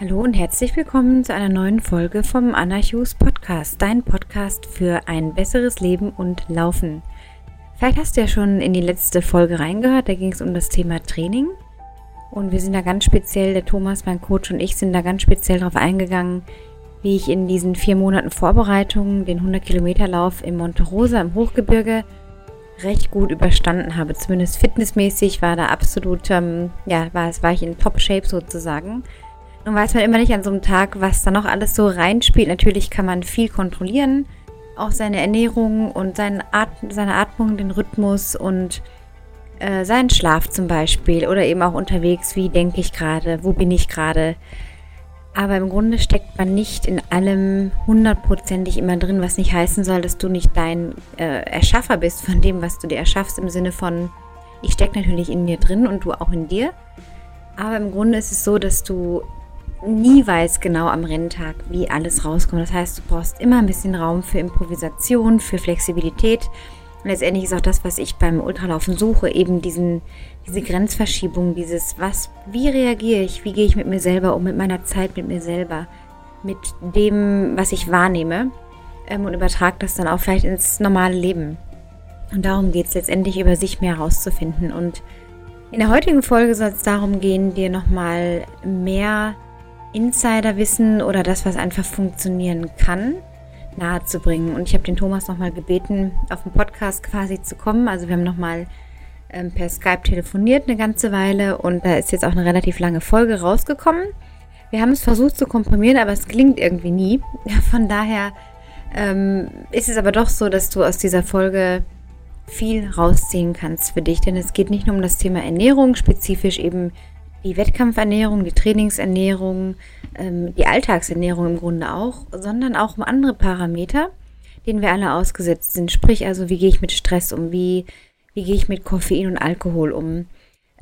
Hallo und herzlich willkommen zu einer neuen Folge vom Anarchus Podcast, dein Podcast für ein besseres Leben und Laufen. Vielleicht hast du ja schon in die letzte Folge reingehört, da ging es um das Thema Training. Und wir sind da ganz speziell, der Thomas, mein Coach und ich sind da ganz speziell darauf eingegangen, wie ich in diesen vier Monaten Vorbereitung den 100 Kilometer Lauf im Monte Rosa im Hochgebirge recht gut überstanden habe. Zumindest fitnessmäßig war da absolut, ähm, ja, war, war ich in Top-Shape sozusagen. Nun weiß man immer nicht an so einem Tag, was da noch alles so reinspielt. Natürlich kann man viel kontrollieren, auch seine Ernährung und seine, At seine Atmung, den Rhythmus und äh, seinen Schlaf zum Beispiel oder eben auch unterwegs, wie denke ich gerade, wo bin ich gerade. Aber im Grunde steckt man nicht in allem hundertprozentig immer drin, was nicht heißen soll, dass du nicht dein äh, Erschaffer bist von dem, was du dir erschaffst, im Sinne von, ich stecke natürlich in mir drin und du auch in dir. Aber im Grunde ist es so, dass du nie weiß genau am Renntag, wie alles rauskommt. Das heißt, du brauchst immer ein bisschen Raum für Improvisation, für Flexibilität. Und letztendlich ist auch das, was ich beim Ultralaufen suche, eben diesen, diese Grenzverschiebung, dieses, was, wie reagiere ich, wie gehe ich mit mir selber um, mit meiner Zeit, mit mir selber, mit dem, was ich wahrnehme ähm, und übertrage das dann auch vielleicht ins normale Leben. Und darum geht es letztendlich, über sich mehr herauszufinden. Und in der heutigen Folge soll es darum gehen, dir nochmal mehr Insiderwissen oder das, was einfach funktionieren kann, nahezubringen. Und ich habe den Thomas nochmal gebeten, auf den Podcast quasi zu kommen. Also wir haben nochmal ähm, per Skype telefoniert eine ganze Weile und da ist jetzt auch eine relativ lange Folge rausgekommen. Wir haben es versucht zu komprimieren, aber es klingt irgendwie nie. Von daher ähm, ist es aber doch so, dass du aus dieser Folge viel rausziehen kannst für dich, denn es geht nicht nur um das Thema Ernährung, spezifisch eben die Wettkampfernährung, die Trainingsernährung, ähm, die Alltagsernährung im Grunde auch, sondern auch um andere Parameter, denen wir alle ausgesetzt sind. Sprich also, wie gehe ich mit Stress um, wie, wie gehe ich mit Koffein und Alkohol um,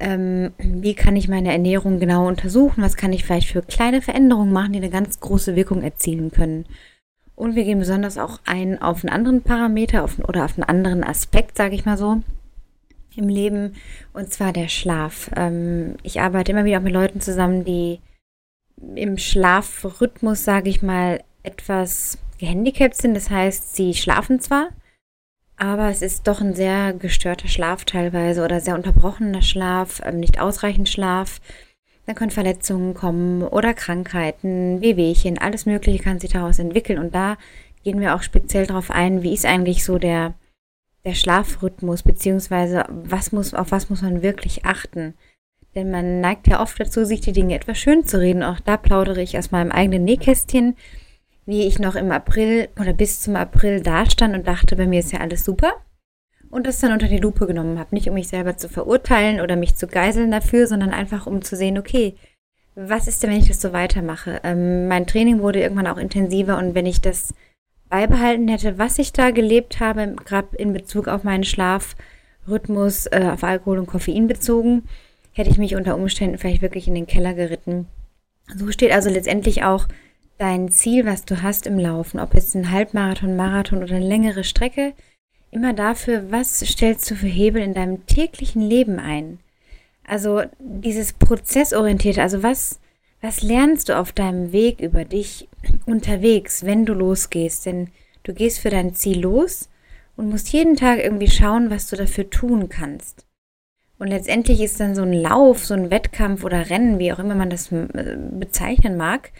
ähm, wie kann ich meine Ernährung genau untersuchen, was kann ich vielleicht für kleine Veränderungen machen, die eine ganz große Wirkung erzielen können. Und wir gehen besonders auch ein auf einen anderen Parameter auf, oder auf einen anderen Aspekt, sage ich mal so, im Leben, und zwar der Schlaf. Ähm, ich arbeite immer wieder auch mit Leuten zusammen, die im Schlafrhythmus, sage ich mal, etwas gehandicapt sind. Das heißt, sie schlafen zwar, aber es ist doch ein sehr gestörter Schlaf teilweise oder sehr unterbrochener Schlaf, ähm, nicht ausreichend Schlaf. Dann können Verletzungen kommen oder Krankheiten, Wehwehchen, alles Mögliche kann sich daraus entwickeln. Und da gehen wir auch speziell darauf ein, wie ist eigentlich so der der Schlafrhythmus, beziehungsweise was muss, auf was muss man wirklich achten. Denn man neigt ja oft dazu, sich die Dinge etwas schön zu reden. Auch da plaudere ich aus meinem eigenen Nähkästchen, wie ich noch im April oder bis zum April dastand und dachte, bei mir ist ja alles super. Und das dann unter die Lupe genommen habe. Nicht um mich selber zu verurteilen oder mich zu geiseln dafür, sondern einfach um zu sehen, okay, was ist denn, wenn ich das so weitermache? Ähm, mein Training wurde irgendwann auch intensiver und wenn ich das beibehalten hätte, was ich da gelebt habe, gerade in Bezug auf meinen Schlafrhythmus, äh, auf Alkohol und Koffein bezogen, hätte ich mich unter Umständen vielleicht wirklich in den Keller geritten. So steht also letztendlich auch dein Ziel, was du hast im Laufen, ob jetzt ein Halbmarathon, Marathon oder eine längere Strecke, immer dafür, was stellst du für Hebel in deinem täglichen Leben ein? Also dieses Prozessorientierte, also was was lernst du auf deinem Weg über dich unterwegs, wenn du losgehst? Denn du gehst für dein Ziel los und musst jeden Tag irgendwie schauen, was du dafür tun kannst. Und letztendlich ist dann so ein Lauf, so ein Wettkampf oder Rennen, wie auch immer man das äh, bezeichnen mag,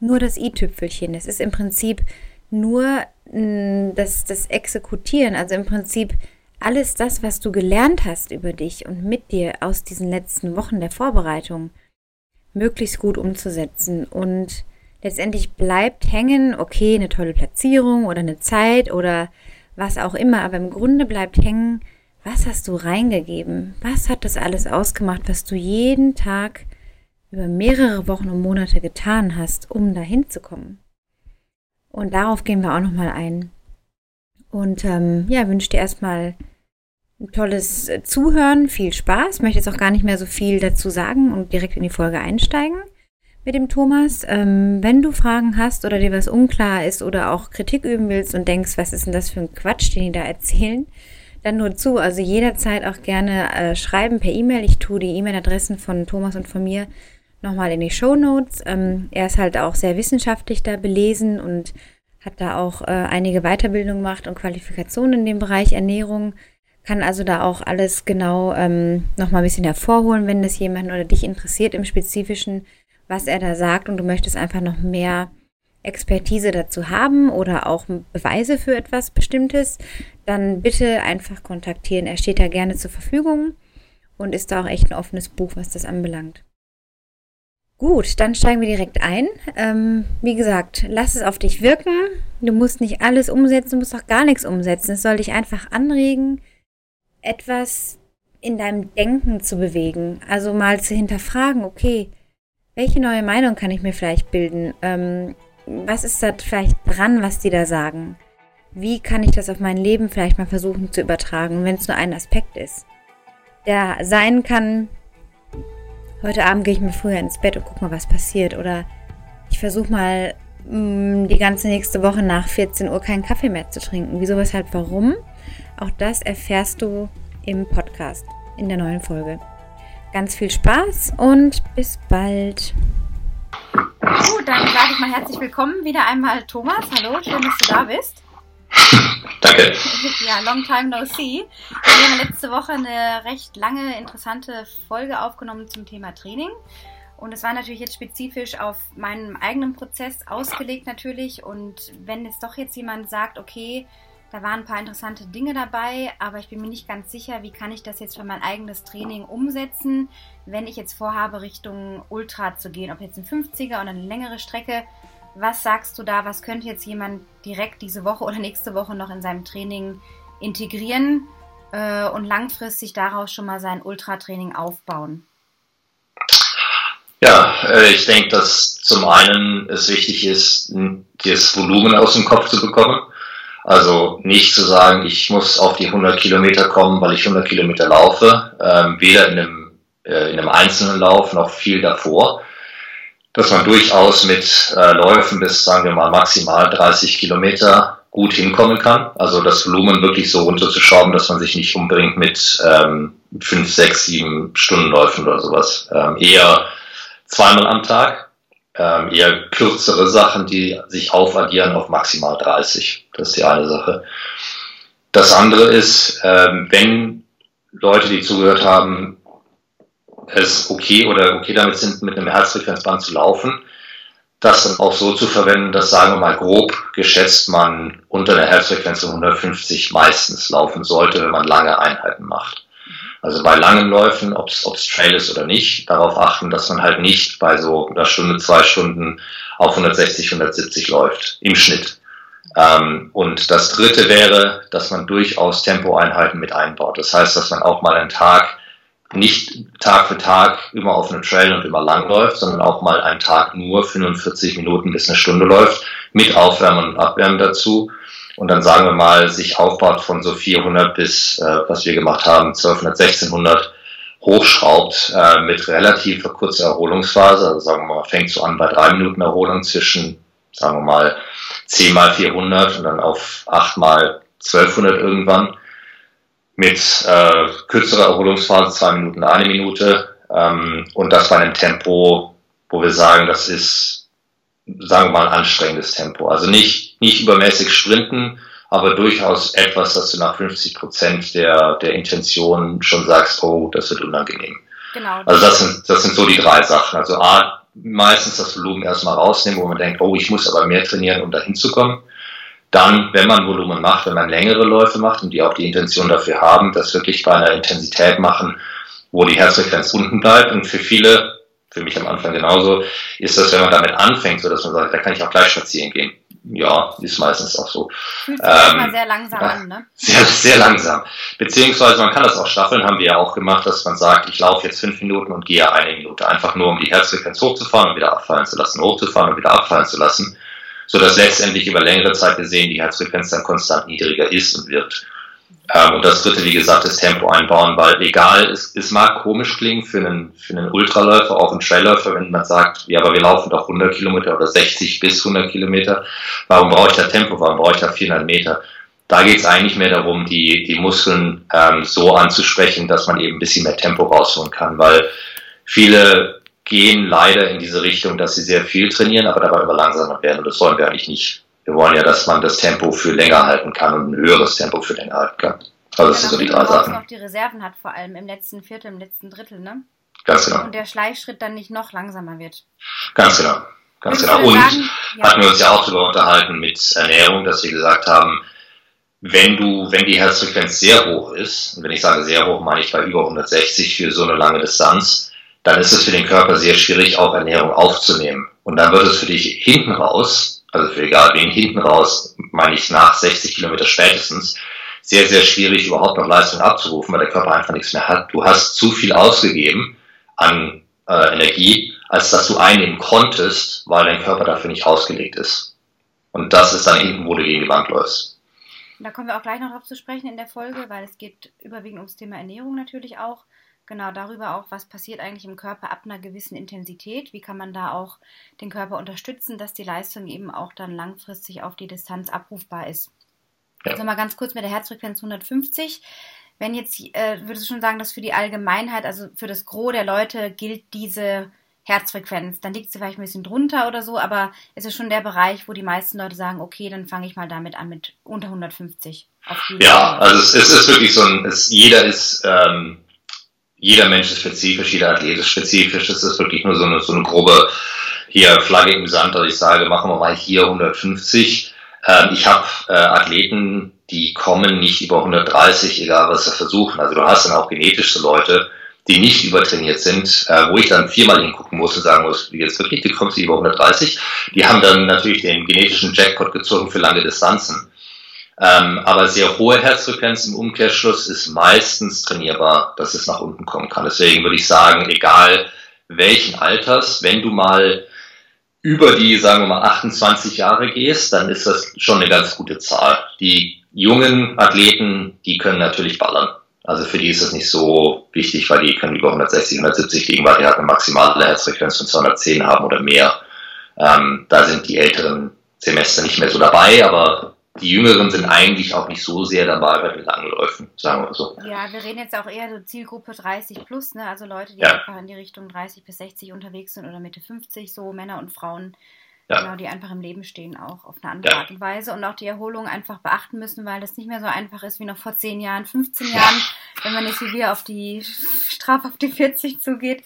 nur das i-Tüpfelchen. Es ist im Prinzip nur das, das Exekutieren, also im Prinzip alles das, was du gelernt hast über dich und mit dir aus diesen letzten Wochen der Vorbereitung möglichst gut umzusetzen. Und letztendlich bleibt hängen, okay, eine tolle Platzierung oder eine Zeit oder was auch immer, aber im Grunde bleibt hängen, was hast du reingegeben? Was hat das alles ausgemacht, was du jeden Tag über mehrere Wochen und Monate getan hast, um dahin zu kommen? Und darauf gehen wir auch nochmal ein. Und ähm, ja, wünsche dir erstmal tolles äh, Zuhören, viel Spaß. Ich möchte jetzt auch gar nicht mehr so viel dazu sagen und direkt in die Folge einsteigen mit dem Thomas. Ähm, wenn du Fragen hast oder dir was unklar ist oder auch Kritik üben willst und denkst, was ist denn das für ein Quatsch, den die da erzählen, dann nur zu. Also jederzeit auch gerne äh, schreiben per E-Mail. Ich tue die E-Mail-Adressen von Thomas und von mir nochmal in die Show Notes. Ähm, er ist halt auch sehr wissenschaftlich da belesen und hat da auch äh, einige Weiterbildungen gemacht und Qualifikationen in dem Bereich Ernährung. Kann also da auch alles genau ähm, nochmal ein bisschen hervorholen, wenn das jemanden oder dich interessiert im Spezifischen, was er da sagt und du möchtest einfach noch mehr Expertise dazu haben oder auch Beweise für etwas Bestimmtes, dann bitte einfach kontaktieren. Er steht da gerne zur Verfügung und ist da auch echt ein offenes Buch, was das anbelangt. Gut, dann steigen wir direkt ein. Ähm, wie gesagt, lass es auf dich wirken. Du musst nicht alles umsetzen, du musst auch gar nichts umsetzen. Es soll dich einfach anregen, etwas in deinem Denken zu bewegen. Also mal zu hinterfragen, okay, welche neue Meinung kann ich mir vielleicht bilden? Ähm, was ist da vielleicht dran, was die da sagen? Wie kann ich das auf mein Leben vielleicht mal versuchen zu übertragen, wenn es nur ein Aspekt ist? Der sein kann, heute Abend gehe ich mir früher ins Bett und guck mal, was passiert. Oder ich versuche mal mm, die ganze nächste Woche nach 14 Uhr keinen Kaffee mehr zu trinken. Wieso, weshalb, warum? Auch das erfährst du im Podcast in der neuen Folge. Ganz viel Spaß und bis bald. Gut, dann sage ich mal herzlich willkommen wieder einmal Thomas. Hallo, schön, dass du da bist. Danke. Ja, long time no see. Wir haben letzte Woche eine recht lange, interessante Folge aufgenommen zum Thema Training. Und es war natürlich jetzt spezifisch auf meinen eigenen Prozess ausgelegt natürlich. Und wenn es doch jetzt jemand sagt, okay, da waren ein paar interessante Dinge dabei, aber ich bin mir nicht ganz sicher, wie kann ich das jetzt für mein eigenes Training umsetzen, wenn ich jetzt vorhabe, Richtung Ultra zu gehen, ob jetzt ein 50er oder eine längere Strecke. Was sagst du da? Was könnte jetzt jemand direkt diese Woche oder nächste Woche noch in seinem Training integrieren äh, und langfristig daraus schon mal sein Ultratraining aufbauen? Ja, äh, ich denke, dass zum einen es wichtig ist, das Volumen aus dem Kopf zu bekommen. Also nicht zu sagen, ich muss auf die 100 Kilometer kommen, weil ich 100 Kilometer laufe, ähm, weder in einem, äh, in einem einzelnen Lauf noch viel davor dass man durchaus mit äh, Läufen bis, sagen wir mal, maximal 30 Kilometer gut hinkommen kann. Also das Volumen wirklich so runterzuschrauben, dass man sich nicht unbedingt mit ähm, 5, 6, 7 Stundenläufen oder sowas. Ähm, eher zweimal am Tag, ähm, eher kürzere Sachen, die sich aufaddieren auf maximal 30. Das ist die eine Sache. Das andere ist, ähm, wenn Leute, die zugehört haben, es okay oder okay damit sind, mit einem Herzfrequenzband zu laufen, das dann auch so zu verwenden, dass, sagen wir mal, grob geschätzt man unter der Herzfrequenz von 150 meistens laufen sollte, wenn man lange Einheiten macht. Also bei langen Läufen, ob es Trail ist oder nicht, darauf achten, dass man halt nicht bei so einer Stunde, zwei Stunden auf 160, 170 läuft, im Schnitt. Ähm, und das dritte wäre, dass man durchaus Tempoeinheiten mit einbaut. Das heißt, dass man auch mal einen Tag nicht Tag für Tag immer auf einem Trail und immer lang läuft, sondern auch mal einen Tag nur 45 Minuten bis eine Stunde läuft, mit Aufwärmen und Abwärmen dazu. Und dann sagen wir mal, sich aufbaut von so 400 bis, äh, was wir gemacht haben, 1200, 1600 hochschraubt äh, mit relativ kurzer Erholungsphase. Also sagen wir mal, fängt so an bei drei Minuten Erholung zwischen, sagen wir mal, 10 mal 400 und dann auf 8 mal 1200 irgendwann mit äh, kürzerer Erholungsphase, zwei Minuten, eine Minute ähm, und das bei einem Tempo, wo wir sagen, das ist, sagen wir mal, ein anstrengendes Tempo. Also nicht, nicht übermäßig sprinten, aber durchaus etwas, dass du nach 50 Prozent der, der Intention schon sagst, oh, das wird unangenehm. Genau. Also das sind, das sind so die drei Sachen. Also A, meistens das Volumen erstmal rausnehmen, wo man denkt, oh, ich muss aber mehr trainieren, um da hinzukommen dann, wenn man Volumen macht, wenn man längere Läufe macht und die auch die Intention dafür haben, das wirklich bei einer Intensität machen, wo die Herzfrequenz unten bleibt. Und für viele, für mich am Anfang genauso, ist das, wenn man damit anfängt, so dass man sagt, da kann ich auch gleich spazieren gehen. Ja, ist meistens auch so. Fühlt sich ähm, sehr langsam an, ne? Sehr, sehr langsam. Beziehungsweise man kann das auch staffeln, haben wir ja auch gemacht, dass man sagt, ich laufe jetzt fünf Minuten und gehe eine Minute. Einfach nur, um die Herzfrequenz hochzufahren und wieder abfallen zu lassen, hochzufahren und wieder abfallen zu lassen so dass letztendlich über längere Zeit gesehen die Herzfrequenz dann konstant niedriger ist und wird. Ähm, und das dritte, wie gesagt, das Tempo einbauen, weil egal, es, es mag komisch klingen für einen, für einen Ultraläufer, auch einen Trailläufer, wenn man sagt, ja, aber wir laufen doch 100 Kilometer oder 60 bis 100 Kilometer, warum brauche ich da Tempo, warum brauche ich da 400 Meter? Da geht es eigentlich mehr darum, die, die Muskeln ähm, so anzusprechen, dass man eben ein bisschen mehr Tempo rausholen kann, weil viele gehen leider in diese Richtung, dass sie sehr viel trainieren, aber dabei immer langsamer werden. Und das wollen wir eigentlich nicht. Wir wollen ja, dass man das Tempo für länger halten kann und ein höheres Tempo für länger halten kann. Also das ja, sind so die drei Sachen. auch die Reserven hat, vor allem im letzten Viertel, im letzten Drittel, ne? Ganz genau. Und der Schleichschritt dann nicht noch langsamer wird. Ganz genau. Ganz genau. Und sagen, ja. hatten wir uns ja auch darüber unterhalten mit Ernährung, dass wir gesagt haben, wenn du, wenn die Herzfrequenz sehr hoch ist, und wenn ich sage sehr hoch, meine ich bei über 160 für so eine lange Distanz, dann ist es für den Körper sehr schwierig, auch Ernährung aufzunehmen. Und dann wird es für dich hinten raus, also für egal wen hinten raus, meine ich nach 60 Kilometer spätestens, sehr, sehr schwierig, überhaupt noch Leistung abzurufen, weil der Körper einfach nichts mehr hat. Du hast zu viel ausgegeben an äh, Energie, als dass du einnehmen konntest, weil dein Körper dafür nicht ausgelegt ist. Und das ist dann hinten, wo du gegen die Wand läufst. Da kommen wir auch gleich noch drauf zu sprechen in der Folge, weil es geht überwiegend ums Thema Ernährung natürlich auch. Genau darüber auch, was passiert eigentlich im Körper ab einer gewissen Intensität. Wie kann man da auch den Körper unterstützen, dass die Leistung eben auch dann langfristig auf die Distanz abrufbar ist. Ja. Also mal ganz kurz mit der Herzfrequenz 150. Wenn jetzt, äh, würdest du schon sagen, dass für die Allgemeinheit, also für das Gros der Leute gilt diese Herzfrequenz, dann liegt sie vielleicht ein bisschen drunter oder so, aber es ist schon der Bereich, wo die meisten Leute sagen, okay, dann fange ich mal damit an mit unter 150. ja, also es, es, ist wirklich so ein, es, jeder ist, ähm, jeder Mensch ist spezifisch, jeder Athlet ist spezifisch, das ist wirklich nur so eine, so eine grobe hier Flagge im Sand, dass ich sage, machen wir mal hier 150. Ähm, ich habe äh, Athleten, die kommen nicht über 130, egal was sie versuchen. Also du hast dann auch genetische Leute, die nicht übertrainiert sind, äh, wo ich dann viermal hingucken muss und sagen muss, jetzt wirklich, die kommst du über 130. Die haben dann natürlich den genetischen Jackpot gezogen für lange Distanzen. Ähm, aber sehr hohe Herzfrequenz im Umkehrschluss ist meistens trainierbar, dass es nach unten kommen kann. Deswegen würde ich sagen, egal welchen Alters, wenn du mal über die, sagen wir mal, 28 Jahre gehst, dann ist das schon eine ganz gute Zahl. Die jungen Athleten, die können natürlich ballern. Also für die ist es nicht so wichtig, weil die können über 160, 170 liegen, weil die halt eine maximale Herzfrequenz von 210 haben oder mehr. Ähm, da sind die älteren Semester nicht mehr so dabei, aber die Jüngeren sind eigentlich auch nicht so sehr dabei bei den Langläufen, sagen wir so. Ja, wir reden jetzt auch eher so Zielgruppe 30 plus, ne? also Leute, die ja. einfach in die Richtung 30 bis 60 unterwegs sind oder Mitte 50, so Männer und Frauen, ja. genau, die einfach im Leben stehen, auch auf eine andere ja. Art und Weise und auch die Erholung einfach beachten müssen, weil das nicht mehr so einfach ist wie noch vor 10 Jahren, 15 Jahren, wenn man jetzt wie wir auf die Strafe auf die 40 zugeht.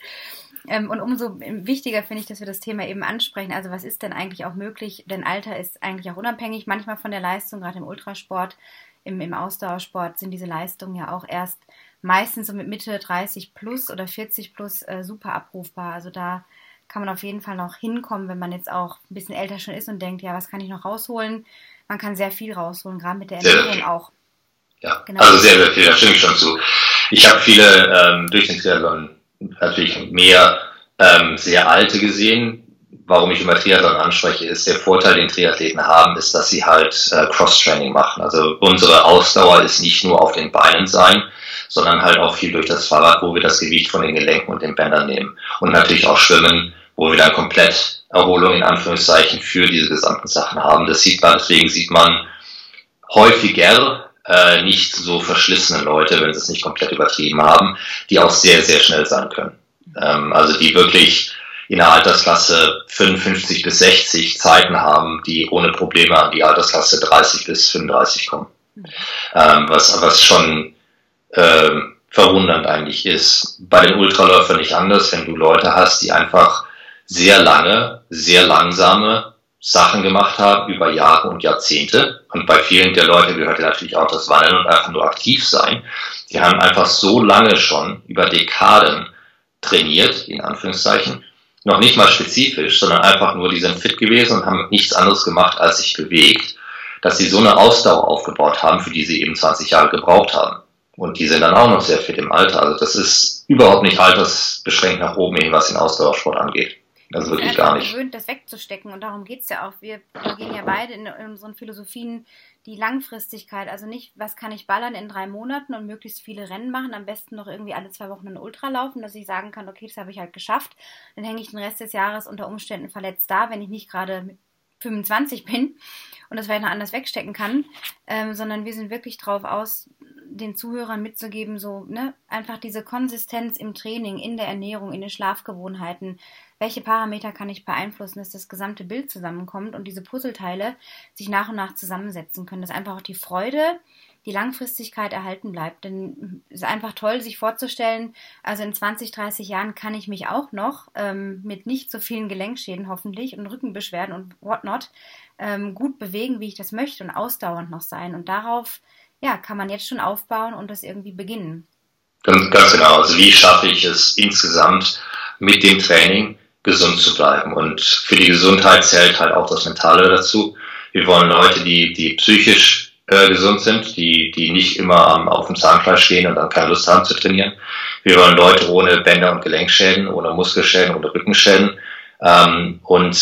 Ähm, und umso wichtiger finde ich, dass wir das Thema eben ansprechen. Also was ist denn eigentlich auch möglich? Denn Alter ist eigentlich auch unabhängig manchmal von der Leistung, gerade im Ultrasport, im, im Ausdauersport sind diese Leistungen ja auch erst meistens so mit Mitte 30 plus oder 40 plus äh, super abrufbar. Also da kann man auf jeden Fall noch hinkommen, wenn man jetzt auch ein bisschen älter schon ist und denkt, ja, was kann ich noch rausholen? Man kann sehr viel rausholen, gerade mit der Ernährung auch. Ja, genau. also sehr, sehr viel, da stimme ich schon zu. Ich habe viele ähm, durch den Triathlon natürlich mehr ähm, sehr alte gesehen. Warum ich immer Triathlon anspreche, ist der Vorteil, den Triathleten haben, ist, dass sie halt äh, Cross-Training machen. Also unsere Ausdauer ist nicht nur auf den Beinen sein, sondern halt auch viel durch das Fahrrad, wo wir das Gewicht von den Gelenken und den Bändern nehmen. Und natürlich auch Schwimmen, wo wir dann komplett Erholung in Anführungszeichen für diese gesamten Sachen haben. Das sieht man, deswegen sieht man häufiger äh, nicht so verschlissene Leute, wenn sie es nicht komplett übertrieben haben, die auch sehr, sehr schnell sein können. Ähm, also die wirklich in der Altersklasse 55 bis 60 Zeiten haben, die ohne Probleme an die Altersklasse 30 bis 35 kommen. Ähm, was, was schon äh, verwundernd eigentlich ist. Bei den Ultraläufern nicht anders, wenn du Leute hast, die einfach sehr lange, sehr langsame Sachen gemacht haben über Jahre und Jahrzehnte. Und bei vielen der Leute gehört natürlich auch das Wandern und einfach nur aktiv sein. Die haben einfach so lange schon über Dekaden trainiert, in Anführungszeichen. Noch nicht mal spezifisch, sondern einfach nur, die sind fit gewesen und haben nichts anderes gemacht, als sich bewegt, dass sie so eine Ausdauer aufgebaut haben, für die sie eben 20 Jahre gebraucht haben. Und die sind dann auch noch sehr fit im Alter. Also das ist überhaupt nicht altersbeschränkt nach oben hin, was den Ausdauersport angeht. Also wirklich gar nicht. gewöhnt, das wegzustecken und darum geht es ja auch. Wir gehen ja beide in, unseren Philosophien die Langfristigkeit. Also nicht, was kann ich ballern in drei Monaten und möglichst viele Rennen machen, am besten noch irgendwie alle zwei Wochen ein Ultra laufen, dass ich sagen kann, okay, das habe ich halt geschafft. Dann hänge ich den Rest des Jahres unter Umständen verletzt da, wenn ich nicht gerade 25 bin und das vielleicht noch anders wegstecken kann, ähm, sondern wir sind wirklich drauf aus, den Zuhörern mitzugeben, so, ne, einfach diese Konsistenz im Training, in der Ernährung, in den Schlafgewohnheiten. Welche Parameter kann ich beeinflussen, dass das gesamte Bild zusammenkommt und diese Puzzleteile sich nach und nach zusammensetzen können, dass einfach auch die Freude die Langfristigkeit erhalten bleibt. Denn es ist einfach toll, sich vorzustellen, also in 20, 30 Jahren kann ich mich auch noch ähm, mit nicht so vielen Gelenkschäden hoffentlich und Rückenbeschwerden und whatnot ähm, gut bewegen, wie ich das möchte und ausdauernd noch sein. Und darauf ja, kann man jetzt schon aufbauen und das irgendwie beginnen. Ganz, ganz genau. Also wie schaffe ich es insgesamt mit dem Training gesund zu bleiben? Und für die Gesundheit zählt halt auch das Mentale dazu. Wir wollen Leute, die, die psychisch äh, gesund sind, die, die nicht immer am, auf dem Zahnfleisch stehen und dann keine Lust haben zu trainieren. Wir wollen Leute ohne Bänder und Gelenkschäden, ohne Muskelschäden, ohne Rückenschäden. Ähm, und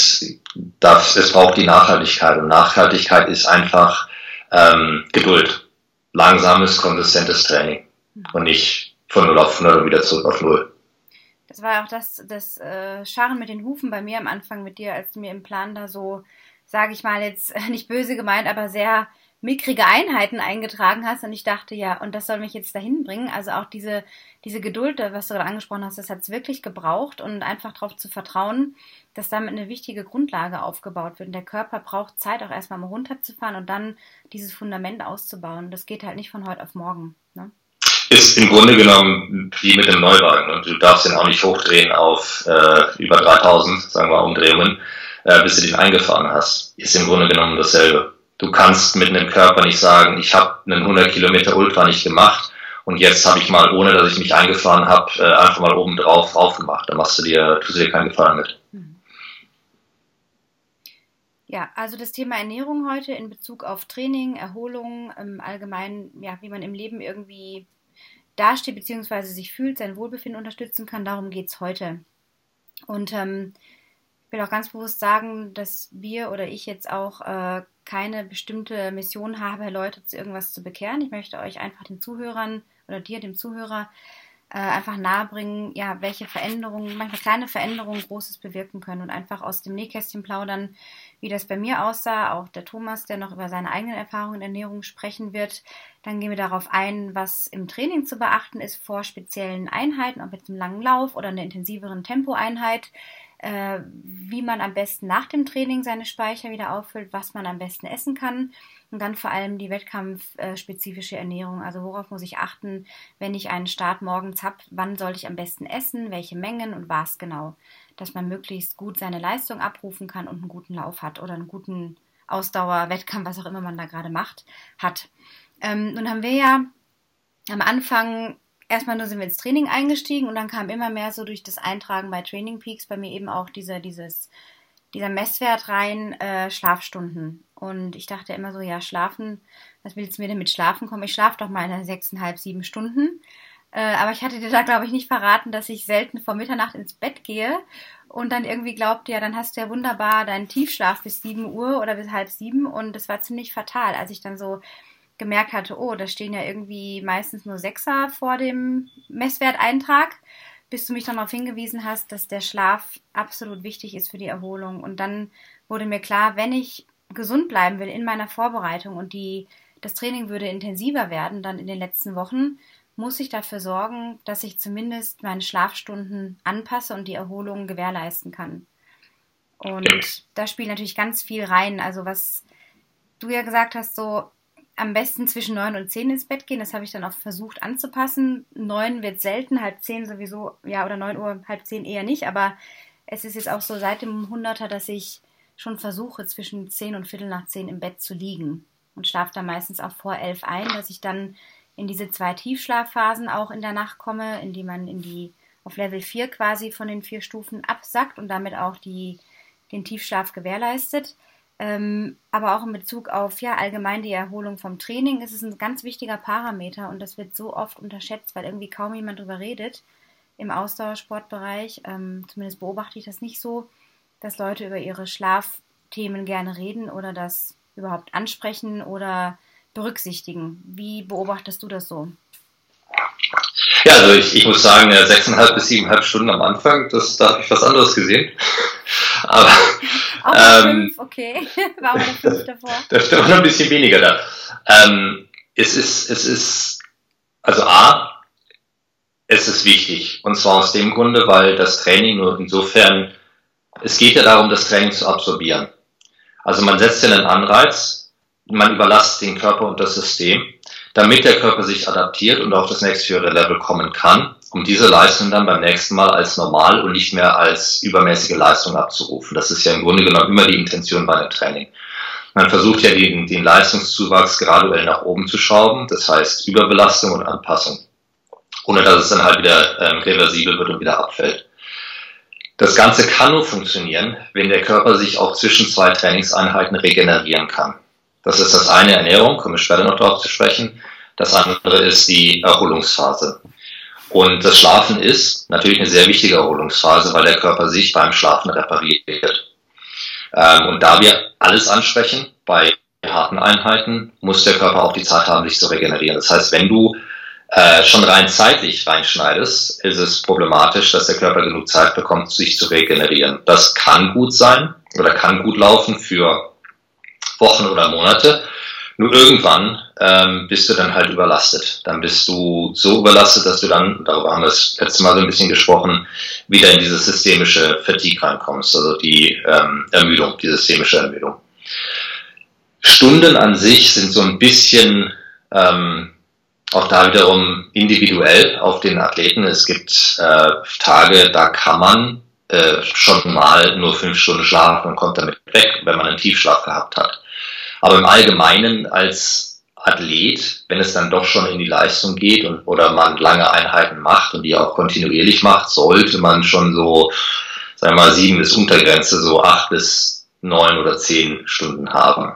das, es braucht die Nachhaltigkeit. Und Nachhaltigkeit ist einfach ähm, Geduld. Langsames, konsistentes Training. Und nicht von 0 auf 100 und wieder zurück auf 0. Das war auch das, das äh, Scharren mit den Hufen bei mir am Anfang mit dir, als du mir im Plan da so, sage ich mal jetzt nicht böse gemeint, aber sehr mickrige Einheiten eingetragen hast und ich dachte, ja, und das soll mich jetzt dahin bringen. Also auch diese, diese Geduld, was du gerade angesprochen hast, das hat es wirklich gebraucht und einfach darauf zu vertrauen, dass damit eine wichtige Grundlage aufgebaut wird. Und der Körper braucht Zeit, auch erstmal mal runterzufahren und dann dieses Fundament auszubauen. Das geht halt nicht von heute auf morgen. Im Grunde genommen wie mit dem Neuwagen und du darfst den auch nicht hochdrehen auf äh, über 3000, sagen wir, Umdrehungen, äh, bis du den eingefahren hast. Ist im Grunde genommen dasselbe du kannst mit einem Körper nicht sagen, ich habe einen 100 Kilometer Ultra nicht gemacht und jetzt habe ich mal, ohne dass ich mich eingefahren habe, äh, einfach mal oben drauf aufgemacht. Da machst du dir, tust du dir keinen Gefallen mit. Mhm. Ja, also das Thema Ernährung heute in Bezug auf Training, Erholung, im Allgemeinen, ja, wie man im Leben irgendwie dasteht bzw. sich fühlt, sein Wohlbefinden unterstützen kann, darum geht es heute. Und ähm, ich will auch ganz bewusst sagen, dass wir oder ich jetzt auch äh, keine bestimmte Mission habe, Leute zu irgendwas zu bekehren. Ich möchte euch einfach den Zuhörern oder dir, dem Zuhörer, äh, einfach nahebringen, ja, welche Veränderungen, manchmal kleine Veränderungen Großes bewirken können und einfach aus dem Nähkästchen plaudern, wie das bei mir aussah. Auch der Thomas, der noch über seine eigenen Erfahrungen in Ernährung sprechen wird. Dann gehen wir darauf ein, was im Training zu beachten ist vor speziellen Einheiten, ob jetzt im langen Lauf oder einer intensiveren Tempoeinheit äh, wie man am besten nach dem Training seine Speicher wieder auffüllt, was man am besten essen kann und dann vor allem die wettkampfspezifische Ernährung. Also worauf muss ich achten, wenn ich einen Start morgens habe, wann sollte ich am besten essen, welche Mengen und was genau, dass man möglichst gut seine Leistung abrufen kann und einen guten Lauf hat oder einen guten Ausdauer, Wettkampf, was auch immer man da gerade macht, hat. Ähm, nun haben wir ja am Anfang erstmal nur sind wir ins Training eingestiegen und dann kam immer mehr so durch das Eintragen bei Training Peaks bei mir eben auch dieser, dieses, dieser Messwert rein, äh, Schlafstunden. Und ich dachte immer so, ja, schlafen, was willst du mir denn mit Schlafen kommen? Ich schlafe doch meine sechseinhalb, sieben Stunden. Äh, aber ich hatte dir da, glaube ich, nicht verraten, dass ich selten vor Mitternacht ins Bett gehe und dann irgendwie glaubte, ja, dann hast du ja wunderbar deinen Tiefschlaf bis sieben Uhr oder bis halb sieben und das war ziemlich fatal, als ich dann so gemerkt hatte, oh, da stehen ja irgendwie meistens nur Sechser vor dem Messwerteintrag, bis du mich dann darauf hingewiesen hast, dass der Schlaf absolut wichtig ist für die Erholung. Und dann wurde mir klar, wenn ich gesund bleiben will in meiner Vorbereitung und die, das Training würde intensiver werden dann in den letzten Wochen, muss ich dafür sorgen, dass ich zumindest meine Schlafstunden anpasse und die Erholung gewährleisten kann. Und da spielt natürlich ganz viel rein. Also was du ja gesagt hast, so am besten zwischen neun und zehn ins Bett gehen. Das habe ich dann auch versucht anzupassen. Neun wird selten, halb zehn sowieso, ja, oder neun Uhr, halb zehn eher nicht. Aber es ist jetzt auch so seit dem Hunderter, dass ich schon versuche, zwischen zehn und Viertel nach zehn im Bett zu liegen. Und schlafe dann meistens auch vor elf ein, dass ich dann in diese zwei Tiefschlafphasen auch in der Nacht komme, in die man in die auf Level 4 quasi von den vier Stufen absackt und damit auch die, den Tiefschlaf gewährleistet. Ähm, aber auch in Bezug auf ja allgemein die Erholung vom Training ist es ein ganz wichtiger Parameter und das wird so oft unterschätzt, weil irgendwie kaum jemand darüber redet im Ausdauersportbereich. Ähm, zumindest beobachte ich das nicht so, dass Leute über ihre Schlafthemen gerne reden oder das überhaupt ansprechen oder berücksichtigen. Wie beobachtest du das so? Ja, also ich, ich muss sagen, sechseinhalb bis siebeneinhalb Stunden am Anfang, das, da habe ich was anderes gesehen. Aber auch ähm, fünf, okay. War mal fünf davor. Da war noch ein bisschen weniger da. Ähm, es ist, es ist also A, es ist wichtig. Und zwar aus dem Grunde, weil das Training nur insofern, es geht ja darum, das Training zu absorbieren. Also man setzt ja einen Anreiz, man überlastet den Körper und das System, damit der Körper sich adaptiert und auf das nächste höhere Level kommen kann, um diese Leistung dann beim nächsten Mal als normal und nicht mehr als übermäßige Leistung abzurufen. Das ist ja im Grunde genommen immer die Intention bei einem Training. Man versucht ja den, den Leistungszuwachs graduell nach oben zu schrauben, das heißt Überbelastung und Anpassung, ohne dass es dann halt wieder ähm, reversibel wird und wieder abfällt. Das Ganze kann nur funktionieren, wenn der Körper sich auch zwischen zwei Trainingseinheiten regenerieren kann. Das ist das eine Ernährung, kommen wir später noch darauf zu sprechen. Das andere ist die Erholungsphase. Und das Schlafen ist natürlich eine sehr wichtige Erholungsphase, weil der Körper sich beim Schlafen repariert. Ähm, und da wir alles ansprechen, bei harten Einheiten muss der Körper auch die Zeit haben, sich zu regenerieren. Das heißt, wenn du äh, schon rein zeitlich reinschneidest, ist es problematisch, dass der Körper genug Zeit bekommt, sich zu regenerieren. Das kann gut sein oder kann gut laufen für Wochen oder Monate. Nur irgendwann ähm, bist du dann halt überlastet. Dann bist du so überlastet, dass du dann, darüber haben wir das letzte Mal so ein bisschen gesprochen, wieder in diese systemische Fatigue reinkommst, also die ähm, Ermüdung, die systemische Ermüdung. Stunden an sich sind so ein bisschen ähm, auch da wiederum individuell auf den Athleten. Es gibt äh, Tage, da kann man äh, schon mal nur fünf Stunden schlafen und kommt damit weg, wenn man einen Tiefschlaf gehabt hat. Aber im Allgemeinen als Athlet, wenn es dann doch schon in die Leistung geht und, oder man lange Einheiten macht und die auch kontinuierlich macht, sollte man schon so, sagen wir mal, sieben bis Untergrenze, so acht bis neun oder zehn Stunden haben.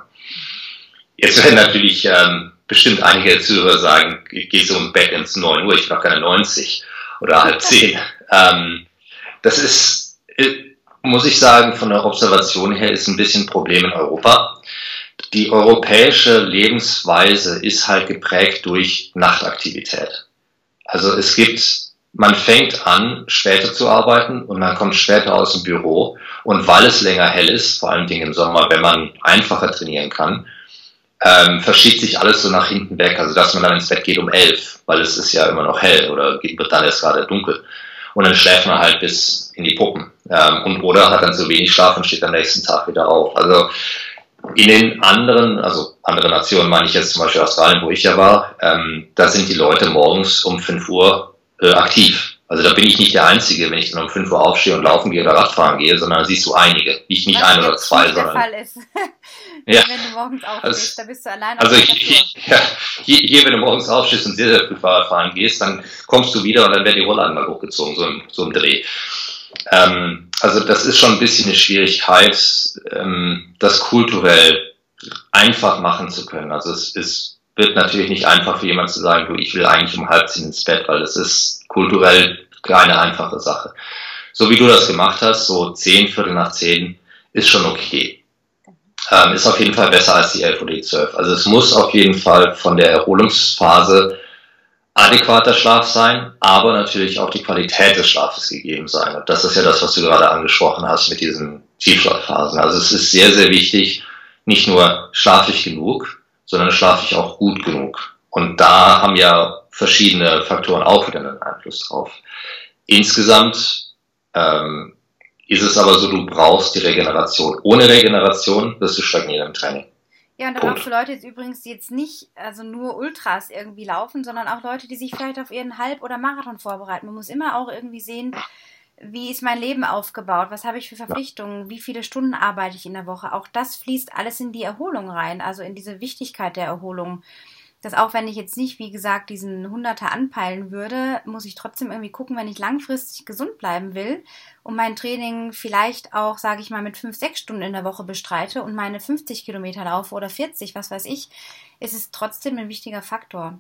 Jetzt werden natürlich ähm, bestimmt einige Zuhörer sagen, ich gehe so im Bett ins 9 Uhr, ich mache keine 90 oder halb zehn. Ähm, das ist, äh, muss ich sagen, von der Observation her ist ein bisschen ein Problem in Europa die europäische Lebensweise ist halt geprägt durch Nachtaktivität. Also es gibt, man fängt an, später zu arbeiten und man kommt später aus dem Büro. Und weil es länger hell ist, vor allen Dingen im Sommer, wenn man einfacher trainieren kann, ähm, verschiebt sich alles so nach hinten weg. Also dass man dann ins Bett geht um elf, weil es ist ja immer noch hell oder wird dann erst gerade dunkel. Und dann schläft man halt bis in die Puppen. Ähm, und oder hat dann so wenig Schlaf und steht am nächsten Tag wieder auf. Also in den anderen, also andere Nationen meine ich jetzt zum Beispiel Australien, wo ich ja war, ähm, da sind die Leute morgens um 5 Uhr äh, aktiv. Also da bin ich nicht der Einzige, wenn ich dann um 5 Uhr aufstehe und laufen gehe oder Radfahren gehe, sondern da siehst du einige. Ich nicht Was ein oder zwei, nicht sondern. Der Fall ist. ja. Wenn du morgens aufstehst, also, da bist du allein also ich, ja, hier, hier, wenn du morgens aufstehst und sehr, sehr früh Fahrradfahren gehst, dann kommst du wieder und dann werden die Rollladen mal hochgezogen, so im, so im Dreh. Ähm, also das ist schon ein bisschen eine Schwierigkeit, ähm, das kulturell einfach machen zu können. Also es ist, wird natürlich nicht einfach für jemanden zu sagen, du, ich will eigentlich um halb zehn ins Bett, weil das ist kulturell keine einfache Sache. So wie du das gemacht hast, so zehn, Viertel nach zehn, ist schon okay. Ähm, ist auf jeden Fall besser als die elf oder die zwölf. Also es muss auf jeden Fall von der Erholungsphase adäquater Schlaf sein, aber natürlich auch die Qualität des Schlafes gegeben sein. Und das ist ja das, was du gerade angesprochen hast mit diesen Tiefschlafphasen. Also es ist sehr, sehr wichtig, nicht nur schlafe ich genug, sondern schlafe ich auch gut genug. Und da haben ja verschiedene Faktoren auch wieder einen Einfluss drauf. Insgesamt ähm, ist es aber so, du brauchst die Regeneration. Ohne Regeneration wirst du stagnieren im Training. Ja, und dann auch für Leute jetzt übrigens, die jetzt nicht also nur Ultras irgendwie laufen, sondern auch Leute, die sich vielleicht auf ihren Halb- oder Marathon vorbereiten. Man muss immer auch irgendwie sehen, wie ist mein Leben aufgebaut, was habe ich für Verpflichtungen, wie viele Stunden arbeite ich in der Woche. Auch das fließt alles in die Erholung rein, also in diese Wichtigkeit der Erholung. Dass auch wenn ich jetzt nicht, wie gesagt, diesen Hunderter anpeilen würde, muss ich trotzdem irgendwie gucken, wenn ich langfristig gesund bleiben will und mein Training vielleicht auch, sage ich mal, mit fünf, sechs Stunden in der Woche bestreite und meine 50 Kilometer laufe oder 40, was weiß ich, ist es trotzdem ein wichtiger Faktor.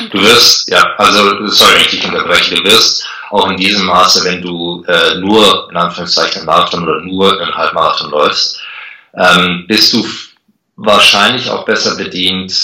Und du wirst, ja, also, sorry, ich dich unterbreche, du wirst auch in diesem Maße, wenn du äh, nur, in Anführungszeichen, Marathon oder nur einen Halbmarathon läufst, ähm, bist du wahrscheinlich auch besser bedient,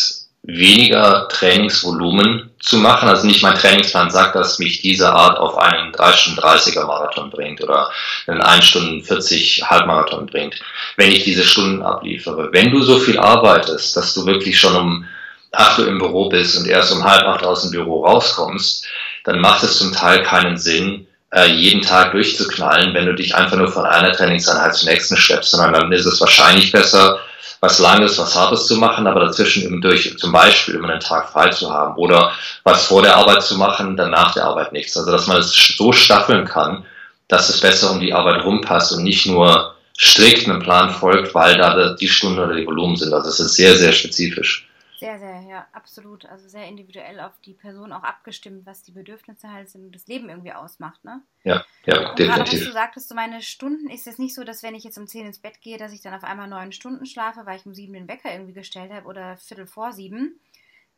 weniger Trainingsvolumen zu machen. Also nicht mein Trainingsplan sagt, dass mich diese Art auf einen 3 Stunden 30er Marathon bringt oder einen 1 Stunden 40 Halbmarathon bringt, wenn ich diese Stunden abliefere. Wenn du so viel arbeitest, dass du wirklich schon um acht Uhr im Büro bist und erst um halb acht aus dem Büro rauskommst, dann macht es zum Teil keinen Sinn, äh, jeden Tag durchzuknallen, wenn du dich einfach nur von einer Trainingseinheit zur nächsten schleppst, sondern dann ist es wahrscheinlich besser, was Langes, was Hartes zu machen, aber dazwischen eben durch zum Beispiel immer einen Tag frei zu haben oder was vor der Arbeit zu machen, dann nach der Arbeit nichts. Also dass man es so staffeln kann, dass es besser um die Arbeit rumpasst und nicht nur strikt einem Plan folgt, weil da die Stunden oder die Volumen sind. Also es ist sehr, sehr spezifisch. Sehr, sehr, ja, absolut. Also sehr individuell auf die Person auch abgestimmt, was die Bedürfnisse halt sind und das Leben irgendwie ausmacht, ne? Ja, ja, und definitiv. Gerade, was du sagtest, so meine Stunden ist es nicht so, dass wenn ich jetzt um 10 ins Bett gehe, dass ich dann auf einmal neun Stunden schlafe, weil ich um sieben den Wecker irgendwie gestellt habe oder viertel vor sieben.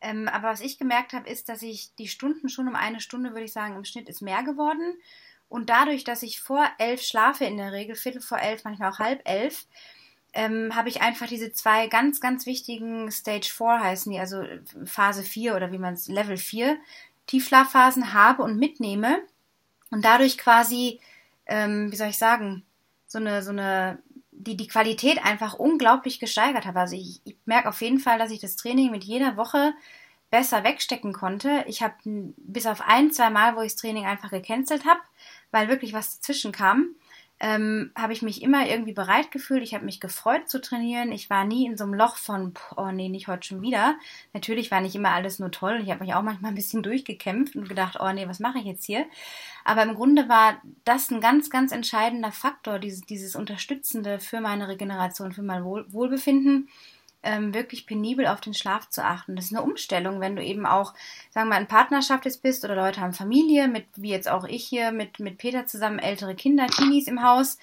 Ähm, aber was ich gemerkt habe, ist, dass ich die Stunden schon um eine Stunde, würde ich sagen, im Schnitt ist mehr geworden. Und dadurch, dass ich vor elf schlafe in der Regel, viertel vor elf, manchmal auch halb elf, ähm, habe ich einfach diese zwei ganz, ganz wichtigen Stage 4 heißen die, also Phase 4 oder wie man es, Level 4, Tiefschlafphasen habe und mitnehme und dadurch quasi, ähm, wie soll ich sagen, so eine, so eine, die, die Qualität einfach unglaublich gesteigert habe. Also ich, ich merke auf jeden Fall, dass ich das Training mit jeder Woche besser wegstecken konnte. Ich habe bis auf ein, zwei Mal, wo ich das Training einfach gecancelt habe, weil wirklich was dazwischen kam, ähm, habe ich mich immer irgendwie bereit gefühlt. Ich habe mich gefreut zu trainieren. Ich war nie in so einem Loch von, oh nee, nicht heute schon wieder. Natürlich war nicht immer alles nur toll. Ich habe mich auch manchmal ein bisschen durchgekämpft und gedacht, oh nee, was mache ich jetzt hier? Aber im Grunde war das ein ganz, ganz entscheidender Faktor, dieses, dieses Unterstützende für meine Regeneration, für mein Wohl Wohlbefinden ähm, wirklich penibel auf den Schlaf zu achten. Das ist eine Umstellung, wenn du eben auch, sagen wir mal, in Partnerschaft jetzt bist oder Leute haben Familie, mit, wie jetzt auch ich hier, mit, mit Peter zusammen, ältere Kinder, Teenies im Haus,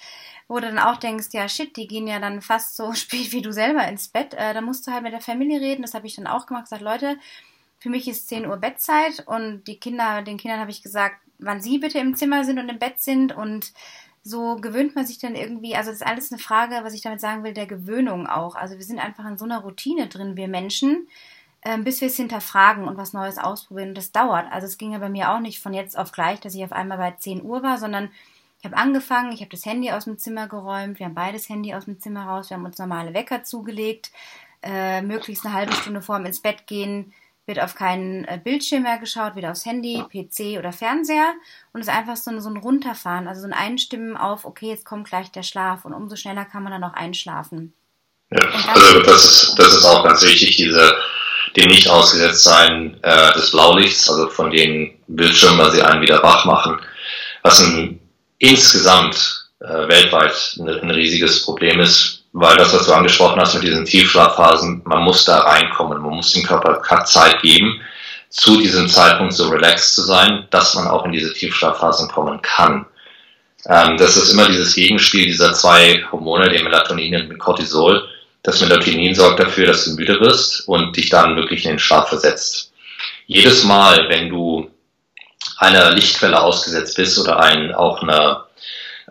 wo du dann auch denkst, ja shit, die gehen ja dann fast so spät wie du selber ins Bett. Äh, da musst du halt mit der Familie reden. Das habe ich dann auch gemacht, gesagt, Leute, für mich ist 10 Uhr Bettzeit und die Kinder, den Kindern habe ich gesagt, wann sie bitte im Zimmer sind und im Bett sind und so gewöhnt man sich dann irgendwie, also das ist alles eine Frage, was ich damit sagen will, der Gewöhnung auch. Also wir sind einfach in so einer Routine drin, wir Menschen, äh, bis wir es hinterfragen und was Neues ausprobieren. Und das dauert. Also es ging ja bei mir auch nicht von jetzt auf gleich, dass ich auf einmal bei 10 Uhr war, sondern ich habe angefangen, ich habe das Handy aus dem Zimmer geräumt, wir haben beides Handy aus dem Zimmer raus, wir haben uns normale Wecker zugelegt, äh, möglichst eine halbe Stunde vorm ins Bett gehen, wird auf keinen äh, Bildschirm mehr geschaut, weder aufs Handy, PC oder Fernseher. Und es ist einfach so ein, so ein Runterfahren, also so ein Einstimmen auf, okay, jetzt kommt gleich der Schlaf. Und umso schneller kann man dann auch einschlafen. Ja, also das ist, das ist auch ganz wichtig, diese, dem nicht ausgesetzt sein äh, des Blaulichts, also von den Bildschirmen, weil sie einen wieder wach machen, was ein, insgesamt äh, weltweit ein, ein riesiges Problem ist, weil das, was du angesprochen hast mit diesen Tiefschlafphasen, man muss da reinkommen, man muss dem Körper Zeit geben, zu diesem Zeitpunkt so relaxed zu sein, dass man auch in diese Tiefschlafphasen kommen kann. Ähm, das ist immer dieses Gegenspiel dieser zwei Hormone, dem Melatonin und dem Cortisol. Das Melatonin sorgt dafür, dass du müde wirst und dich dann wirklich in den Schlaf versetzt. Jedes Mal, wenn du einer Lichtquelle ausgesetzt bist oder ein, auch einer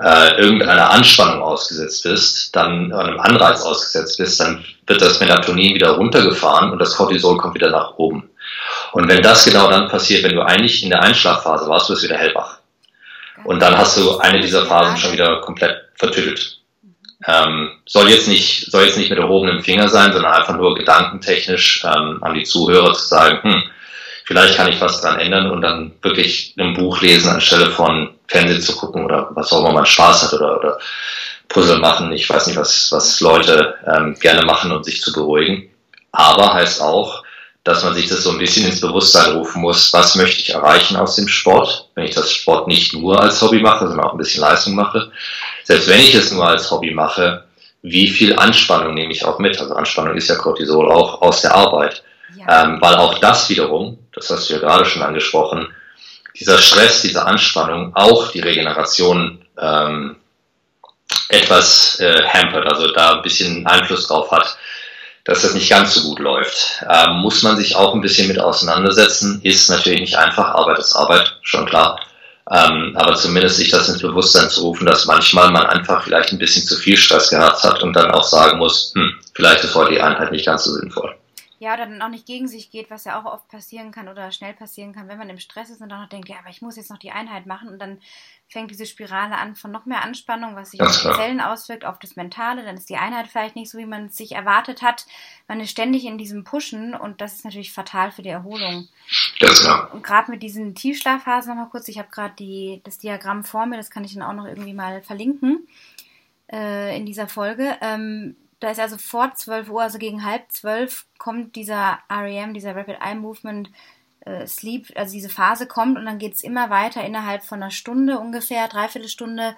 äh, irgendeiner Anspannung ausgesetzt bist, dann einem Anreiz ausgesetzt bist, dann wird das Melatonin wieder runtergefahren und das Cortisol kommt wieder nach oben. Und wenn das genau dann passiert, wenn du eigentlich in der Einschlafphase warst, wirst du wieder hellwach. Und dann hast du eine dieser Phasen schon wieder komplett vertüttelt. Ähm, soll jetzt nicht soll jetzt nicht mit erhobenem Finger sein, sondern einfach nur gedankentechnisch ähm, an die Zuhörer zu sagen, hm, vielleicht kann ich was dran ändern und dann wirklich ein Buch lesen anstelle von Fernsehen zu gucken oder was auch immer man Spaß hat oder, oder Puzzle machen. Ich weiß nicht, was, was Leute ähm, gerne machen, um sich zu beruhigen. Aber heißt auch, dass man sich das so ein bisschen ins Bewusstsein rufen muss, was möchte ich erreichen aus dem Sport, wenn ich das Sport nicht nur als Hobby mache, sondern auch ein bisschen Leistung mache. Selbst wenn ich es nur als Hobby mache, wie viel Anspannung nehme ich auch mit? Also Anspannung ist ja Cortisol auch aus der Arbeit. Ja. Ähm, weil auch das wiederum, das hast du ja gerade schon angesprochen, dieser Stress, diese Anspannung auch die Regeneration ähm, etwas äh, hampert, also da ein bisschen Einfluss drauf hat, dass das nicht ganz so gut läuft. Ähm, muss man sich auch ein bisschen mit auseinandersetzen, ist natürlich nicht einfach, Arbeit ist Arbeit, schon klar. Ähm, aber zumindest sich das ins Bewusstsein zu rufen, dass manchmal man einfach vielleicht ein bisschen zu viel Stress gehabt hat und dann auch sagen muss, hm, vielleicht ist heute die Einheit nicht ganz so sinnvoll. Ja, oder dann auch nicht gegen sich geht, was ja auch oft passieren kann oder schnell passieren kann, wenn man im Stress ist und dann noch denkt, ja, aber ich muss jetzt noch die Einheit machen und dann fängt diese Spirale an von noch mehr Anspannung, was sich auf die Zellen auswirkt, auf das Mentale, dann ist die Einheit vielleicht nicht so, wie man es sich erwartet hat. Man ist ständig in diesem Pushen und das ist natürlich fatal für die Erholung. Klar. Und gerade mit diesen Tiefschlafphasen nochmal kurz, ich habe gerade das Diagramm vor mir, das kann ich dann auch noch irgendwie mal verlinken äh, in dieser Folge. Ähm, da ist also vor 12 Uhr, also gegen halb zwölf, kommt dieser REM, dieser Rapid Eye Movement äh, Sleep, also diese Phase kommt und dann geht es immer weiter innerhalb von einer Stunde ungefähr, dreiviertel Stunde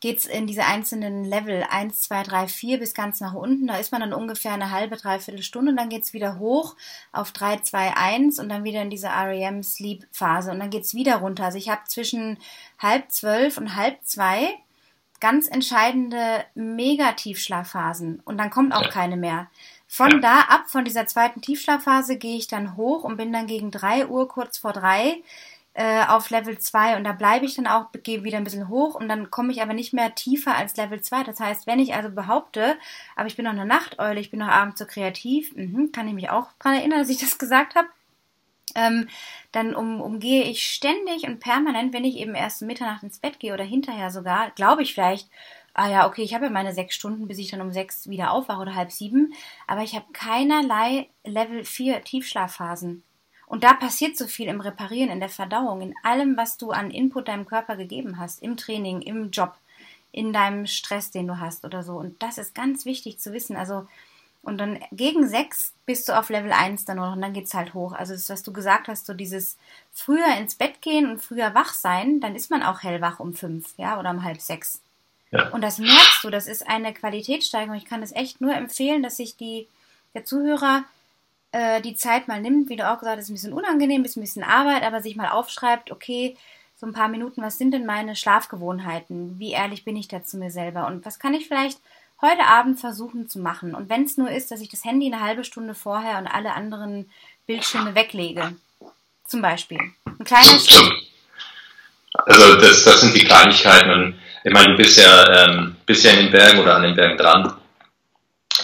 geht es in diese einzelnen Level 1, 2, 3, 4 bis ganz nach unten. Da ist man dann ungefähr eine halbe, dreiviertel Stunde und dann geht es wieder hoch auf 3, 2, 1 und dann wieder in diese REM Sleep Phase und dann geht es wieder runter. Also ich habe zwischen halb zwölf und halb zwei ganz entscheidende Megatiefschlafphasen und dann kommt auch ja. keine mehr. Von ja. da ab, von dieser zweiten Tiefschlafphase, gehe ich dann hoch und bin dann gegen drei Uhr, kurz vor drei, äh, auf Level 2 und da bleibe ich dann auch, gehe wieder ein bisschen hoch und dann komme ich aber nicht mehr tiefer als Level 2. Das heißt, wenn ich also behaupte, aber ich bin noch eine Nachteule, ich bin noch abends so kreativ, mh, kann ich mich auch daran erinnern, dass ich das gesagt habe, ähm, dann um, umgehe ich ständig und permanent, wenn ich eben erst Mitternacht ins Bett gehe oder hinterher sogar, glaube ich vielleicht, ah ja, okay, ich habe ja meine sechs Stunden, bis ich dann um sechs wieder aufwache oder halb sieben, aber ich habe keinerlei Level 4 Tiefschlafphasen. Und da passiert so viel im Reparieren, in der Verdauung, in allem, was du an Input deinem Körper gegeben hast, im Training, im Job, in deinem Stress, den du hast oder so. Und das ist ganz wichtig zu wissen. Also und dann gegen sechs bist du auf Level 1 dann noch und dann geht's halt hoch. Also das, was du gesagt hast, so dieses früher ins Bett gehen und früher wach sein, dann ist man auch hellwach um fünf, ja, oder um halb sechs. Ja. Und das merkst du, das ist eine Qualitätssteigerung. Ich kann es echt nur empfehlen, dass sich die, der Zuhörer äh, die Zeit mal nimmt, wie du auch gesagt hast, ist ein bisschen unangenehm, ist ein bisschen Arbeit, aber sich mal aufschreibt, okay, so ein paar Minuten, was sind denn meine Schlafgewohnheiten? Wie ehrlich bin ich da zu mir selber? Und was kann ich vielleicht heute Abend versuchen zu machen. Und wenn es nur ist, dass ich das Handy eine halbe Stunde vorher und alle anderen Bildschirme weglege. Zum Beispiel. Ein kleines. Also das, das sind die Kleinigkeiten. Und ich meine, du bist ja, ähm, bist ja in den Bergen oder an den Bergen dran.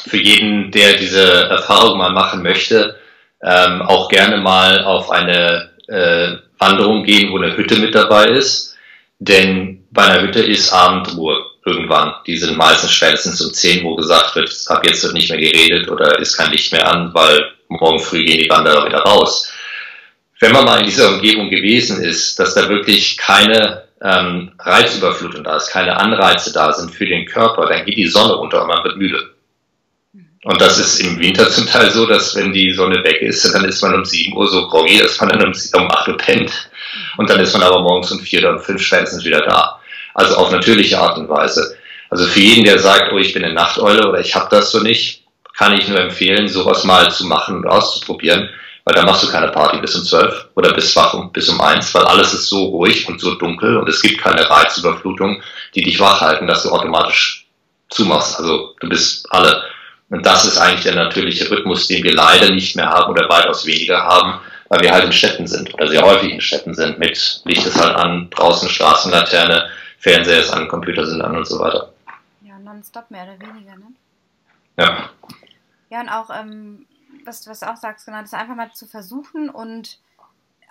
Für jeden, der diese Erfahrung mal machen möchte, ähm, auch gerne mal auf eine äh, Wanderung gehen, wo eine Hütte mit dabei ist. Denn bei einer Hütte ist Abendruhe irgendwann. Die sind meistens spätestens um 10, wo gesagt wird, ab jetzt wird nicht mehr geredet oder ist kein Licht mehr an, weil morgen früh gehen die Wanderer wieder raus. Wenn man mal in dieser Umgebung gewesen ist, dass da wirklich keine ähm, Reizüberflutung da ist, keine Anreize da sind für den Körper, dann geht die Sonne unter und man wird müde. Und das ist im Winter zum Teil so, dass wenn die Sonne weg ist, dann ist man um 7 Uhr so groggy, dass man dann um, um 8 Uhr pennt. Und dann ist man aber morgens um 4 oder um 5 spätestens wieder da also auf natürliche Art und Weise. Also für jeden, der sagt, oh, ich bin eine Nachteule oder ich habe das so nicht, kann ich nur empfehlen, sowas mal zu machen und auszuprobieren, weil da machst du keine Party bis um zwölf oder bis wach um, bis um eins, weil alles ist so ruhig und so dunkel und es gibt keine Reizüberflutung, die dich wach halten, dass du automatisch zumachst. Also du bist alle. Und das ist eigentlich der natürliche Rhythmus, den wir leider nicht mehr haben oder weitaus weniger haben, weil wir halt in Städten sind oder sehr häufig in Städten sind mit Licht ist halt an, draußen Straßenlaterne, Fernseher ist an, Computer sind an und so weiter. Ja, nonstop mehr oder weniger, ne? Ja. Ja, und auch, ähm, was, was du auch sagst, genau, das einfach mal zu versuchen und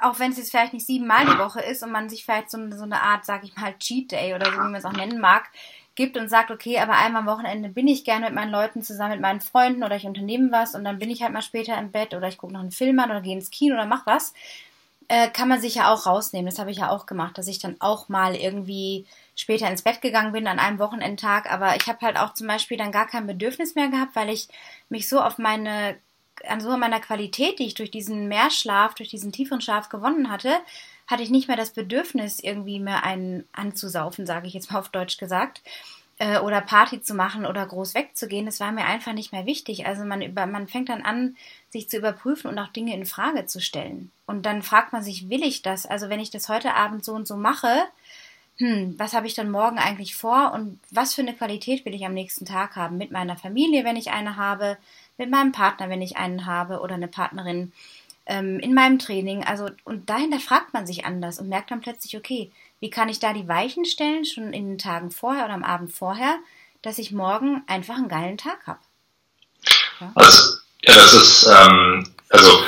auch wenn es jetzt vielleicht nicht siebenmal die Woche ist und man sich vielleicht so, so eine Art, sag ich mal, Cheat Day oder so, wie man es auch nennen mag, gibt und sagt, okay, aber einmal am Wochenende bin ich gerne mit meinen Leuten zusammen, mit meinen Freunden oder ich unternehme was und dann bin ich halt mal später im Bett oder ich gucke noch einen Film an oder gehe ins Kino oder mach was, äh, kann man sich ja auch rausnehmen. Das habe ich ja auch gemacht, dass ich dann auch mal irgendwie später ins Bett gegangen bin an einem Wochenendtag. Aber ich habe halt auch zum Beispiel dann gar kein Bedürfnis mehr gehabt, weil ich mich so auf meine, an so meiner Qualität, die ich durch diesen Mehrschlaf, durch diesen tieferen Schlaf gewonnen hatte, hatte ich nicht mehr das Bedürfnis, irgendwie mehr einen anzusaufen, sage ich jetzt mal auf Deutsch gesagt äh, oder Party zu machen oder groß wegzugehen, das war mir einfach nicht mehr wichtig. Also man über, man fängt dann an, sich zu überprüfen und auch Dinge in Frage zu stellen. Und dann fragt man sich, will ich das? Also wenn ich das heute Abend so und so mache, hm, was habe ich dann morgen eigentlich vor und was für eine Qualität will ich am nächsten Tag haben? Mit meiner Familie, wenn ich eine habe, mit meinem Partner, wenn ich einen habe oder eine Partnerin, ähm, in meinem Training. Also, und dahinter fragt man sich anders und merkt dann plötzlich, okay, wie kann ich da die Weichen stellen, schon in den Tagen vorher oder am Abend vorher, dass ich morgen einfach einen geilen Tag habe? Ja? Also, ja, das ist, ähm, also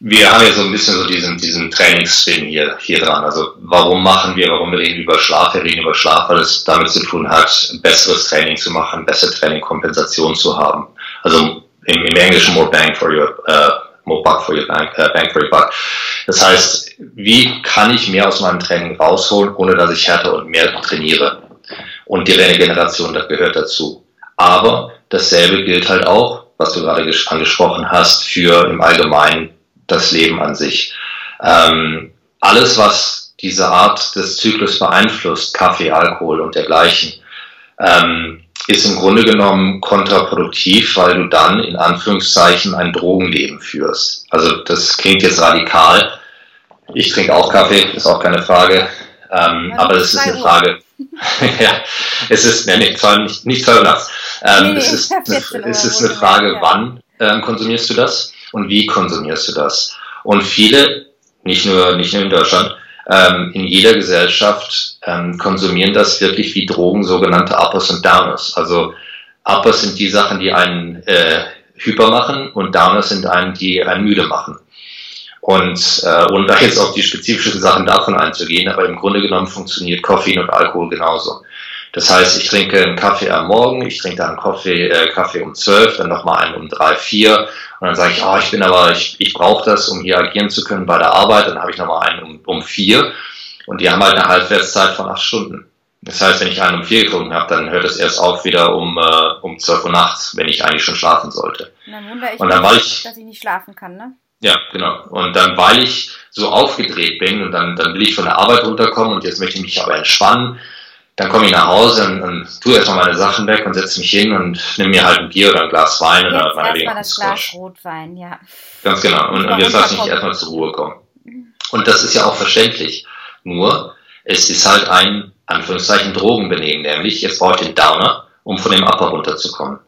wir haben ja so ein bisschen so diesen, diesen Trainingsspin hier, hier dran. Also warum machen wir, warum wir reden über Schlaf? Wir reden über Schlaf, weil es damit zu tun hat, besseres Training zu machen, bessere Trainingkompensation zu haben. Also im, im Englischen more bang for your, uh, more buck for your bank, uh, bang for your buck. Das heißt, wie kann ich mehr aus meinem Training rausholen, ohne dass ich härter und mehr trainiere? Und die Regeneration, das gehört dazu. Aber dasselbe gilt halt auch, was du gerade angesprochen hast, für im Allgemeinen das Leben an sich. Ähm, alles, was diese Art des Zyklus beeinflusst, Kaffee, Alkohol und dergleichen, ähm, ist im Grunde genommen kontraproduktiv, weil du dann in Anführungszeichen ein Drogenleben führst. Also das klingt jetzt radikal. Ich trinke auch Kaffee, ist auch keine Frage. Ähm, ja, aber es ist eine Frage. ja, es ist ne, nicht, nicht, nicht zwei Uhr nachts. Ähm, nee, es, ist eine, es ist eine Frage, wann ähm, konsumierst du das? und wie konsumierst du das? Und viele, nicht nur, nicht nur in Deutschland, ähm, in jeder Gesellschaft ähm, konsumieren das wirklich wie Drogen, sogenannte Uppers und Downers. Also Uppers sind die Sachen, die einen äh, hyper machen und Downers sind einen, die einen müde machen. Und äh, ohne da jetzt auf die spezifischen Sachen davon einzugehen, aber im Grunde genommen funktioniert Koffein und Alkohol genauso. Das heißt, ich trinke einen Kaffee am Morgen, ich trinke dann einen Kaffee, äh, Kaffee um zwölf, dann nochmal einen um drei, vier und dann sage ich, oh, ich bin aber, ich, ich brauche das, um hier agieren zu können bei der Arbeit, dann habe ich nochmal einen um, um vier und die haben halt eine Halbwertszeit von acht Stunden. Das heißt, wenn ich einen um vier getrunken habe, dann hört es erst auf wieder um, äh, um zwölf Uhr nachts, wenn ich eigentlich schon schlafen sollte. Und dann wundere ich und dann, mich, ich, dass ich nicht schlafen kann, ne? Ja, genau. Und dann, weil ich so aufgedreht bin und dann, dann will ich von der Arbeit runterkommen und jetzt möchte ich mich aber entspannen, dann komme ich nach Hause und, und tue erstmal meine Sachen weg und setze mich hin und nehme mir halt ein Bier oder ein Glas Wein jetzt oder meine Erstmal das Glas Rotwein, ja. Ganz genau. Und, und jetzt lasse ich mich erstmal zur Ruhe kommen. Und das ist ja auch verständlich. Nur, es ist halt ein, Anführungszeichen, Drogenbenehmen, nämlich jetzt brauche ich den Downer, um von dem Upper runterzukommen.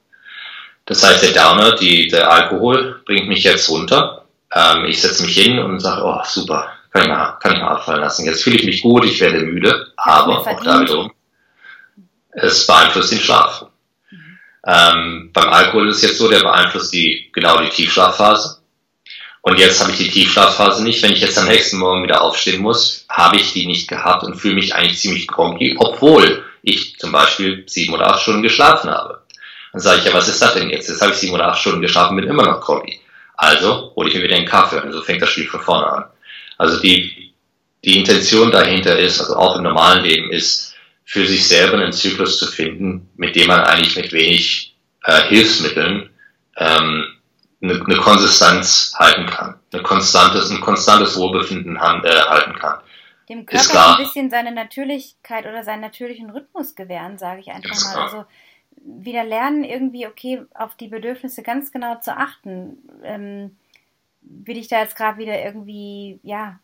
Das heißt, der Downer, die, der Alkohol, bringt mich jetzt runter. Ähm, ich setze mich hin und sage, oh, super, kann ich mal, kann ich mal abfallen lassen. Jetzt fühle ich mich gut, ich werde müde, aber auch da wiederum, es beeinflusst den Schlaf. Mhm. Ähm, beim Alkohol ist es jetzt so, der beeinflusst die, genau die Tiefschlafphase. Und jetzt habe ich die Tiefschlafphase nicht. Wenn ich jetzt am nächsten Morgen wieder aufstehen muss, habe ich die nicht gehabt und fühle mich eigentlich ziemlich groggy, obwohl ich zum Beispiel sieben oder acht Stunden geschlafen habe. Dann sage ich, ja, was ist das denn jetzt? Jetzt habe ich sieben oder acht Stunden geschlafen, bin immer noch groggy. Also hole ich mir wieder einen Kaffee und so fängt das Spiel von vorne an. Also die, die Intention dahinter ist, also auch im normalen Leben, ist, für sich selber einen Zyklus zu finden, mit dem man eigentlich mit wenig äh, Hilfsmitteln ähm, eine, eine Konsistenz halten kann, eine konstantes, ein konstantes Wohlbefinden han, äh, halten kann. Dem Körper ein bisschen seine Natürlichkeit oder seinen natürlichen Rhythmus gewähren, sage ich einfach mal. Also wieder lernen, irgendwie, okay, auf die Bedürfnisse ganz genau zu achten. Ähm, will ich da jetzt gerade wieder irgendwie, ja,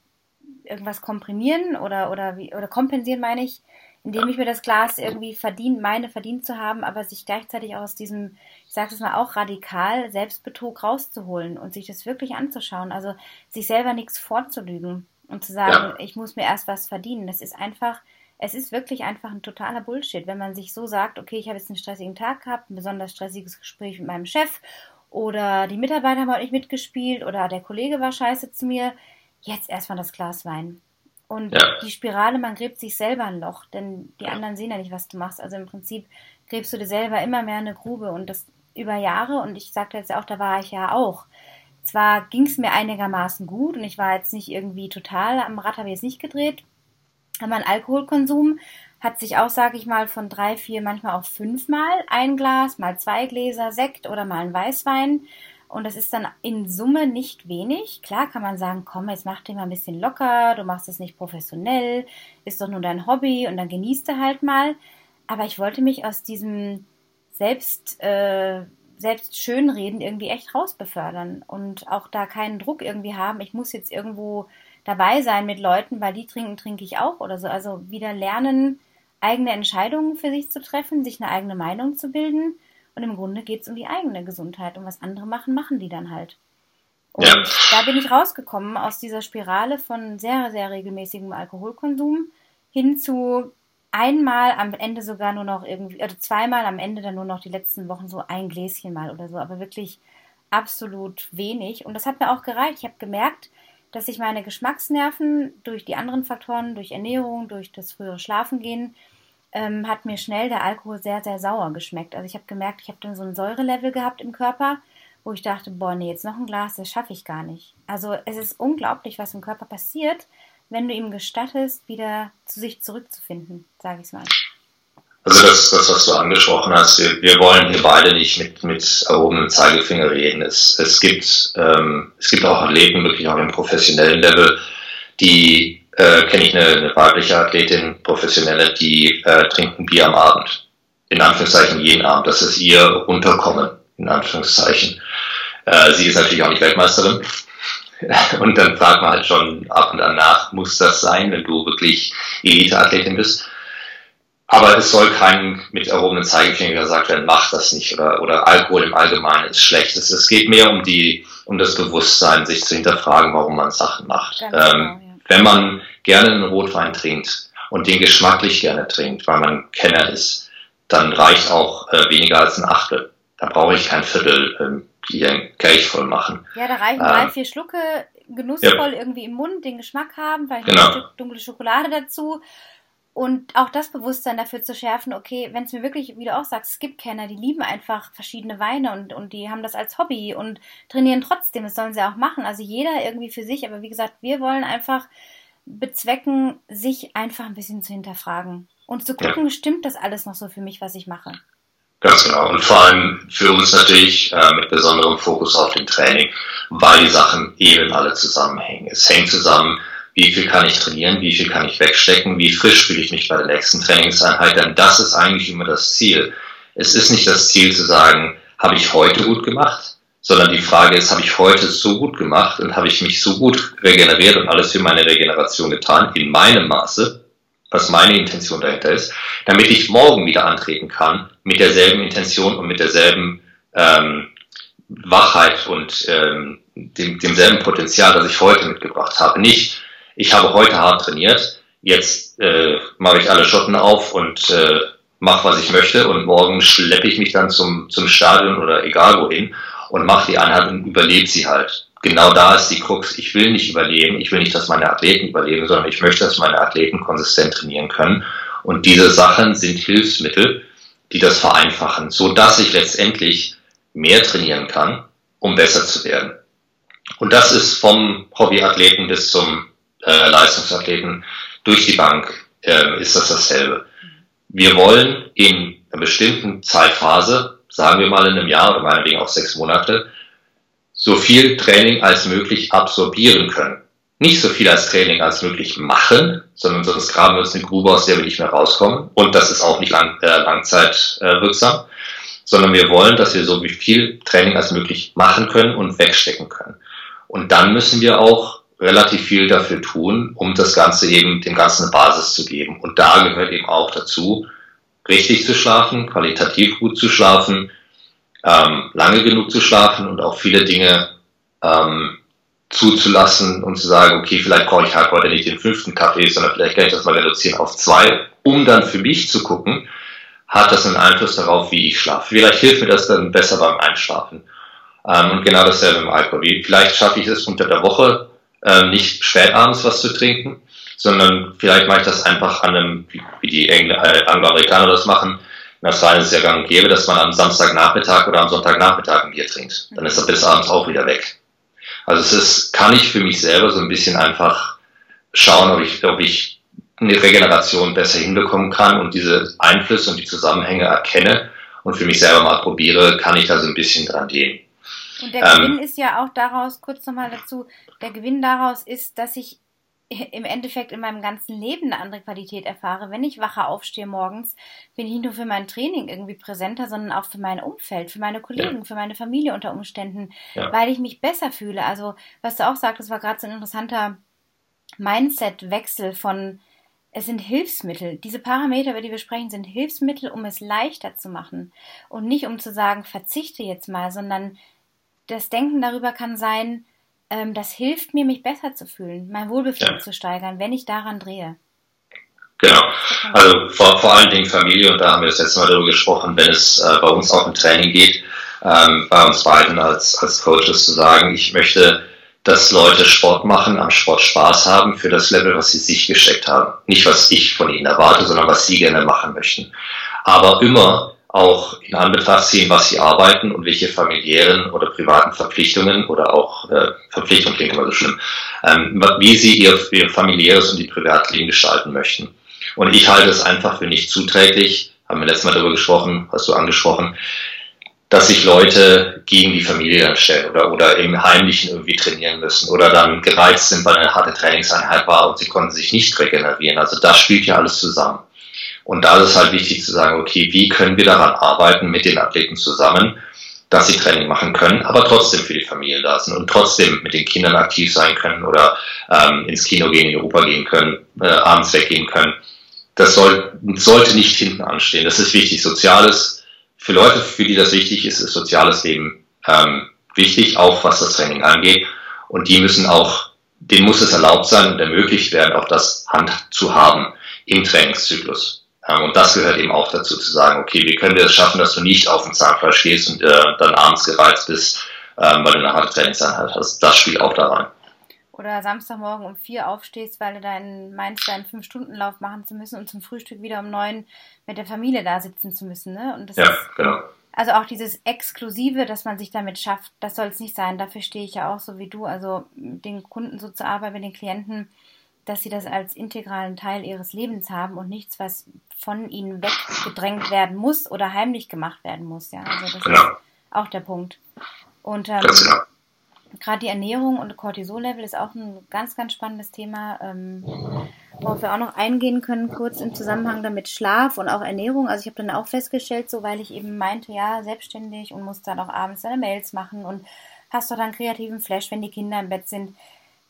irgendwas komprimieren oder, oder, wie, oder kompensieren, meine ich, indem ich mir das Glas irgendwie verdient, meine verdient zu haben, aber sich gleichzeitig aus diesem, ich sage es mal auch radikal, Selbstbetrug rauszuholen und sich das wirklich anzuschauen. Also sich selber nichts vorzulügen und zu sagen, ja. ich muss mir erst was verdienen. Das ist einfach, es ist wirklich einfach ein totaler Bullshit, wenn man sich so sagt, okay, ich habe jetzt einen stressigen Tag gehabt, ein besonders stressiges Gespräch mit meinem Chef oder die Mitarbeiter haben heute nicht mitgespielt oder der Kollege war scheiße zu mir. Jetzt erstmal das Glas Wein. Und ja. die Spirale, man gräbt sich selber ein Loch, denn die anderen sehen ja nicht, was du machst. Also im Prinzip gräbst du dir selber immer mehr eine Grube und das über Jahre. Und ich sagte jetzt auch, da war ich ja auch. Zwar ging es mir einigermaßen gut und ich war jetzt nicht irgendwie total am Rad, habe ich jetzt nicht gedreht, mein Alkoholkonsum hat sich auch, sage ich mal, von drei, vier, manchmal auch fünfmal ein Glas, mal zwei Gläser Sekt oder mal ein Weißwein. Und das ist dann in Summe nicht wenig. Klar kann man sagen, komm, jetzt mach dir mal ein bisschen locker, du machst es nicht professionell, ist doch nur dein Hobby und dann genießt du halt mal. Aber ich wollte mich aus diesem Selbst, äh, selbst Schönreden irgendwie echt rausbefördern und auch da keinen Druck irgendwie haben. Ich muss jetzt irgendwo dabei sein mit Leuten, weil die trinken, trinke ich auch oder so. Also wieder lernen, eigene Entscheidungen für sich zu treffen, sich eine eigene Meinung zu bilden. Und im Grunde geht es um die eigene Gesundheit. Und was andere machen, machen die dann halt. Und ja. da bin ich rausgekommen aus dieser Spirale von sehr, sehr regelmäßigem Alkoholkonsum hin zu einmal am Ende sogar nur noch irgendwie, oder zweimal am Ende dann nur noch die letzten Wochen so ein Gläschen mal oder so, aber wirklich absolut wenig. Und das hat mir auch gereicht. Ich habe gemerkt, dass sich meine Geschmacksnerven durch die anderen Faktoren, durch Ernährung, durch das frühere Schlafengehen, ähm, hat mir schnell der Alkohol sehr, sehr sauer geschmeckt. Also ich habe gemerkt, ich habe dann so ein Säurelevel gehabt im Körper, wo ich dachte, boah, nee, jetzt noch ein Glas, das schaffe ich gar nicht. Also es ist unglaublich, was im Körper passiert, wenn du ihm gestattest, wieder zu sich zurückzufinden, sage ich mal. Also das, das, was du angesprochen hast, wir, wir wollen hier beide nicht mit, mit erhobenem Zeigefinger reden. Es, es, gibt, ähm, es gibt auch Athleten, wirklich auch im professionellen Level, die, äh, kenne ich eine, eine weibliche Athletin, professionelle, die äh, trinken Bier am Abend. In Anführungszeichen jeden Abend. Das ist ihr Runterkommen, in Anführungszeichen. Äh, sie ist natürlich auch nicht Weltmeisterin. Und dann fragt man halt schon ab und an nach, muss das sein, wenn du wirklich Elite-Athletin bist? Aber es soll kein mit erhobenen Zeigefinger gesagt werden, mach das nicht oder, oder Alkohol im Allgemeinen ist schlecht. Es, es geht mehr um die, um das Bewusstsein, sich zu hinterfragen, warum man Sachen macht. Ähm, genau, ja. Wenn man gerne einen Rotwein trinkt und den geschmacklich gerne trinkt, weil man Kenner ist, dann reicht auch äh, weniger als ein Achtel. Da brauche ich kein Viertel ähm, hier ein Kelch voll machen. Ja, da reichen ähm, drei, vier Schlucke genussvoll ja. irgendwie im Mund, den Geschmack haben, vielleicht genau. ein Stück dunkle Schokolade dazu und auch das Bewusstsein dafür zu schärfen, okay, wenn es mir wirklich, wie du auch sagst, es gibt Kenner, die lieben einfach verschiedene Weine und, und die haben das als Hobby und trainieren trotzdem, das sollen sie auch machen. Also jeder irgendwie für sich, aber wie gesagt, wir wollen einfach bezwecken, sich einfach ein bisschen zu hinterfragen und zu gucken, ja. stimmt das alles noch so für mich, was ich mache. Ganz genau. Und vor allem für uns natürlich äh, mit besonderem Fokus auf dem Training, weil die Sachen eben alle zusammenhängen. Es hängt zusammen wie viel kann ich trainieren, wie viel kann ich wegstecken, wie frisch fühle ich mich bei der nächsten Trainingseinheit, denn das ist eigentlich immer das Ziel. Es ist nicht das Ziel zu sagen, habe ich heute gut gemacht, sondern die Frage ist, habe ich heute so gut gemacht und habe ich mich so gut regeneriert und alles für meine Regeneration getan, in meinem Maße, was meine Intention dahinter ist, damit ich morgen wieder antreten kann mit derselben Intention und mit derselben ähm, Wachheit und ähm, dem, demselben Potenzial, das ich heute mitgebracht habe. Nicht, ich habe heute hart trainiert, jetzt äh, mache ich alle Schotten auf und äh, mache, was ich möchte und morgen schleppe ich mich dann zum, zum Stadion oder egal wohin und mache die Einheit und überlebe sie halt. Genau da ist die Krux. Ich will nicht überleben, ich will nicht, dass meine Athleten überleben, sondern ich möchte, dass meine Athleten konsistent trainieren können. Und diese Sachen sind Hilfsmittel, die das vereinfachen, so dass ich letztendlich mehr trainieren kann, um besser zu werden. Und das ist vom Hobbyathleten bis zum äh, Leistungsathleten durch die Bank äh, ist das dasselbe. Wir wollen in einer bestimmten Zeitphase, sagen wir mal in einem Jahr oder meinetwegen auch sechs Monate, so viel Training als möglich absorbieren können. Nicht so viel als Training als möglich machen, sondern sonst graben wir uns eine Grube, aus der wir nicht mehr rauskommen. Und das ist auch nicht lang, äh, langzeitwirksam. Äh, sondern wir wollen, dass wir so viel Training als möglich machen können und wegstecken können. Und dann müssen wir auch relativ viel dafür tun, um das Ganze eben dem Ganzen eine Basis zu geben. Und da gehört eben auch dazu, richtig zu schlafen, qualitativ gut zu schlafen, ähm, lange genug zu schlafen und auch viele Dinge ähm, zuzulassen und zu sagen, okay, vielleicht brauche ich halt heute nicht den fünften Kaffee, sondern vielleicht kann ich das mal reduzieren auf zwei, um dann für mich zu gucken, hat das einen Einfluss darauf, wie ich schlafe. Vielleicht hilft mir das dann besser beim Einschlafen. Ähm, und genau dasselbe im Alkohol. Vielleicht schaffe ich es unter der Woche, äh, nicht spät abends was zu trinken, sondern vielleicht mache ich das einfach an einem, wie die Engl äh, Anglo-Amerikaner das machen. In Australien ist es ja gang und gäbe, dass man am Samstagnachmittag oder am Sonntagnachmittag ein Bier trinkt. Dann ist er bis abends auch wieder weg. Also es ist, kann ich für mich selber so ein bisschen einfach schauen, ob ich, ob ich eine Regeneration besser hinbekommen kann und diese Einflüsse und die Zusammenhänge erkenne und für mich selber mal probiere, kann ich da so ein bisschen dran gehen. Und der ähm, Gewinn ist ja auch daraus, kurz nochmal dazu, der Gewinn daraus ist, dass ich im Endeffekt in meinem ganzen Leben eine andere Qualität erfahre. Wenn ich wacher aufstehe morgens, bin ich nicht nur für mein Training irgendwie präsenter, sondern auch für mein Umfeld, für meine Kollegen, ja. für meine Familie unter Umständen, ja. weil ich mich besser fühle. Also, was du auch sagst, das war gerade so ein interessanter Mindset-Wechsel von, es sind Hilfsmittel. Diese Parameter, über die wir sprechen, sind Hilfsmittel, um es leichter zu machen. Und nicht um zu sagen, verzichte jetzt mal, sondern das Denken darüber kann sein, ähm, das hilft mir, mich besser zu fühlen, mein Wohlbefinden ja. zu steigern, wenn ich daran drehe. Genau. Also vor, vor allen Dingen Familie, und da haben wir das letzte Mal darüber gesprochen, wenn es äh, bei uns auch im Training geht, ähm, bei uns beiden als, als Coaches zu sagen, ich möchte, dass Leute Sport machen, am Sport Spaß haben für das Level, was sie sich gesteckt haben. Nicht, was ich von ihnen erwarte, sondern was sie gerne machen möchten. Aber immer auch in Anbetracht ziehen, was sie arbeiten und welche familiären oder privaten Verpflichtungen oder auch äh, Verpflichtungen klingt immer so schlimm, ähm, wie sie ihr, ihr familiäres und ihr Privatleben gestalten möchten. Und ich halte es einfach für nicht zuträglich, haben wir letztes Mal darüber gesprochen, hast du angesprochen, dass sich Leute gegen die Familie dann stellen oder, oder im Heimlichen irgendwie trainieren müssen oder dann gereizt sind, weil eine harte Trainingseinheit war und sie konnten sich nicht regenerieren. Also das spielt ja alles zusammen. Und da ist es halt wichtig zu sagen, okay, wie können wir daran arbeiten mit den Athleten zusammen, dass sie Training machen können, aber trotzdem für die Familie da sind und trotzdem mit den Kindern aktiv sein können oder ähm, ins Kino gehen, in die Oper gehen können, äh, abends weggehen können. Das soll, sollte nicht hinten anstehen. Das ist wichtig. Soziales, für Leute, für die das wichtig ist, ist soziales Leben ähm, wichtig, auch was das Training angeht. Und die müssen auch, denen muss es erlaubt sein und ermöglicht werden, auch das Hand zu haben im Trainingszyklus. Ähm, und das gehört eben auch dazu zu sagen, okay, wie können wir es schaffen, dass du nicht auf den Zahnfleisch gehst und äh, dann abends gereizt bist, ähm, weil du eine harte Trainingseinheit hast. Das spielt auch da rein. Oder Samstagmorgen um vier aufstehst, weil du deinen meinst, deinen Fünf-Stunden-Lauf machen zu müssen und zum Frühstück wieder um neun mit der Familie da sitzen zu müssen. Ne? Und das ja, ist, genau. Also auch dieses Exklusive, dass man sich damit schafft, das soll es nicht sein. Dafür stehe ich ja auch so wie du. Also den Kunden so zu arbeiten, mit den Klienten, dass sie das als integralen Teil ihres Lebens haben und nichts, was von ihnen weggedrängt werden muss oder heimlich gemacht werden muss. Ja, also das genau. ist auch der Punkt. Und ähm, genau. gerade die Ernährung und Cortisol-Level ist auch ein ganz, ganz spannendes Thema, ähm, worauf wir auch noch eingehen können, kurz im Zusammenhang damit Schlaf und auch Ernährung. Also ich habe dann auch festgestellt, so weil ich eben meinte, ja, selbstständig und muss dann auch abends deine Mails machen und hast doch dann kreativen Flash, wenn die Kinder im Bett sind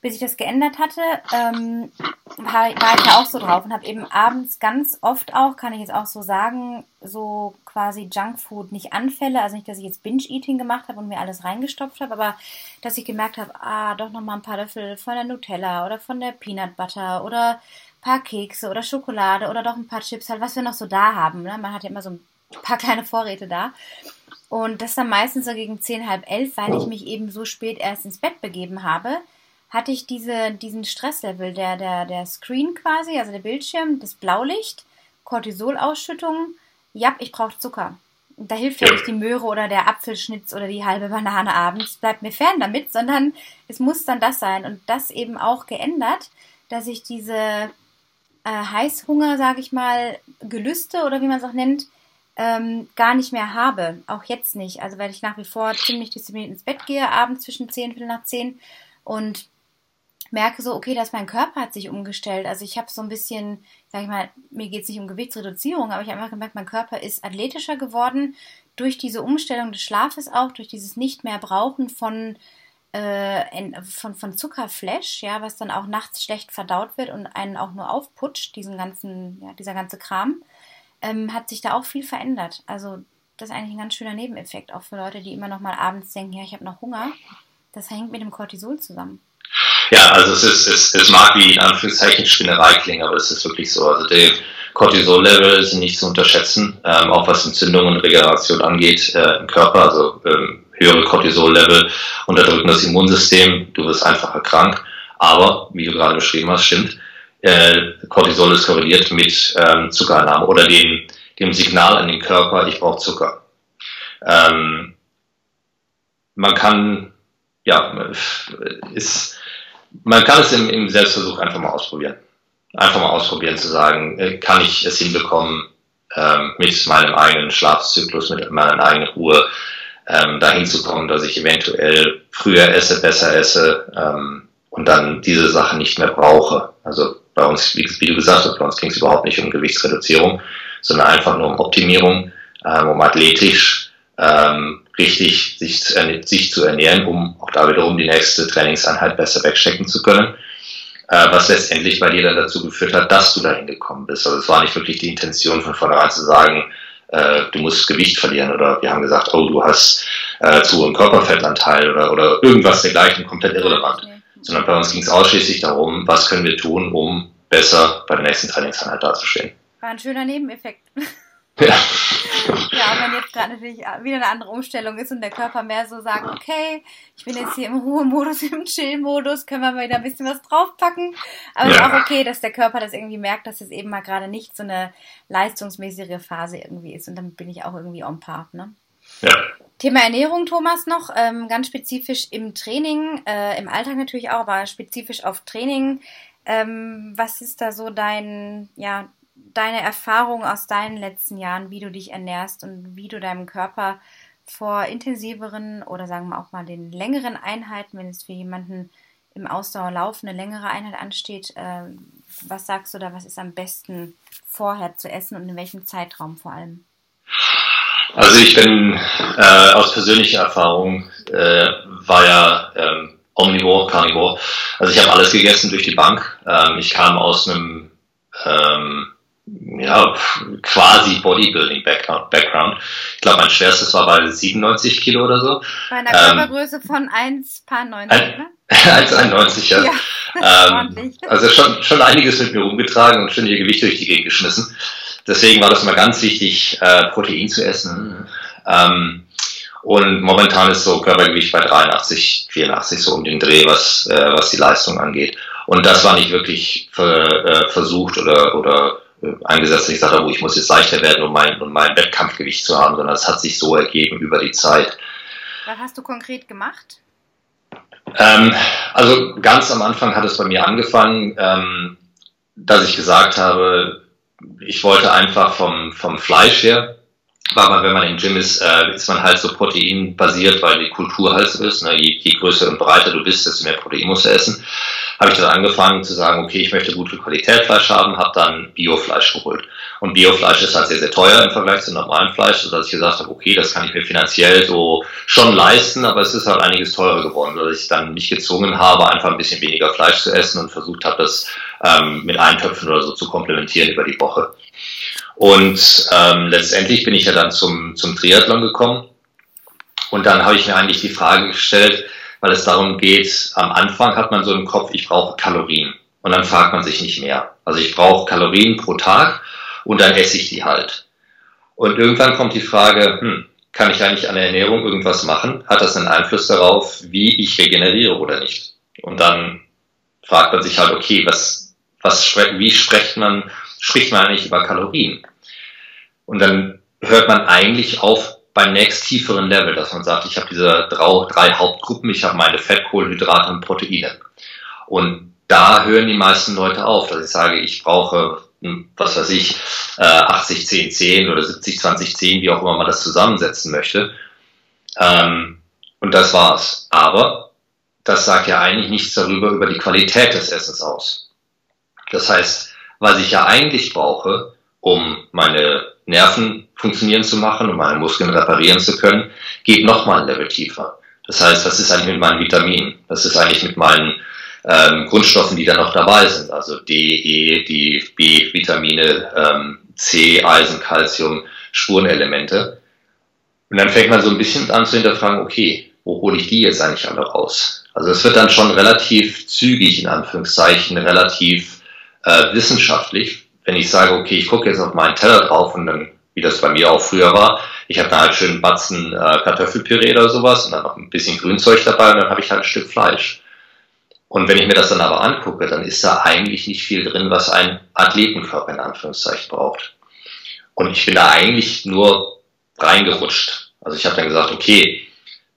bis ich das geändert hatte, ähm, war, ich ja auch so drauf und habe eben abends ganz oft auch, kann ich jetzt auch so sagen, so quasi Junkfood, nicht Anfälle, also nicht, dass ich jetzt Binge-Eating gemacht habe und mir alles reingestopft habe, aber dass ich gemerkt habe, ah, doch nochmal ein paar Löffel von der Nutella oder von der Peanut Butter oder ein paar Kekse oder Schokolade oder doch ein paar Chips, halt, was wir noch so da haben. Ne? Man hat ja immer so ein paar kleine Vorräte da. Und das dann meistens so gegen zehn, halb elf, weil ich mich eben so spät erst ins Bett begeben habe hatte ich diese, diesen Stresslevel, der, der, der Screen quasi, also der Bildschirm, das Blaulicht, Cortisolausschüttung, ja, ich brauche Zucker. Da hilft ja nicht die Möhre oder der Apfelschnitz oder die halbe Banane abends, bleibt mir fern damit, sondern es muss dann das sein. Und das eben auch geändert, dass ich diese äh, Heißhunger, sage ich mal, Gelüste oder wie man es auch nennt, ähm, gar nicht mehr habe. Auch jetzt nicht. Also weil ich nach wie vor ziemlich diszipliniert ins Bett gehe, abends zwischen 10 und nach 10 und merke so, okay, dass mein Körper hat sich umgestellt. Also ich habe so ein bisschen, sag ich mal, mir geht es nicht um Gewichtsreduzierung, aber ich habe einfach gemerkt, mein Körper ist athletischer geworden durch diese Umstellung des Schlafes auch, durch dieses nicht mehr brauchen von äh, von, von Zuckerflash, ja, was dann auch nachts schlecht verdaut wird und einen auch nur aufputscht, diesen ganzen, ja, dieser ganze Kram, ähm, hat sich da auch viel verändert. Also das ist eigentlich ein ganz schöner Nebeneffekt, auch für Leute, die immer noch mal abends denken, ja, ich habe noch Hunger. Das hängt mit dem Cortisol zusammen. Ja, also es ist, es, es mag wie in Anführungszeichen Spinnerei klingen, aber es ist wirklich so. Also die Cortisol-Level sind nicht zu unterschätzen, ähm, auch was Entzündung und Regeneration angeht äh, im Körper. Also ähm, höhere Cortisol-Level unterdrücken das Immunsystem, du wirst einfach krank. Aber, wie du gerade beschrieben hast, stimmt, äh, Cortisol ist korreliert mit ähm, Zuckereinnahme oder dem, dem Signal an den Körper, ich brauche Zucker. Ähm, man kann, ja, ist man kann es im, im Selbstversuch einfach mal ausprobieren. Einfach mal ausprobieren zu sagen, äh, kann ich es hinbekommen, ähm, mit meinem eigenen Schlafzyklus, mit meiner eigenen Ruhe ähm, dahin zu kommen, dass ich eventuell früher esse, besser esse ähm, und dann diese Sachen nicht mehr brauche. Also bei uns, wie, wie du gesagt hast, bei uns ging es überhaupt nicht um Gewichtsreduzierung, sondern einfach nur um Optimierung, ähm, um athletisch ähm, richtig sich zu, sich zu ernähren, um auch da wiederum die nächste Trainingseinheit besser wegstecken zu können. Äh, was letztendlich bei dir dann dazu geführt hat, dass du dahin gekommen bist. Also es war nicht wirklich die Intention von vornherein zu sagen, äh, du musst Gewicht verlieren oder wir haben gesagt, oh, du hast äh, zu hohen Körperfettanteil oder, oder irgendwas dergleichen, komplett irrelevant. Ja. Sondern bei uns ging es ausschließlich darum, was können wir tun, um besser bei der nächsten Trainingseinheit dazustehen. War ein schöner Nebeneffekt. Ja. ja, wenn jetzt gerade natürlich wieder eine andere Umstellung ist und der Körper mehr so sagt, okay, ich bin jetzt hier im Ruhemodus, im Chill-Modus, können wir mal wieder ein bisschen was draufpacken. Aber ja. ist auch okay, dass der Körper das irgendwie merkt, dass es eben mal gerade nicht so eine leistungsmäßige Phase irgendwie ist. Und damit bin ich auch irgendwie on par, ne? Ja. Thema Ernährung, Thomas, noch ähm, ganz spezifisch im Training, äh, im Alltag natürlich auch, aber spezifisch auf Training. Ähm, was ist da so dein, ja, deine Erfahrung aus deinen letzten Jahren, wie du dich ernährst und wie du deinem Körper vor intensiveren oder sagen wir auch mal den längeren Einheiten, wenn es für jemanden im Ausdauerlauf eine längere Einheit ansteht, äh, was sagst du da, was ist am besten vorher zu essen und in welchem Zeitraum vor allem? Also ich bin äh, aus persönlicher Erfahrung äh, war ja ähm, Omnivore, Carnivore. Also ich habe alles gegessen durch die Bank. Ähm, ich kam aus einem ähm, ja, quasi Bodybuilding-Background. Ich glaube, mein schwerstes war bei 97 Kilo oder so. Bei einer Körpergröße ähm, von 1,90, ne? 1,91, ja. ja ähm, also schon, schon einiges mit mir rumgetragen und schon ihr Gewicht durch die Gegend geschmissen. Deswegen war das mal ganz wichtig, äh, Protein zu essen. Ähm, und momentan ist so Körpergewicht bei 83, 84 so um den Dreh, was, äh, was die Leistung angeht. Und das war nicht wirklich ver, äh, versucht oder, oder äh, eingesetzt, dass ich sagte, oh, ich muss jetzt leichter werden, um mein, um mein Wettkampfgewicht zu haben, sondern es hat sich so ergeben über die Zeit. Was hast du konkret gemacht? Ähm, also ganz am Anfang hat es bei mir angefangen, ähm, dass ich gesagt habe, ich wollte einfach vom, vom Fleisch her, weil man, wenn man im Gym ist, äh, ist man halt so proteinbasiert, weil die Kultur halt so ist. Ne? Je, je größer und breiter du bist, desto mehr Protein musst du essen. Habe ich dann angefangen zu sagen, okay, ich möchte gute Qualität Fleisch haben, habe dann Biofleisch geholt. Und Biofleisch ist halt sehr, sehr teuer im Vergleich zu normalem Fleisch, sodass ich gesagt habe, okay, das kann ich mir finanziell so schon leisten, aber es ist halt einiges teurer geworden, dass ich dann mich gezwungen habe, einfach ein bisschen weniger Fleisch zu essen und versucht habe, das ähm, mit Eintöpfen oder so zu komplementieren über die Woche. Und ähm, letztendlich bin ich ja dann zum, zum Triathlon gekommen. Und dann habe ich mir eigentlich die Frage gestellt, weil es darum geht, am Anfang hat man so im Kopf, ich brauche Kalorien. Und dann fragt man sich nicht mehr. Also ich brauche Kalorien pro Tag und dann esse ich die halt. Und irgendwann kommt die Frage, hm, kann ich eigentlich an der Ernährung irgendwas machen? Hat das einen Einfluss darauf, wie ich regeneriere oder nicht? Und dann fragt man sich halt, okay, was, was, wie spricht man spricht man eigentlich über Kalorien. Und dann hört man eigentlich auf beim nächst tieferen Level, dass man sagt, ich habe diese drei Hauptgruppen, ich habe meine Fett, Kohlenhydrate und Proteine. Und da hören die meisten Leute auf, dass ich sage, ich brauche, hm, was weiß ich, 80, 10, 10 oder 70, 20, 10, wie auch immer man das zusammensetzen möchte. Ähm, und das war's. Aber das sagt ja eigentlich nichts darüber, über die Qualität des Essens aus. Das heißt, was ich ja eigentlich brauche, um meine Nerven funktionieren zu machen, um meine Muskeln reparieren zu können, geht nochmal ein Level tiefer. Das heißt, was ist eigentlich mit meinen Vitaminen? Was ist eigentlich mit meinen ähm, Grundstoffen, die da noch dabei sind? Also D, E, die B-Vitamine, ähm, C, Eisen, Calcium, Spurenelemente. Und dann fängt man so ein bisschen an zu hinterfragen, okay, wo hole ich die jetzt eigentlich alle raus? Also es wird dann schon relativ zügig, in Anführungszeichen, relativ äh, wissenschaftlich, wenn ich sage, okay, ich gucke jetzt auf meinen Teller drauf und dann, wie das bei mir auch früher war, ich habe da halt schön einen Batzen äh, Kartoffelpüree oder sowas und dann noch ein bisschen Grünzeug dabei und dann habe ich halt ein Stück Fleisch. Und wenn ich mir das dann aber angucke, dann ist da eigentlich nicht viel drin, was ein Athletenkörper in Anführungszeichen braucht. Und ich bin da eigentlich nur reingerutscht. Also ich habe dann gesagt, okay,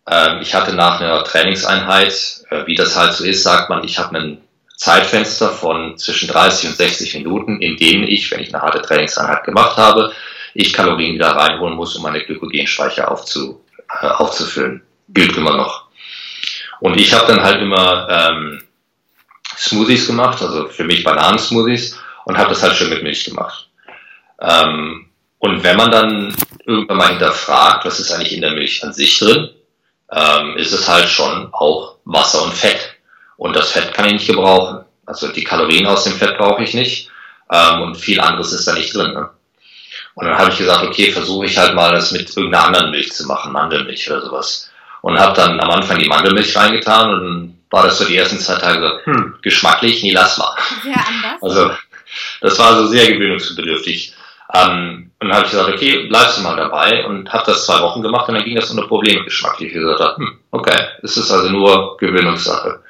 äh, ich hatte nach einer Trainingseinheit, äh, wie das halt so ist, sagt man, ich habe einen Zeitfenster von zwischen 30 und 60 Minuten, in denen ich, wenn ich eine harte Trainingseinheit gemacht habe, ich Kalorien wieder reinholen muss, um meine Glykogenspeicher aufzu, äh, aufzufüllen. Gilt immer noch. Und ich habe dann halt immer ähm, Smoothies gemacht, also für mich Bananensmoothies und habe das halt schön mit Milch gemacht. Ähm, und wenn man dann irgendwann mal hinterfragt, was ist eigentlich in der Milch an sich drin, ähm, ist es halt schon auch Wasser und Fett. Und das Fett kann ich nicht gebrauchen. Also die Kalorien aus dem Fett brauche ich nicht. Ähm, und viel anderes ist da nicht drin. Ne? Und dann habe ich gesagt, okay, versuche ich halt mal das mit irgendeiner anderen Milch zu machen, Mandelmilch oder sowas. Und habe dann am Anfang die Mandelmilch reingetan und dann war das so die ersten zwei Tage so, hm, geschmacklich, nee, lass mal. Sehr anders. Also das war so sehr gewöhnungsbedürftig. Ähm, und dann habe ich gesagt, okay, bleibst du mal dabei und habe das zwei Wochen gemacht und dann ging das ohne Probleme geschmacklich. Ich gesagt habe, hm, okay, es ist also nur Gewöhnungssache.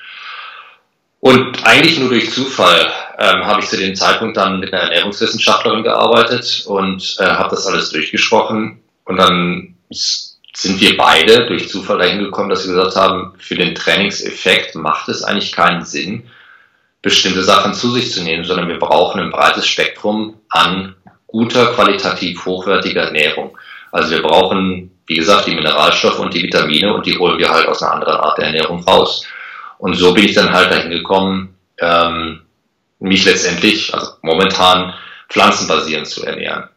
Und eigentlich nur durch Zufall ähm, habe ich zu dem Zeitpunkt dann mit einer Ernährungswissenschaftlerin gearbeitet und äh, habe das alles durchgesprochen. Und dann sind wir beide durch Zufall dahin gekommen, dass wir gesagt haben, für den Trainingseffekt macht es eigentlich keinen Sinn, bestimmte Sachen zu sich zu nehmen, sondern wir brauchen ein breites Spektrum an guter, qualitativ hochwertiger Ernährung. Also wir brauchen, wie gesagt, die Mineralstoffe und die Vitamine und die holen wir halt aus einer anderen Art der Ernährung raus. Und so bin ich dann halt dahin gekommen, ähm, mich letztendlich, also momentan pflanzenbasierend zu ernähren.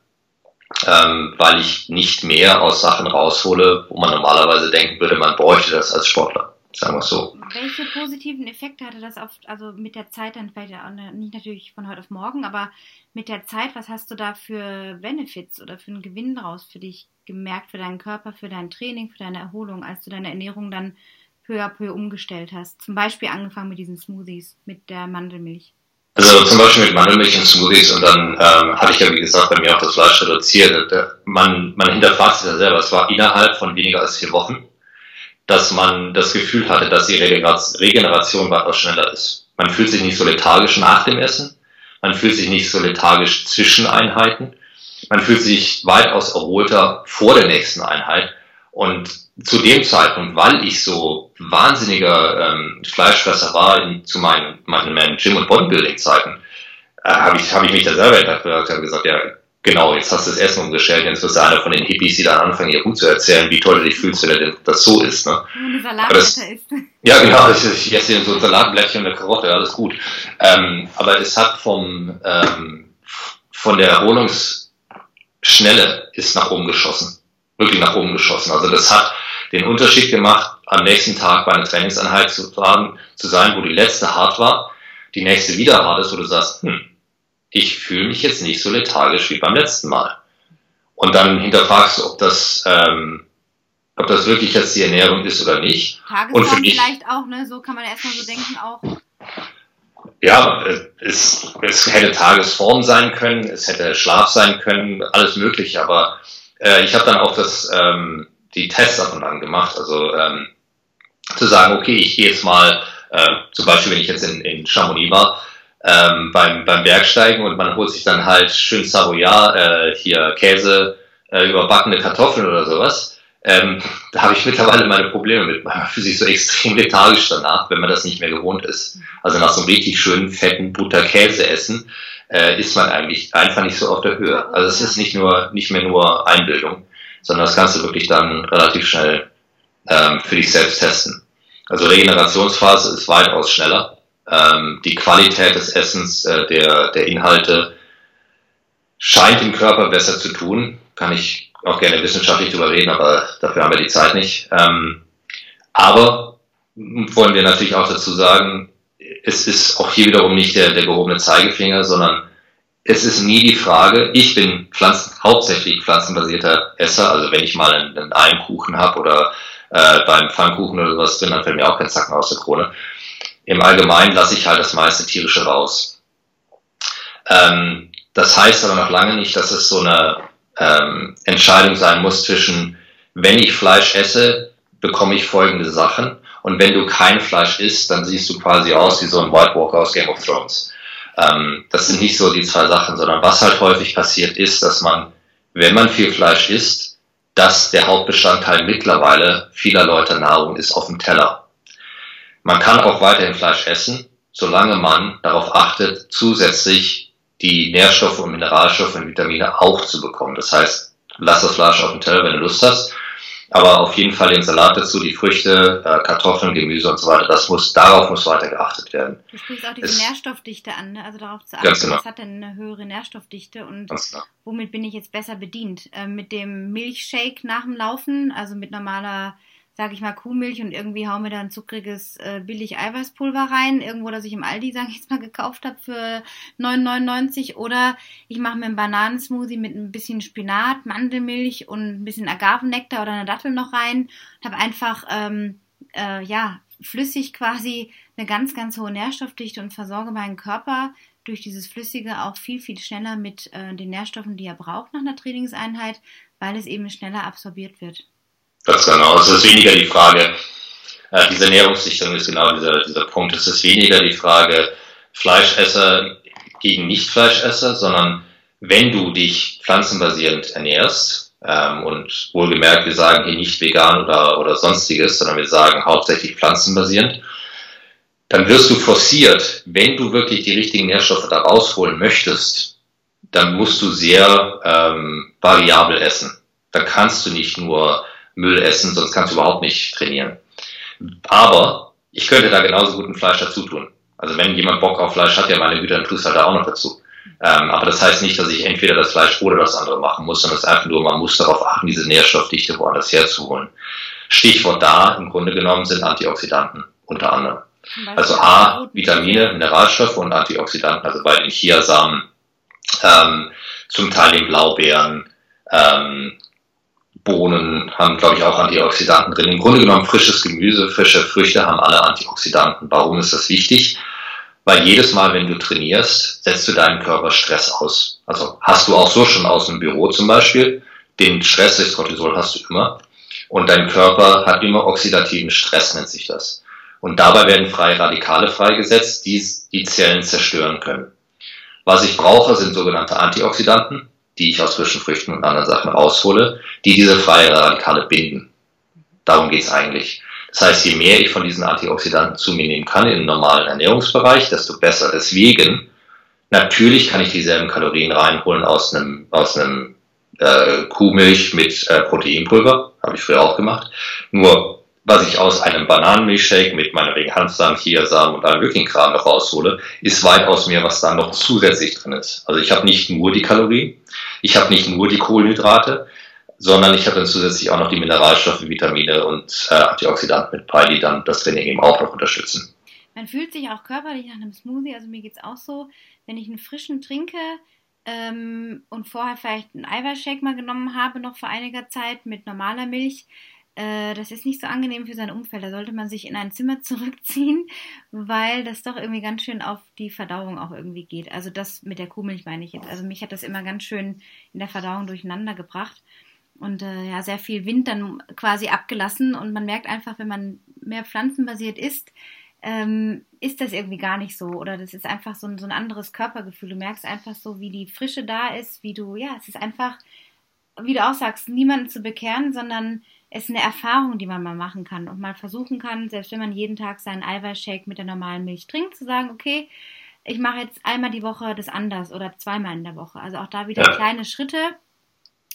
Ähm, weil ich nicht mehr aus Sachen raushole, wo man normalerweise denken würde, man bräuchte das als Sportler. Sagen wir es so. Welche positiven Effekte hatte das auf, also mit der Zeit dann vielleicht auch nicht natürlich von heute auf morgen, aber mit der Zeit, was hast du da für Benefits oder für einen Gewinn draus für dich gemerkt, für deinen Körper, für dein Training, für deine Erholung, als du deine Ernährung dann peu à peu umgestellt hast? Zum Beispiel angefangen mit diesen Smoothies, mit der Mandelmilch. Also zum Beispiel mit Mandelmilch und Smoothies und dann ähm, hatte ich ja wie gesagt bei mir auch das Fleisch reduziert. Man, man hinterfragt sich ja selber, es war innerhalb von weniger als vier Wochen, dass man das Gefühl hatte, dass die Regeneration weitaus schneller ist. Man fühlt sich nicht so lethargisch nach dem Essen, man fühlt sich nicht so lethargisch zwischen Einheiten, man fühlt sich weitaus erholter vor der nächsten Einheit und zu dem Zeitpunkt, weil ich so wahnsinniger ähm, Fleischfresser war in, zu meinen, meinen, meinen Gym- und Bodybuilding-Zeiten, äh, habe ich, hab ich mich da selber entdeckt und gesagt, ja, genau, jetzt hast du das Essen umgestellt, jetzt wirst du einer von den Hippies, die dann anfangen, ihr Hut zu erzählen, wie toll du dich fühlst, wenn das so ist. Ne? Eine Salatkette ist. Ja, genau, ich, ich esse so ein Salatblättchen und eine Karotte, alles gut. Ähm, aber es hat vom, ähm, von der Erholungsschnelle ist nach oben geschossen. Wirklich nach oben geschossen. Also das hat den Unterschied gemacht, am nächsten Tag bei einer Trainingseinheit zu, fahren, zu sein, wo die letzte hart war, die nächste wieder hart ist, wo du sagst, hm, ich fühle mich jetzt nicht so lethargisch wie beim letzten Mal. Und dann hinterfragst du, ob das, ähm, ob das wirklich jetzt die Ernährung ist oder nicht. Tagesform und für mich, vielleicht auch, ne? So kann man erstmal so denken auch. Ja, es, es hätte Tagesform sein können, es hätte Schlaf sein können, alles mögliche, aber äh, ich habe dann auch das ähm, die Tests ab und an gemacht. Also ähm, zu sagen, okay, ich gehe jetzt mal, äh, zum Beispiel, wenn ich jetzt in, in Chamonix war, ähm, beim, beim Bergsteigen und man holt sich dann halt schön Savoyard, äh, hier Käse, äh, überbackene Kartoffeln oder sowas. Ähm, da habe ich mittlerweile meine Probleme mit. Man fühlt sich so extrem lethargisch danach, wenn man das nicht mehr gewohnt ist. Also nach so einem richtig schönen, fetten Butter-Käse essen, äh, ist man eigentlich einfach nicht so auf der Höhe. Also es ist nicht nur, nicht mehr nur Einbildung sondern das kannst du wirklich dann relativ schnell ähm, für dich selbst testen. Also Regenerationsphase ist weitaus schneller. Ähm, die Qualität des Essens, äh, der, der Inhalte scheint dem Körper besser zu tun. Kann ich auch gerne wissenschaftlich darüber reden, aber dafür haben wir die Zeit nicht. Ähm, aber wollen wir natürlich auch dazu sagen, es ist auch hier wiederum nicht der, der gehobene Zeigefinger, sondern es ist nie die Frage, ich bin Pflanzen, hauptsächlich pflanzenbasierter Esser, also wenn ich mal einen, einen Eimkuchen habe oder äh, beim Pfannkuchen oder sowas drin, dann fällt mir auch kein Zacken aus der Krone. Im Allgemeinen lasse ich halt das meiste tierische raus. Ähm, das heißt aber noch lange nicht, dass es so eine ähm, Entscheidung sein muss zwischen, wenn ich Fleisch esse, bekomme ich folgende Sachen und wenn du kein Fleisch isst, dann siehst du quasi aus wie so ein White Walker aus Game of Thrones. Ähm, das sind nicht so die zwei Sachen, sondern was halt häufig passiert ist, dass man, wenn man viel Fleisch isst, dass der Hauptbestandteil mittlerweile vieler Leute Nahrung ist auf dem Teller. Man kann auch weiterhin Fleisch essen, solange man darauf achtet, zusätzlich die Nährstoffe und Mineralstoffe und Vitamine auch zu bekommen. Das heißt, lass das Fleisch auf dem Teller, wenn du Lust hast, aber auf jeden Fall den Salat dazu, die Früchte, äh, Kartoffeln, Gemüse und so weiter. Das muss, darauf muss weiter geachtet werden. Du sprichst auch diese es, Nährstoffdichte an, ne? also darauf zu achten, genau. was hat denn eine höhere Nährstoffdichte und genau. womit bin ich jetzt besser bedient? Äh, mit dem Milchshake nach dem Laufen, also mit normaler sag ich mal, Kuhmilch und irgendwie hauen wir da ein zuckriges äh, billig Eiweißpulver rein, irgendwo, das ich im Aldi, sag ich jetzt mal, gekauft habe für 9,99 oder ich mache mir einen Bananensmoothie mit ein bisschen Spinat, Mandelmilch und ein bisschen Agavennektar oder eine Dattel noch rein habe einfach, ähm, äh, ja, flüssig quasi eine ganz, ganz hohe Nährstoffdichte und versorge meinen Körper durch dieses Flüssige auch viel, viel schneller mit äh, den Nährstoffen, die er braucht nach einer Trainingseinheit, weil es eben schneller absorbiert wird. Ganz genau. Es ist weniger die Frage, äh, diese Ernährungsdichtung ist genau dieser, dieser Punkt. Es ist weniger die Frage Fleischesser gegen Nicht-Fleischesser, sondern wenn du dich pflanzenbasierend ernährst, ähm, und wohlgemerkt, wir sagen hier nicht vegan oder, oder sonstiges, sondern wir sagen hauptsächlich pflanzenbasierend, dann wirst du forciert, wenn du wirklich die richtigen Nährstoffe da rausholen möchtest, dann musst du sehr ähm, variabel essen. Da kannst du nicht nur Müll essen, sonst kannst du überhaupt nicht trainieren. Aber ich könnte da genauso gut ein Fleisch dazu tun. Also wenn jemand Bock auf Fleisch hat, ja meine Güte, dann tust halt da auch noch dazu. Ähm, aber das heißt nicht, dass ich entweder das Fleisch oder das andere machen muss, sondern es ist einfach nur, man muss darauf achten, diese Nährstoffdichte woanders herzuholen. Stichwort da im Grunde genommen sind Antioxidanten unter anderem. Also A, Vitamine, Mineralstoffe und Antioxidanten, also bei den Chiasamen, ähm, zum Teil den Blaubeeren, ähm, Bohnen haben, glaube ich, auch Antioxidanten drin. Im Grunde genommen frisches Gemüse, frische Früchte haben alle Antioxidanten. Warum ist das wichtig? Weil jedes Mal, wenn du trainierst, setzt du deinen Körper Stress aus. Also hast du auch so schon aus dem Büro zum Beispiel. Den Stress, das Cortisol hast du immer. Und dein Körper hat immer oxidativen Stress, nennt sich das. Und dabei werden freie Radikale freigesetzt, die die Zellen zerstören können. Was ich brauche, sind sogenannte Antioxidanten, die ich aus frischen Früchten und anderen Sachen raushole, die diese freie Radikale binden. Darum geht's eigentlich. Das heißt, je mehr ich von diesen Antioxidanten zu mir nehmen kann im normalen Ernährungsbereich, desto besser. Deswegen, natürlich kann ich dieselben Kalorien reinholen aus einem, aus einem äh, Kuhmilch mit äh, Proteinpulver, habe ich früher auch gemacht. Nur was ich aus einem Bananenmilchshake mit meinetwegen Hanfsamen, Chiasamen und allem möglichen Kram noch raushole, ist weitaus mehr, was da noch zusätzlich drin ist. Also ich habe nicht nur die Kalorien, ich habe nicht nur die Kohlenhydrate, sondern ich habe dann zusätzlich auch noch die Mineralstoffe, Vitamine und äh, Antioxidanten mit bei, die dann das Training eben auch noch unterstützen. Man fühlt sich auch körperlich nach einem Smoothie, also mir geht es auch so, wenn ich einen frischen trinke ähm, und vorher vielleicht einen Eiweißshake mal genommen habe, noch vor einiger Zeit mit normaler Milch, äh, das ist nicht so angenehm für sein Umfeld. Da sollte man sich in ein Zimmer zurückziehen, weil das doch irgendwie ganz schön auf die Verdauung auch irgendwie geht. Also das mit der Kuhmilch meine ich jetzt. Also mich hat das immer ganz schön in der Verdauung durcheinander gebracht und äh, ja, sehr viel Wind dann quasi abgelassen. Und man merkt einfach, wenn man mehr pflanzenbasiert isst, ähm, ist das irgendwie gar nicht so. Oder das ist einfach so ein, so ein anderes Körpergefühl. Du merkst einfach so, wie die Frische da ist, wie du, ja, es ist einfach, wie du auch sagst, niemanden zu bekehren, sondern ist eine Erfahrung, die man mal machen kann und mal versuchen kann, selbst wenn man jeden Tag seinen Eiweißshake mit der normalen Milch trinkt, zu sagen, okay, ich mache jetzt einmal die Woche das anders oder zweimal in der Woche. Also auch da wieder ja. kleine Schritte,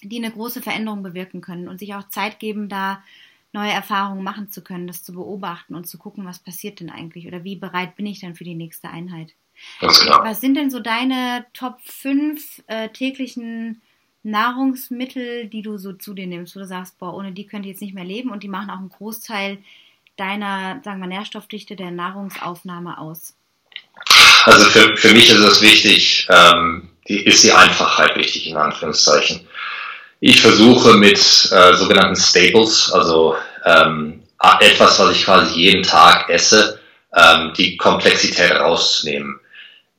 die eine große Veränderung bewirken können und sich auch Zeit geben, da neue Erfahrungen machen zu können, das zu beobachten und zu gucken, was passiert denn eigentlich oder wie bereit bin ich dann für die nächste Einheit. Was sind denn so deine Top 5 äh, täglichen Nahrungsmittel, die du so zu dir nimmst, wo du sagst, boah, ohne die könnte ich jetzt nicht mehr leben und die machen auch einen Großteil deiner, sagen wir, Nährstoffdichte der Nahrungsaufnahme aus? Also für, für mich ist es wichtig, ähm, die, ist die Einfachheit wichtig, in Anführungszeichen. Ich versuche mit äh, sogenannten Staples, also ähm, etwas, was ich quasi jeden Tag esse, ähm, die Komplexität rauszunehmen.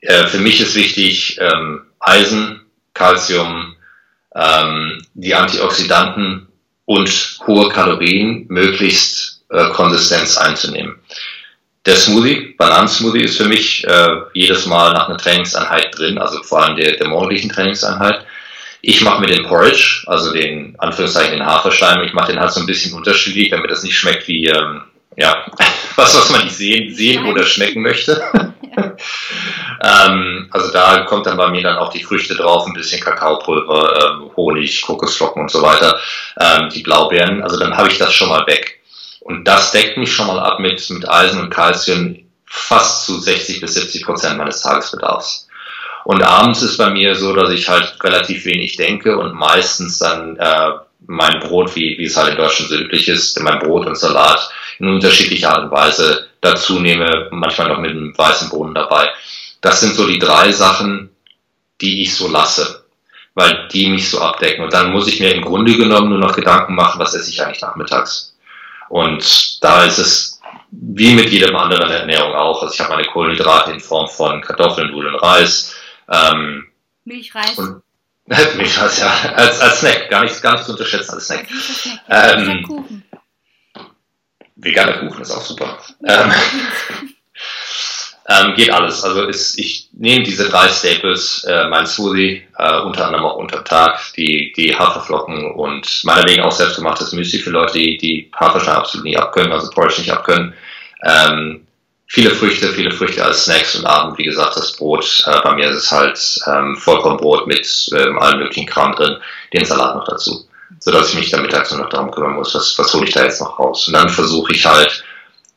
Äh, für mich ist wichtig ähm, Eisen, Calcium, ähm, die Antioxidanten und hohe Kalorien möglichst äh, Konsistenz einzunehmen. Der Smoothie, Bananensmoothie ist für mich äh, jedes Mal nach einer Trainingseinheit drin, also vor allem der, der morgendlichen Trainingseinheit. Ich mache mir den Porridge, also den Anführungszeichen den Haferschleim, ich mache den halt so ein bisschen unterschiedlich, damit das nicht schmeckt wie ähm, ja was, was man nicht sehen, sehen oder schmecken möchte. ähm, also da kommt dann bei mir dann auch die Früchte drauf, ein bisschen Kakaopulver, ähm, Honig, Kokosflocken und so weiter, ähm, die Blaubeeren. Also dann habe ich das schon mal weg. Und das deckt mich schon mal ab mit, mit Eisen und Kalzium fast zu 60 bis 70 Prozent meines Tagesbedarfs. Und abends ist bei mir so, dass ich halt relativ wenig denke und meistens dann äh, mein Brot, wie, wie es halt in Deutschland so üblich ist, mein Brot und Salat in unterschiedlicher Art und Weise dazu nehme, manchmal noch mit einem weißen Bohnen dabei. Das sind so die drei Sachen, die ich so lasse, weil die mich so abdecken. Und dann muss ich mir im Grunde genommen nur noch Gedanken machen, was esse ich eigentlich nachmittags. Und da ist es wie mit jedem anderen Ernährung auch. Also ich habe meine Kohlenhydrate in Form von Kartoffeln, Nudeln, Reis. Ähm, Milchreis. Und, Milchreis, ja, als, als Snack, gar nicht, gar nicht zu unterschätzen als Snack. Ähm, Kuchen. Veganer Kuchen ist auch super. Ähm, ähm, geht alles. Also ist, ich nehme diese drei Staples, äh, mein Smoothie, äh, unter anderem auch unter Tag, die, die Haferflocken und meinetwegen auch selbstgemachtes Müsli für Leute, die, die Haferstein absolut nicht abkönnen, also Porridge nicht abkönnen. Ähm, viele Früchte, viele Früchte als Snacks und Abend, wie gesagt, das Brot. Äh, bei mir ist es halt ähm, Vollkornbrot mit ähm, allen möglichen Kram drin, den Salat noch dazu. So dass ich mich dann mittags nur noch darum kümmern muss, was, was hole ich da jetzt noch raus. Und dann versuche ich halt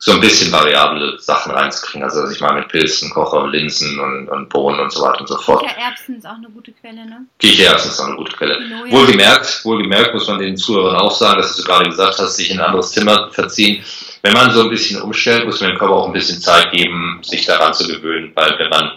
so ein bisschen variable Sachen reinzukriegen. Also dass ich mal mit Pilzen koche, Linsen und, und Bohnen und so weiter und so fort. Kichererbsen ist auch eine gute Quelle, ne? Kichererbsen ist auch eine gute Quelle. Wohlgemerkt, wohlgemerkt muss man den Zuhörern auch sagen, dass du gerade gesagt hast, sich in ein anderes Zimmer verziehen. Wenn man so ein bisschen umstellt, muss man dem Körper auch ein bisschen Zeit geben, sich daran zu gewöhnen, weil wenn man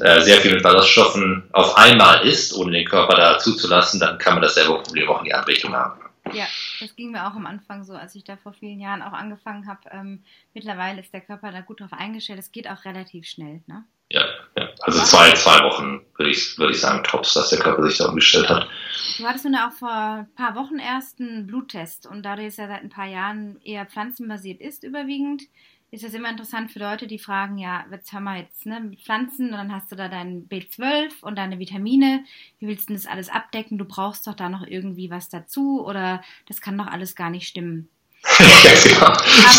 äh, sehr viel mit Ballaststoffen auf einmal isst, ohne den Körper da zuzulassen, dann kann man dasselbe Problem auch in die andere Richtung haben. Ja, das ging mir auch am Anfang so, als ich da vor vielen Jahren auch angefangen habe. Ähm, mittlerweile ist der Körper da gut drauf eingestellt. Es geht auch relativ schnell, ne? Ja, ja. also zwei, zwei Wochen würde ich, würde ich sagen, tops, dass der Körper sich da umgestellt hat. Du hattest nun auch vor ein paar Wochen erst einen Bluttest und da du jetzt ja seit ein paar Jahren eher pflanzenbasiert ist überwiegend, ist das immer interessant für Leute, die fragen, ja, jetzt haben wir jetzt ne, mit Pflanzen und dann hast du da dein B12 und deine Vitamine. Wie willst du das alles abdecken? Du brauchst doch da noch irgendwie was dazu oder das kann doch alles gar nicht stimmen. ja, genau.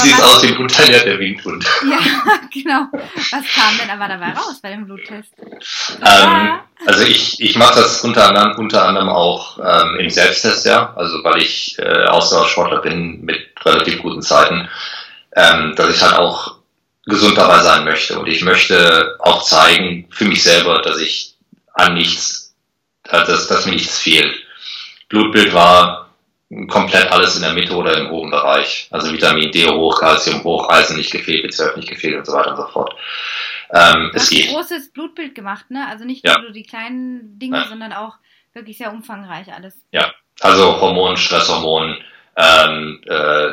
Siehst aus wie ein unterernährter Windhund. ja, genau. Was kam denn aber dabei raus bei dem Bluttest? Ähm, also ich, ich mache das unter anderem, unter anderem auch ähm, im Selbsttest, ja. Also weil ich äh, Ausdauersportler bin mit relativ guten Zeiten ähm, dass ich halt auch gesund dabei sein möchte. Und ich möchte auch zeigen für mich selber, dass ich an nichts, äh, dass, dass mir nichts fehlt. Blutbild war komplett alles in der Mitte oder im hohen Bereich. Also Vitamin D hoch, Calcium hoch, Eisen nicht gefehlt, B12 nicht gefehlt und so weiter und so fort. Ähm, du es hast geht. ein großes Blutbild gemacht, ne? Also nicht nur ja. die kleinen Dinge, ja. sondern auch wirklich sehr umfangreich alles. Ja, also Hormon, Stresshormon, ähm, äh,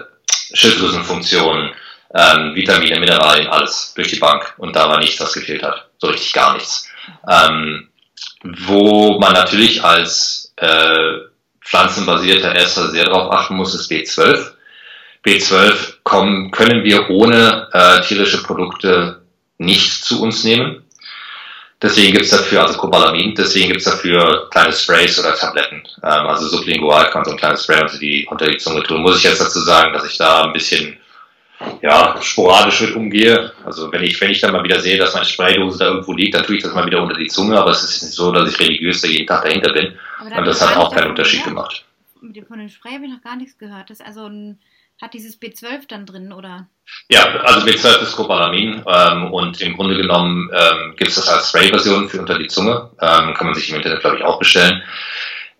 Schilddrüsenfunktion, ähm, Vitamine, Mineralien, alles durch die Bank. Und da war nichts, was gefehlt hat. So richtig gar nichts. Ähm, wo man natürlich als äh, pflanzenbasierter Esser sehr darauf achten muss, ist B12. B12 kommen, können wir ohne äh, tierische Produkte nicht zu uns nehmen. Deswegen gibt's dafür, also Cobalamin, deswegen gibt's dafür kleine Sprays oder Tabletten. Ähm, also sublingual kann so ein kleines Spray unter die, unter die Zunge tun. Muss ich jetzt dazu sagen, dass ich da ein bisschen ja, sporadisch mit umgehe. Also wenn ich, wenn ich dann mal wieder sehe, dass meine Spraydose da irgendwo liegt, dann tue ich das mal wieder unter die Zunge, aber es ist nicht so, dass ich religiös da jeden Tag dahinter bin. Und das hat auch keinen Unterschied gemacht. Von dem Spray habe ich noch gar nichts gehört. Das ist also ein hat dieses B12 dann drin, oder? Ja, also B12 ist Cobalamin ähm, und im Grunde genommen ähm, gibt es das als Spray-Version für unter die Zunge. Ähm, kann man sich im Internet, glaube ich, auch bestellen.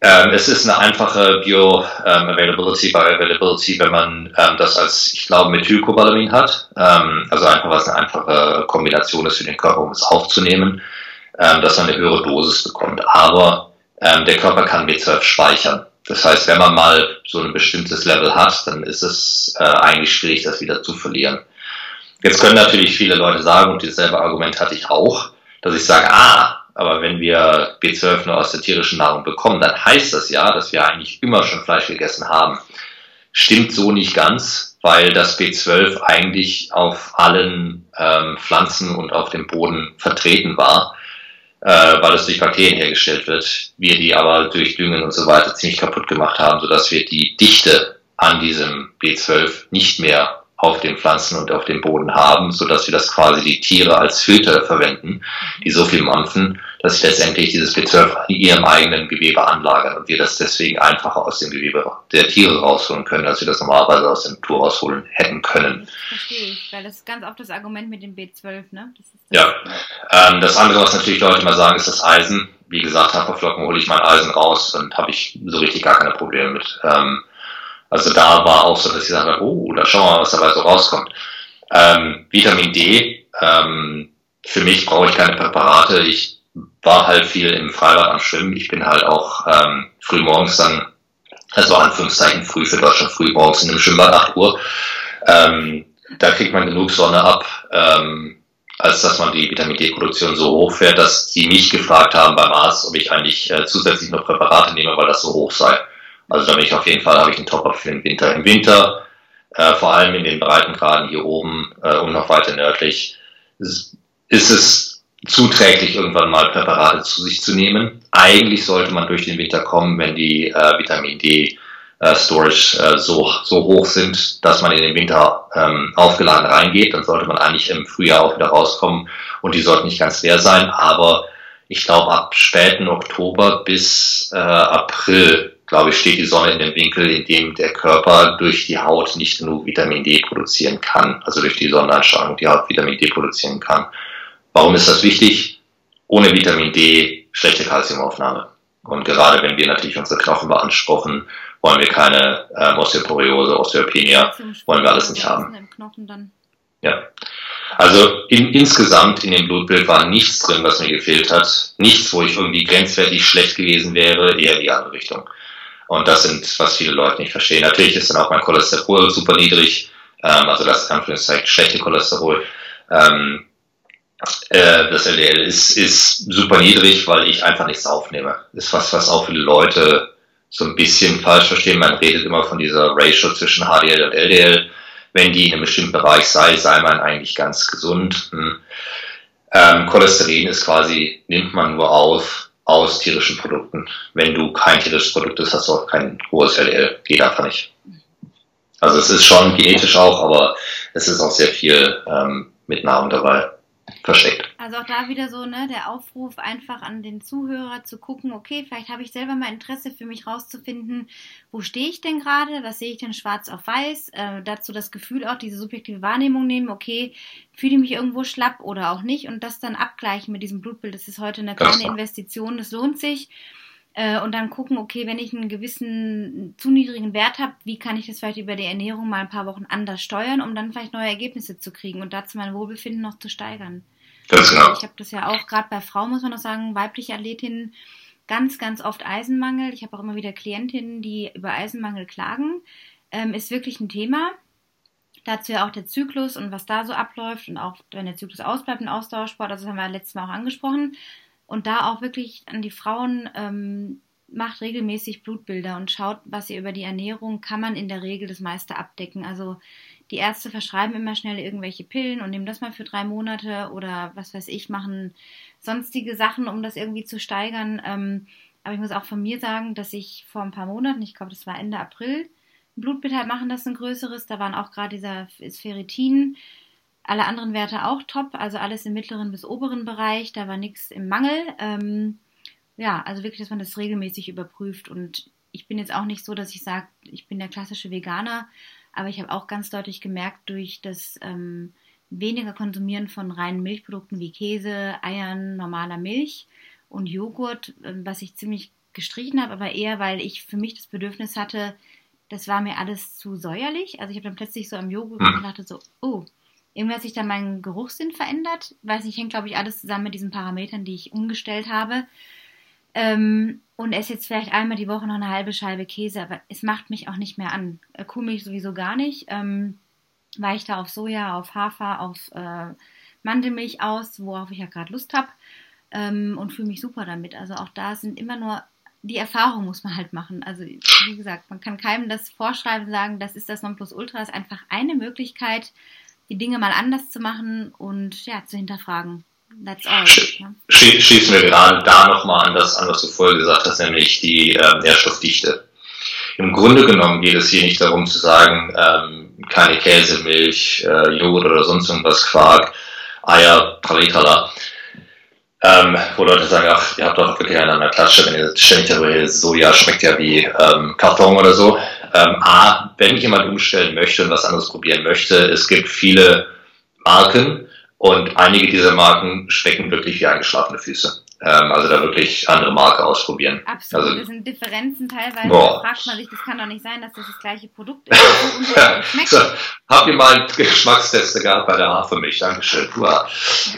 Ähm, es ist eine einfache Bio-Availability, Bioavailability, wenn man ähm, das als, ich glaube, Methylcobalamin hat. Ähm, also einfach, was eine einfache Kombination ist für den Körper, um es aufzunehmen, dass man eine höhere Dosis bekommt. Aber der Körper kann B12 speichern. Das heißt, wenn man mal so ein bestimmtes Level hat, dann ist es äh, eigentlich schwierig, das wieder zu verlieren. Jetzt können natürlich viele Leute sagen, und dasselbe Argument hatte ich auch, dass ich sage, ah, aber wenn wir B12 nur aus der tierischen Nahrung bekommen, dann heißt das ja, dass wir eigentlich immer schon Fleisch gegessen haben. Stimmt so nicht ganz, weil das B12 eigentlich auf allen ähm, Pflanzen und auf dem Boden vertreten war äh, weil es durch Bakterien hergestellt wird, wir die aber durch Düngen und so weiter ziemlich kaputt gemacht haben, sodass wir die Dichte an diesem B12 nicht mehr auf den Pflanzen und auf dem Boden haben, so dass wir das quasi die Tiere als Filter verwenden, die so viel mampfen, dass sie letztendlich dieses B12 in ihrem eigenen Gewebe anlagern und wir das deswegen einfacher aus dem Gewebe der Tiere rausholen können, als wir das normalerweise aus der Natur rausholen hätten können. Das verstehe ich, weil das ist ganz oft das Argument mit dem B12, ne? Das ja, ähm, das andere, was natürlich Leute mal sagen, ist das Eisen. Wie gesagt, Haferflocken hole ich mein Eisen raus und habe ich so richtig gar keine Probleme mit. Ähm, also da war auch so, dass ich sage, oh, da schauen wir mal, was dabei so rauskommt. Ähm, Vitamin D, ähm, für mich brauche ich keine Präparate. Ich war halt viel im Freibad am Schwimmen. Ich bin halt auch ähm, früh morgens dann, also Anführungszeichen früh für Deutschland früh morgens in einem Schwimmbad 8 Uhr. Ähm, da kriegt man genug Sonne ab, ähm, als dass man die Vitamin D-Produktion so hoch fährt, dass die mich gefragt haben beim Arzt, ob ich eigentlich äh, zusätzlich noch Präparate nehme, weil das so hoch sei. Also da bin ich auf jeden Fall, habe ich einen Top-Up für den Winter. Im Winter, äh, vor allem in den Breitengraden hier oben äh, und noch weiter nördlich, ist es zuträglich, irgendwann mal Präparate zu sich zu nehmen. Eigentlich sollte man durch den Winter kommen, wenn die äh, Vitamin D äh, Storage äh, so, so hoch sind, dass man in den Winter ähm, aufgeladen reingeht. Dann sollte man eigentlich im Frühjahr auch wieder rauskommen und die sollten nicht ganz leer sein. Aber ich glaube, ab späten Oktober bis äh, April, glaube ich, steht die Sonne in dem Winkel, in dem der Körper durch die Haut nicht genug Vitamin D produzieren kann, also durch die Sonneneinstrahlung die Haut Vitamin D produzieren kann. Warum ist das wichtig? Ohne Vitamin D schlechte Kalziumaufnahme. Und gerade wenn wir natürlich unsere Knochen beanspruchen, wollen wir keine äh, Osteoporiose, Osteopenia, wollen wir alles nicht haben. Ja. Also in, insgesamt in dem Blutbild war nichts drin, was mir gefehlt hat. Nichts, wo ich irgendwie grenzwertig schlecht gewesen wäre, eher in die andere Richtung. Und das sind, was viele Leute nicht verstehen. Natürlich ist dann auch mein Cholesterol super niedrig, ähm, also das Anführungszeichen schlechte Cholesterol. Ähm, äh, das LDL ist, ist super niedrig, weil ich einfach nichts aufnehme. Ist was, was auch viele Leute so ein bisschen falsch verstehen. Man redet immer von dieser Ratio zwischen HDL und LDL. Wenn die in einem bestimmten Bereich sei, sei man eigentlich ganz gesund. Hm. Ähm, Cholesterin ist quasi, nimmt man nur auf aus tierischen Produkten. Wenn du kein tierisches Produkt hast, hast du auch kein hohes LDL. Geht einfach nicht. Also es ist schon genetisch auch, aber es ist auch sehr viel ähm, mit Nahrung dabei versteckt. Also auch da wieder so, ne, der Aufruf einfach an den Zuhörer zu gucken, okay, vielleicht habe ich selber mal Interesse für mich rauszufinden, wo stehe ich denn gerade, was sehe ich denn schwarz auf weiß, äh, dazu das Gefühl auch, diese subjektive Wahrnehmung nehmen, okay, fühle ich mich irgendwo schlapp oder auch nicht? Und das dann abgleichen mit diesem Blutbild, das ist heute eine kleine Investition, das lohnt sich äh, und dann gucken, okay, wenn ich einen gewissen zu niedrigen Wert habe, wie kann ich das vielleicht über die Ernährung mal ein paar Wochen anders steuern, um dann vielleicht neue Ergebnisse zu kriegen und dazu mein Wohlbefinden noch zu steigern. Ganz genau. Ich habe das ja auch gerade bei Frauen, muss man noch sagen, weibliche Athletinnen ganz, ganz oft Eisenmangel. Ich habe auch immer wieder Klientinnen, die über Eisenmangel klagen. Ähm, ist wirklich ein Thema. Dazu ja auch der Zyklus und was da so abläuft und auch wenn der Zyklus ausbleibt im Ausdauersport, also das haben wir letztes Mal auch angesprochen. Und da auch wirklich an die Frauen ähm, macht regelmäßig Blutbilder und schaut, was ihr über die Ernährung kann man in der Regel das meiste abdecken. Also die Ärzte verschreiben immer schnell irgendwelche Pillen und nehmen das mal für drei Monate oder was weiß ich, machen sonstige Sachen, um das irgendwie zu steigern. Ähm, aber ich muss auch von mir sagen, dass ich vor ein paar Monaten, ich glaube, das war Ende April, ein Blutbild halt machen, das ein größeres. Da waren auch gerade dieser Ferritin, alle anderen Werte auch top, also alles im mittleren bis oberen Bereich. Da war nichts im Mangel. Ähm, ja, also wirklich, dass man das regelmäßig überprüft. Und ich bin jetzt auch nicht so, dass ich sage, ich bin der klassische Veganer, aber ich habe auch ganz deutlich gemerkt, durch das ähm, weniger Konsumieren von reinen Milchprodukten wie Käse, Eiern, normaler Milch und Joghurt, äh, was ich ziemlich gestrichen habe, aber eher, weil ich für mich das Bedürfnis hatte, das war mir alles zu säuerlich. Also ich habe dann plötzlich so am Joghurt und dachte so, oh, irgendwie hat sich da mein Geruchssinn verändert. Weiß nicht, hängt glaube ich alles zusammen mit diesen Parametern, die ich umgestellt habe. Ähm, und esse jetzt vielleicht einmal die Woche noch eine halbe Scheibe Käse, aber es macht mich auch nicht mehr an. Äh, Kuhmilch sowieso gar nicht. Ähm, weiche da auf Soja, auf Hafer, auf äh, Mandelmilch aus, worauf ich ja gerade Lust habe. Ähm, und fühle mich super damit. Also auch da sind immer nur die Erfahrung muss man halt machen. Also wie gesagt, man kann keinem das vorschreiben, sagen, das ist das Nonplusultra, ist einfach eine Möglichkeit, die Dinge mal anders zu machen und ja, zu hinterfragen. That's all. Sch Schließen wir gerade da nochmal an das an, was du vorher gesagt hast, nämlich die äh, Nährstoffdichte. Im Grunde genommen geht es hier nicht darum zu sagen, ähm, keine Käse, Milch, äh, Joghurt oder sonst irgendwas, Quark, Eier, Paritala. Ähm, wo Leute sagen, ach, ihr habt doch wirklich einen an der Klatsche, wenn ihr ständig darüber Soja schmeckt ja wie ähm, Karton oder so. Ähm, A, wenn jemand umstellen möchte und was anderes probieren möchte, es gibt viele Marken, und einige dieser Marken schmecken wirklich wie eingeschlafene Füße. Ähm, also da wirklich andere Marke ausprobieren. Absolut, also, das sind Differenzen teilweise. Boah. Da fragt man sich, das kann doch nicht sein, dass das das gleiche Produkt ist. So so, habt ihr mal Geschmacksteste gehabt bei der Hafermilch? Dankeschön. Uah.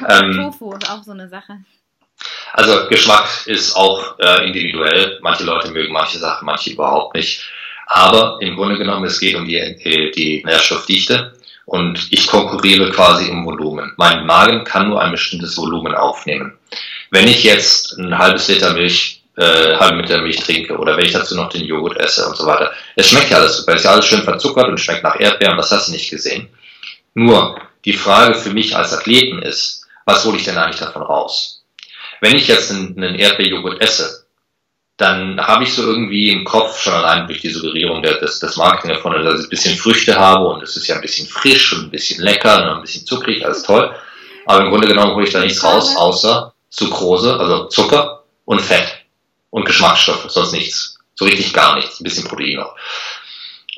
Ähm, Tofu ist auch so eine Sache. Also Geschmack ist auch äh, individuell. Manche Leute mögen manche Sachen, manche überhaupt nicht. Aber im Grunde genommen, es geht um die, die Nährstoffdichte. Und ich konkurriere quasi im Volumen. Mein Magen kann nur ein bestimmtes Volumen aufnehmen. Wenn ich jetzt ein halbes Liter Milch, äh, halbe Liter Milch trinke oder wenn ich dazu noch den Joghurt esse und so weiter, es schmeckt ja alles super. Es ist ja alles schön verzuckert und schmeckt nach Erdbeeren, was hast du nicht gesehen. Nur, die Frage für mich als Athleten ist, was hole ich denn eigentlich davon raus? Wenn ich jetzt einen Erdbeerjoghurt esse, dann habe ich so irgendwie im Kopf schon allein durch die Suggerierung des, des Marketing davon, dass ich ein bisschen Früchte habe und es ist ja ein bisschen frisch und ein bisschen lecker und ein bisschen zuckrig, alles toll. Aber im Grunde genommen hole ich da nichts raus, außer Zucrose, also Zucker und Fett und Geschmacksstoffe, sonst nichts. So richtig gar nichts, ein bisschen Protein noch.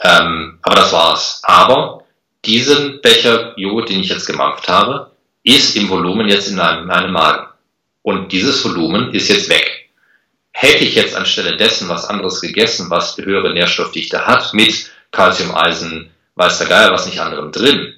Ähm, aber das war's. Aber diesen Becher Joghurt, den ich jetzt gemampft habe, ist im Volumen jetzt in meinem, meinem Magen. Und dieses Volumen ist jetzt weg. Hätte ich jetzt anstelle dessen was anderes gegessen, was höhere Nährstoffdichte hat, mit Calcium, Eisen, weiß der Geier was nicht anderem drin,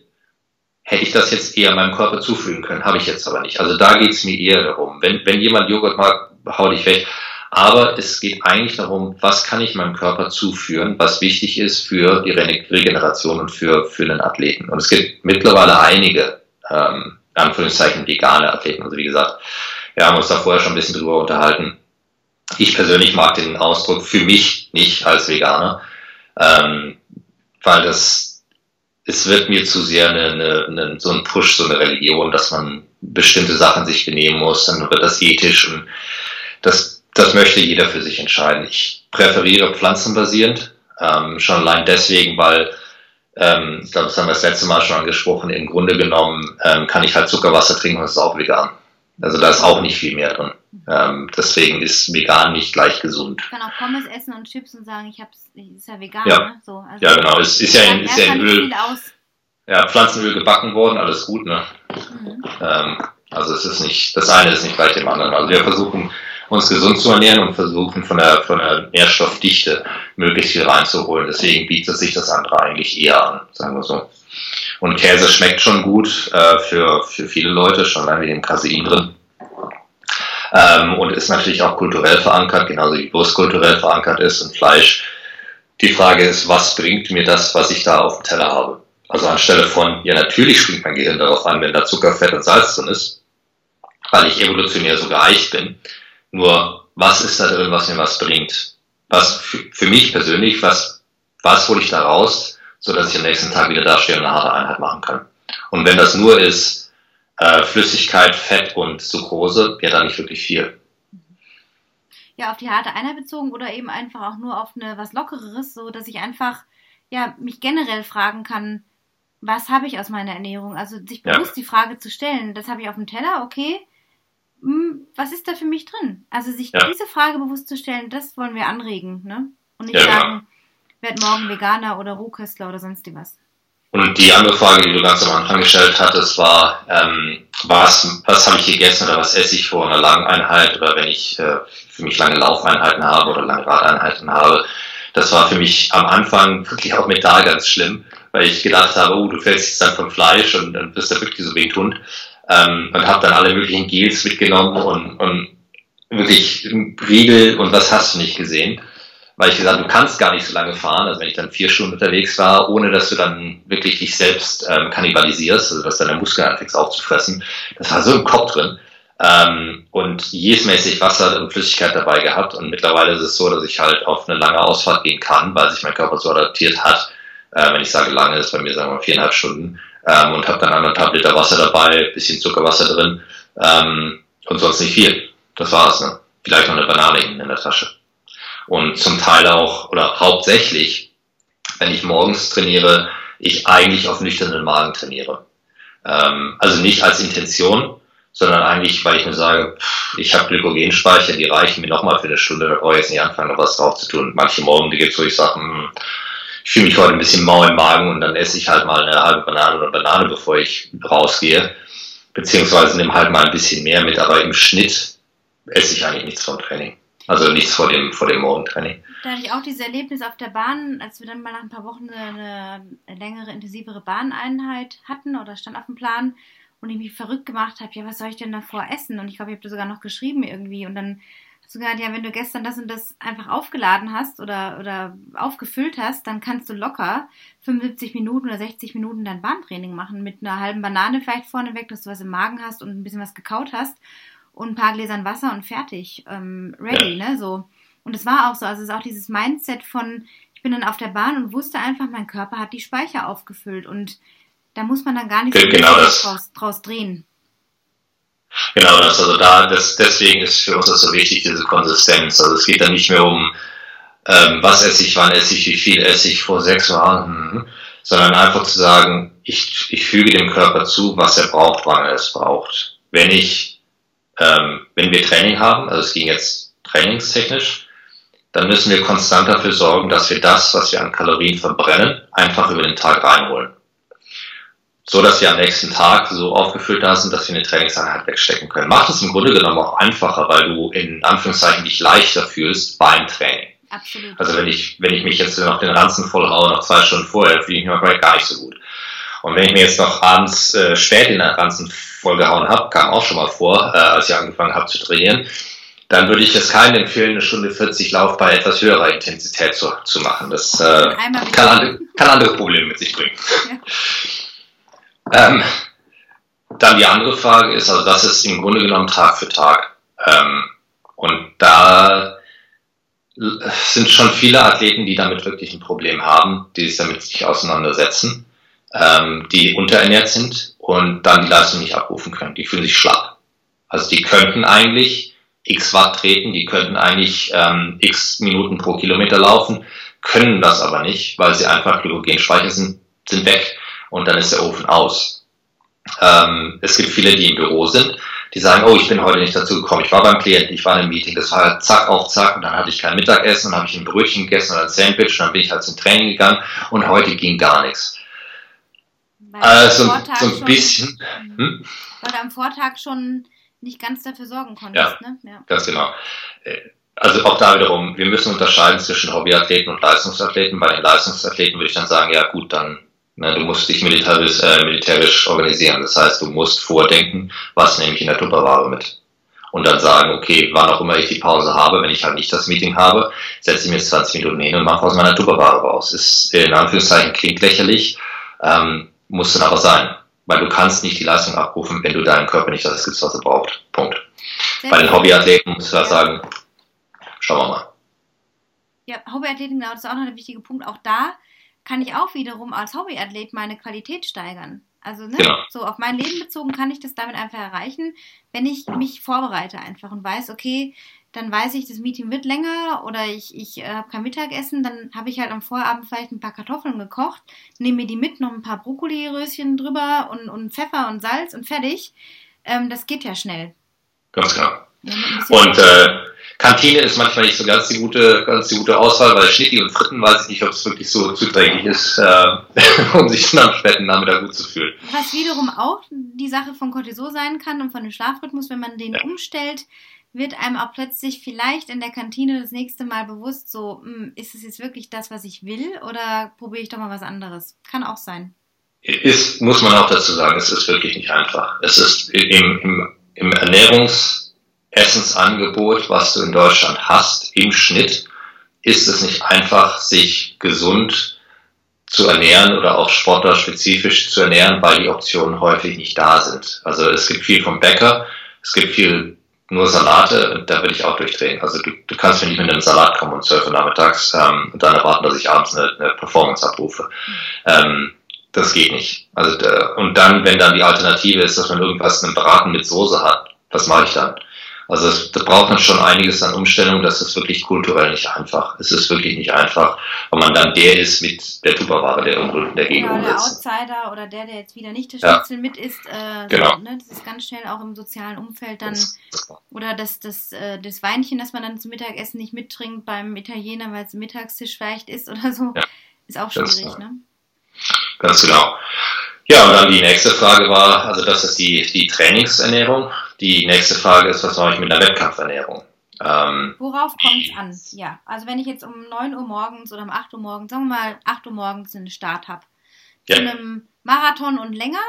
hätte ich das jetzt eher meinem Körper zufügen können. Habe ich jetzt aber nicht. Also da geht es mir eher darum. Wenn, wenn jemand Joghurt mag, hau dich weg. Aber es geht eigentlich darum, was kann ich meinem Körper zuführen, was wichtig ist für die Regeneration und für, für einen Athleten. Und es gibt mittlerweile einige, ähm, Anführungszeichen, vegane Athleten. Also wie gesagt, wir haben uns da vorher schon ein bisschen drüber unterhalten ich persönlich mag den Ausdruck für mich nicht als Veganer, ähm, weil das, es wird mir zu sehr eine, eine, eine, so ein Push, so eine Religion, dass man bestimmte Sachen sich benehmen muss, dann wird das ethisch und das, das möchte jeder für sich entscheiden. Ich präferiere pflanzenbasierend, ähm, schon allein deswegen, weil ähm, ich glaube, das haben wir das letzte Mal schon angesprochen, im Grunde genommen ähm, kann ich halt Zuckerwasser trinken und das ist auch vegan. Also da ist auch nicht viel mehr drin. Ähm, deswegen ist vegan nicht gleich gesund. Ich kann auch Pommes essen und Chips und sagen, ich hab's, ist ja vegan. Ja, ne? so, also ja genau. Es ist ja in, ist ja in Öl. Ja, Pflanzenöl gebacken worden, alles gut, ne? Mhm. Ähm, also es ist nicht, das eine ist nicht gleich dem anderen. Also wir versuchen uns gesund zu ernähren und versuchen von der, von der Nährstoffdichte möglichst viel reinzuholen. Deswegen bietet sich das andere eigentlich eher an, sagen wir so. Und Käse schmeckt schon gut äh, für, für viele Leute, schon allein wegen dem Casein drin. Ähm, und ist natürlich auch kulturell verankert, genauso wie Wurst kulturell verankert ist und Fleisch. Die Frage ist, was bringt mir das, was ich da auf dem Teller habe? Also anstelle von, ja natürlich springt mein Gehirn darauf an, wenn da Zucker, Fett und Salz drin ist, weil ich evolutionär so geeicht bin. Nur, was ist da drin, was mir was bringt? Was für, für mich persönlich, was, was hole ich da raus, so dass ich am nächsten Tag wieder dastehe und eine harte Einheit machen kann. Und wenn das nur ist äh, Flüssigkeit, Fett und Zucrose, ja dann nicht wirklich viel. Ja, auf die harte Einheit bezogen oder eben einfach auch nur auf eine was lockereres, so dass ich einfach ja mich generell fragen kann, was habe ich aus meiner Ernährung? Also sich bewusst ja. die Frage zu stellen, das habe ich auf dem Teller, okay. Hm, was ist da für mich drin? Also sich ja. diese Frage bewusst zu stellen, das wollen wir anregen, ne? Und nicht ja, sagen, genau werde morgen Veganer oder Rohköstler oder sonst was. Und die andere Frage, die du ganz am Anfang gestellt hattest, war, ähm, was, was habe ich gegessen oder was esse ich vor einer langen Einheit oder wenn ich äh, für mich lange Laufeinheiten habe oder lange Radeinheiten habe. Das war für mich am Anfang wirklich auch mental ganz schlimm, weil ich gedacht habe, oh, du fällst jetzt dann vom Fleisch und dann wirst du wirklich so wehtun. Ähm, und habe dann alle möglichen Gels mitgenommen und, und wirklich Riegel und was hast du nicht gesehen weil ich gesagt, du kannst gar nicht so lange fahren, also wenn ich dann vier Stunden unterwegs war, ohne dass du dann wirklich dich selbst ähm, kannibalisierst, also dass deine Muskeln anfängst aufzufressen. Das war so im Kopf drin. Ähm, und jesmäßig Wasser und Flüssigkeit dabei gehabt. Und mittlerweile ist es so, dass ich halt auf eine lange Ausfahrt gehen kann, weil sich mein Körper so adaptiert hat. Äh, wenn ich sage lange, ist bei mir sagen wir viereinhalb Stunden. Ähm, und habe dann anderthalb Liter Wasser dabei, bisschen Zuckerwasser drin ähm, und sonst nicht viel. Das war's. Ne? Vielleicht noch eine Banane in der Tasche und zum Teil auch oder hauptsächlich, wenn ich morgens trainiere, ich eigentlich auf nüchternen Magen trainiere. Ähm, also nicht als Intention, sondern eigentlich, weil ich mir sage, ich habe Glykogenspeicher, die reichen mir nochmal für eine Stunde, da brauche ich jetzt nicht anfangen, noch was drauf zu tun. Manche Morgen, die gibt's, wo ich sage, hm, ich fühle mich heute ein bisschen mau im Magen und dann esse ich halt mal eine halbe Banane oder Banane, bevor ich rausgehe. Beziehungsweise nehme halt mal ein bisschen mehr mit, aber im Schnitt esse ich eigentlich nichts vom Training. Also nichts vor dem, vor dem Morgentraining. Da hatte ich auch dieses Erlebnis auf der Bahn, als wir dann mal nach ein paar Wochen eine, längere, intensivere Bahneinheit hatten oder stand auf dem Plan und ich mich verrückt gemacht habe, ja, was soll ich denn davor essen? Und ich glaube, ich habe da sogar noch geschrieben irgendwie und dann gesagt, ja, wenn du gestern das und das einfach aufgeladen hast oder, oder aufgefüllt hast, dann kannst du locker 75 Minuten oder 60 Minuten dein Bahntraining machen mit einer halben Banane vielleicht vorneweg, dass du was im Magen hast und ein bisschen was gekaut hast und ein paar Gläsern Wasser und fertig, ähm, ready, ja. ne, so. Und es war auch so, also es ist auch dieses Mindset von, ich bin dann auf der Bahn und wusste einfach, mein Körper hat die Speicher aufgefüllt und da muss man dann gar nicht so genau draus, draus drehen. Genau das, also da, das, deswegen ist für uns das so wichtig, diese Konsistenz. Also es geht dann nicht mehr um, ähm, was esse ich, wann esse ich, wie viel esse ich vor sechs Jahren, sondern einfach zu sagen, ich, ich füge dem Körper zu, was er braucht, wann er es braucht. Wenn ich, ähm, wenn wir Training haben, also es ging jetzt trainingstechnisch, dann müssen wir konstant dafür sorgen, dass wir das, was wir an Kalorien verbrennen, einfach über den Tag reinholen so dass wir am nächsten Tag so aufgefüllt da sind, dass wir eine Trainingseinheit wegstecken können. Macht es im Grunde genommen auch einfacher, weil du in Anführungszeichen dich leichter fühlst beim Training. Absolut. Also wenn ich, wenn ich mich jetzt noch den Ranzen voll haue, noch zwei Stunden vorher, fühle ich mich gar nicht so gut. Und wenn ich mir jetzt noch abends äh, spät in den Ranzen vollgehauen habe, kam auch schon mal vor, äh, als ich angefangen habe zu trainieren, dann würde ich es keinem empfehlen, eine Stunde 40 Lauf bei etwas höherer Intensität zu, zu machen. Das äh, kann, andere, kann andere Probleme mit sich bringen. Ja. Ähm, dann die andere Frage ist, also das ist im Grunde genommen Tag für Tag. Ähm, und da sind schon viele Athleten, die damit wirklich ein Problem haben, die sich damit nicht auseinandersetzen, ähm, die unterernährt sind und dann die Leistung nicht abrufen können. Die fühlen sich schlapp. Also die könnten eigentlich x Watt treten, die könnten eigentlich ähm, x Minuten pro Kilometer laufen, können das aber nicht, weil sie einfach Glykogenspeicher sind, sind weg und dann ist der Ofen aus. Ähm, es gibt viele, die im Büro sind, die sagen, oh, ich bin heute nicht dazu gekommen, ich war beim Klienten, ich war in einem Meeting, das war halt zack auf zack und dann hatte ich kein Mittagessen, dann habe ich ein Brötchen gegessen oder ein Sandwich und dann bin ich halt zum Training gegangen und heute ging gar nichts. Also so ein bisschen. Mhm. Hm? Weil du am Vortag schon nicht ganz dafür sorgen konntest, ja, ne? Ja, ganz genau. Äh, also auch da wiederum, wir müssen unterscheiden zwischen Hobbyathleten und Leistungsathleten. Bei den Leistungsathleten würde ich dann sagen, ja gut, dann Ne, du musst dich militärisch, äh, militärisch organisieren. Das heißt, du musst vordenken, was nehme ich in der Tupperware mit. Und dann sagen, okay, wann auch immer ich die Pause habe, wenn ich halt nicht das Meeting habe, setze ich mir jetzt 20 Minuten hin und mache aus meiner Tupperware raus. Ist in Anführungszeichen klingt lächerlich, ähm, muss dann aber sein. Weil du kannst nicht die Leistung abrufen, wenn du deinem Körper nicht das gibst, was er braucht. Punkt. Sehr Bei den Hobbyathleten musst du da sagen, schauen wir mal. Ja, Hobbyathleten, genau, das ist auch noch ein wichtiger Punkt. Auch da kann ich auch wiederum als Hobbyathlet meine Qualität steigern. Also ne, ja. so auf mein Leben bezogen kann ich das damit einfach erreichen, wenn ich mich vorbereite einfach und weiß, okay, dann weiß ich, das Meeting wird länger oder ich, ich äh, habe kein Mittagessen, dann habe ich halt am Vorabend vielleicht ein paar Kartoffeln gekocht, nehme mir die mit, noch ein paar Brokkoliröschen drüber und, und Pfeffer und Salz und fertig. Ähm, das geht ja schnell. Ganz genau. Ja, und äh, Kantine ist manchmal nicht so ganz die gute, ganz die gute Auswahl, weil Schnitti und Fritten weiß ich nicht, ob es wirklich so zuträglich ist, äh, um sich dann am späten Nachmittag gut zu fühlen. Was wiederum auch die Sache von Cortisol sein kann und von dem Schlafrhythmus, wenn man den ja. umstellt, wird einem auch plötzlich vielleicht in der Kantine das nächste Mal bewusst, so, hm, ist es jetzt wirklich das, was ich will oder probiere ich doch mal was anderes? Kann auch sein. Ist, muss man auch dazu sagen, es ist wirklich nicht einfach. Es ist im, im, im Ernährungs- Essensangebot, was du in Deutschland hast, im Schnitt, ist es nicht einfach, sich gesund zu ernähren oder auch sportlerspezifisch zu ernähren, weil die Optionen häufig nicht da sind. Also es gibt viel vom Bäcker, es gibt viel nur Salate da will ich auch durchdrehen. Also du, du kannst mir nicht mit einem Salat kommen und zwölf Uhr nachmittags ähm, und dann erwarten, dass ich abends eine, eine Performance abrufe. Ähm, das geht nicht. Also da, und dann, wenn dann die Alternative ist, dass man irgendwas einen Braten mit Soße hat, was mache ich dann? Also es, da braucht man schon einiges an Umstellung. Das ist wirklich kulturell nicht einfach. Es ist wirklich nicht einfach, wenn man dann der ist mit der Tupperware, der irgendwo in der Gegend genau, der Outsider oder der, der jetzt wieder nicht das Schnitzel ja. mit isst. Äh, genau. So, ne, das ist ganz schnell auch im sozialen Umfeld dann. Oder das, das, äh, das Weinchen, das man dann zum Mittagessen nicht mittrinkt beim Italiener, weil es Mittagstisch vielleicht ist oder so, ja. ist auch schwierig. Ganz, ne? ganz genau. Ja, und dann die nächste Frage war, also das ist die, die Trainingsernährung. Die nächste Frage ist, was mache ich mit einer Wettkampfernährung? Ähm, Worauf kommt es an? Ja, also wenn ich jetzt um 9 Uhr morgens oder um 8 Uhr morgens, sagen wir mal 8 Uhr morgens einen Start habe, ja. zu einem Marathon und länger,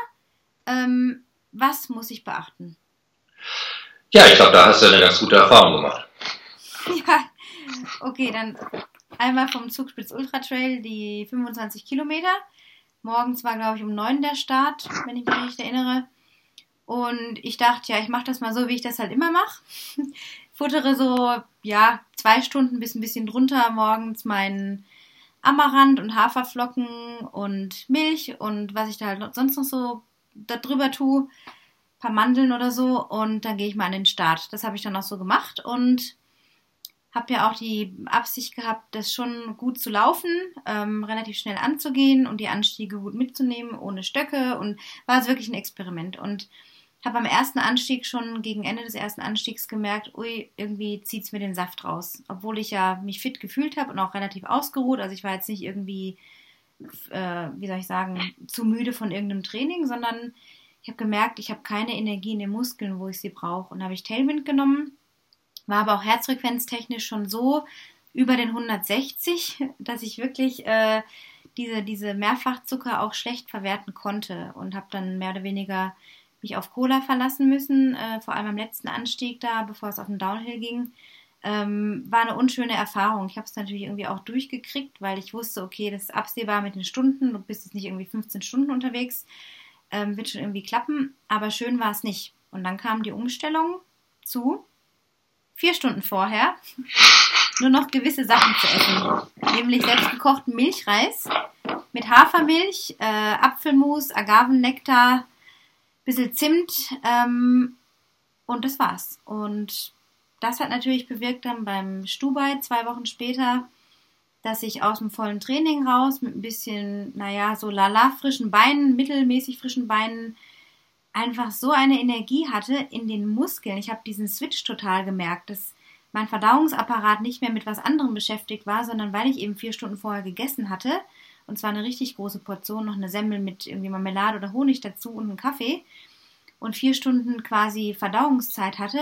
ähm, was muss ich beachten? Ja, ich glaube, da hast du eine ganz gute Erfahrung gemacht. ja, okay, dann einmal vom Zugspitz Ultra Trail die 25 Kilometer. Morgens war, glaube ich, um 9 der Start, wenn ich mich nicht erinnere. Und ich dachte, ja, ich mache das mal so, wie ich das halt immer mache. Futtere so, ja, zwei Stunden bis ein bisschen drunter morgens meinen Amaranth und Haferflocken und Milch und was ich da halt sonst noch so da drüber tue. Ein paar Mandeln oder so. Und dann gehe ich mal an den Start. Das habe ich dann auch so gemacht und habe ja auch die Absicht gehabt, das schon gut zu laufen, ähm, relativ schnell anzugehen und die Anstiege gut mitzunehmen, ohne Stöcke und war es wirklich ein Experiment. Und habe am ersten Anstieg schon gegen Ende des ersten Anstiegs gemerkt, ui, irgendwie zieht es mir den Saft raus. Obwohl ich ja mich fit gefühlt habe und auch relativ ausgeruht. Also ich war jetzt nicht irgendwie, äh, wie soll ich sagen, zu müde von irgendeinem Training, sondern ich habe gemerkt, ich habe keine Energie in den Muskeln, wo ich sie brauche. Und habe ich Tailwind genommen war aber auch herzfrequenztechnisch schon so über den 160, dass ich wirklich äh, diese, diese Mehrfachzucker auch schlecht verwerten konnte und habe dann mehr oder weniger mich auf Cola verlassen müssen, äh, vor allem am letzten Anstieg da, bevor es auf den Downhill ging. Ähm, war eine unschöne Erfahrung. Ich habe es natürlich irgendwie auch durchgekriegt, weil ich wusste, okay, das ist absehbar mit den Stunden, du bist jetzt nicht irgendwie 15 Stunden unterwegs, ähm, wird schon irgendwie klappen, aber schön war es nicht. Und dann kam die Umstellung zu vier Stunden vorher nur noch gewisse Sachen zu essen. Nämlich selbstgekochten Milchreis mit Hafermilch, äh, Apfelmus, Agavennektar, bisschen Zimt ähm, und das war's. Und das hat natürlich bewirkt dann beim Stubai zwei Wochen später, dass ich aus dem vollen Training raus mit ein bisschen, naja, so lala frischen Beinen, mittelmäßig frischen Beinen einfach so eine Energie hatte in den Muskeln. Ich habe diesen Switch total gemerkt, dass mein Verdauungsapparat nicht mehr mit was anderem beschäftigt war, sondern weil ich eben vier Stunden vorher gegessen hatte, und zwar eine richtig große Portion, noch eine Semmel mit irgendwie Marmelade oder Honig dazu und einen Kaffee, und vier Stunden quasi Verdauungszeit hatte,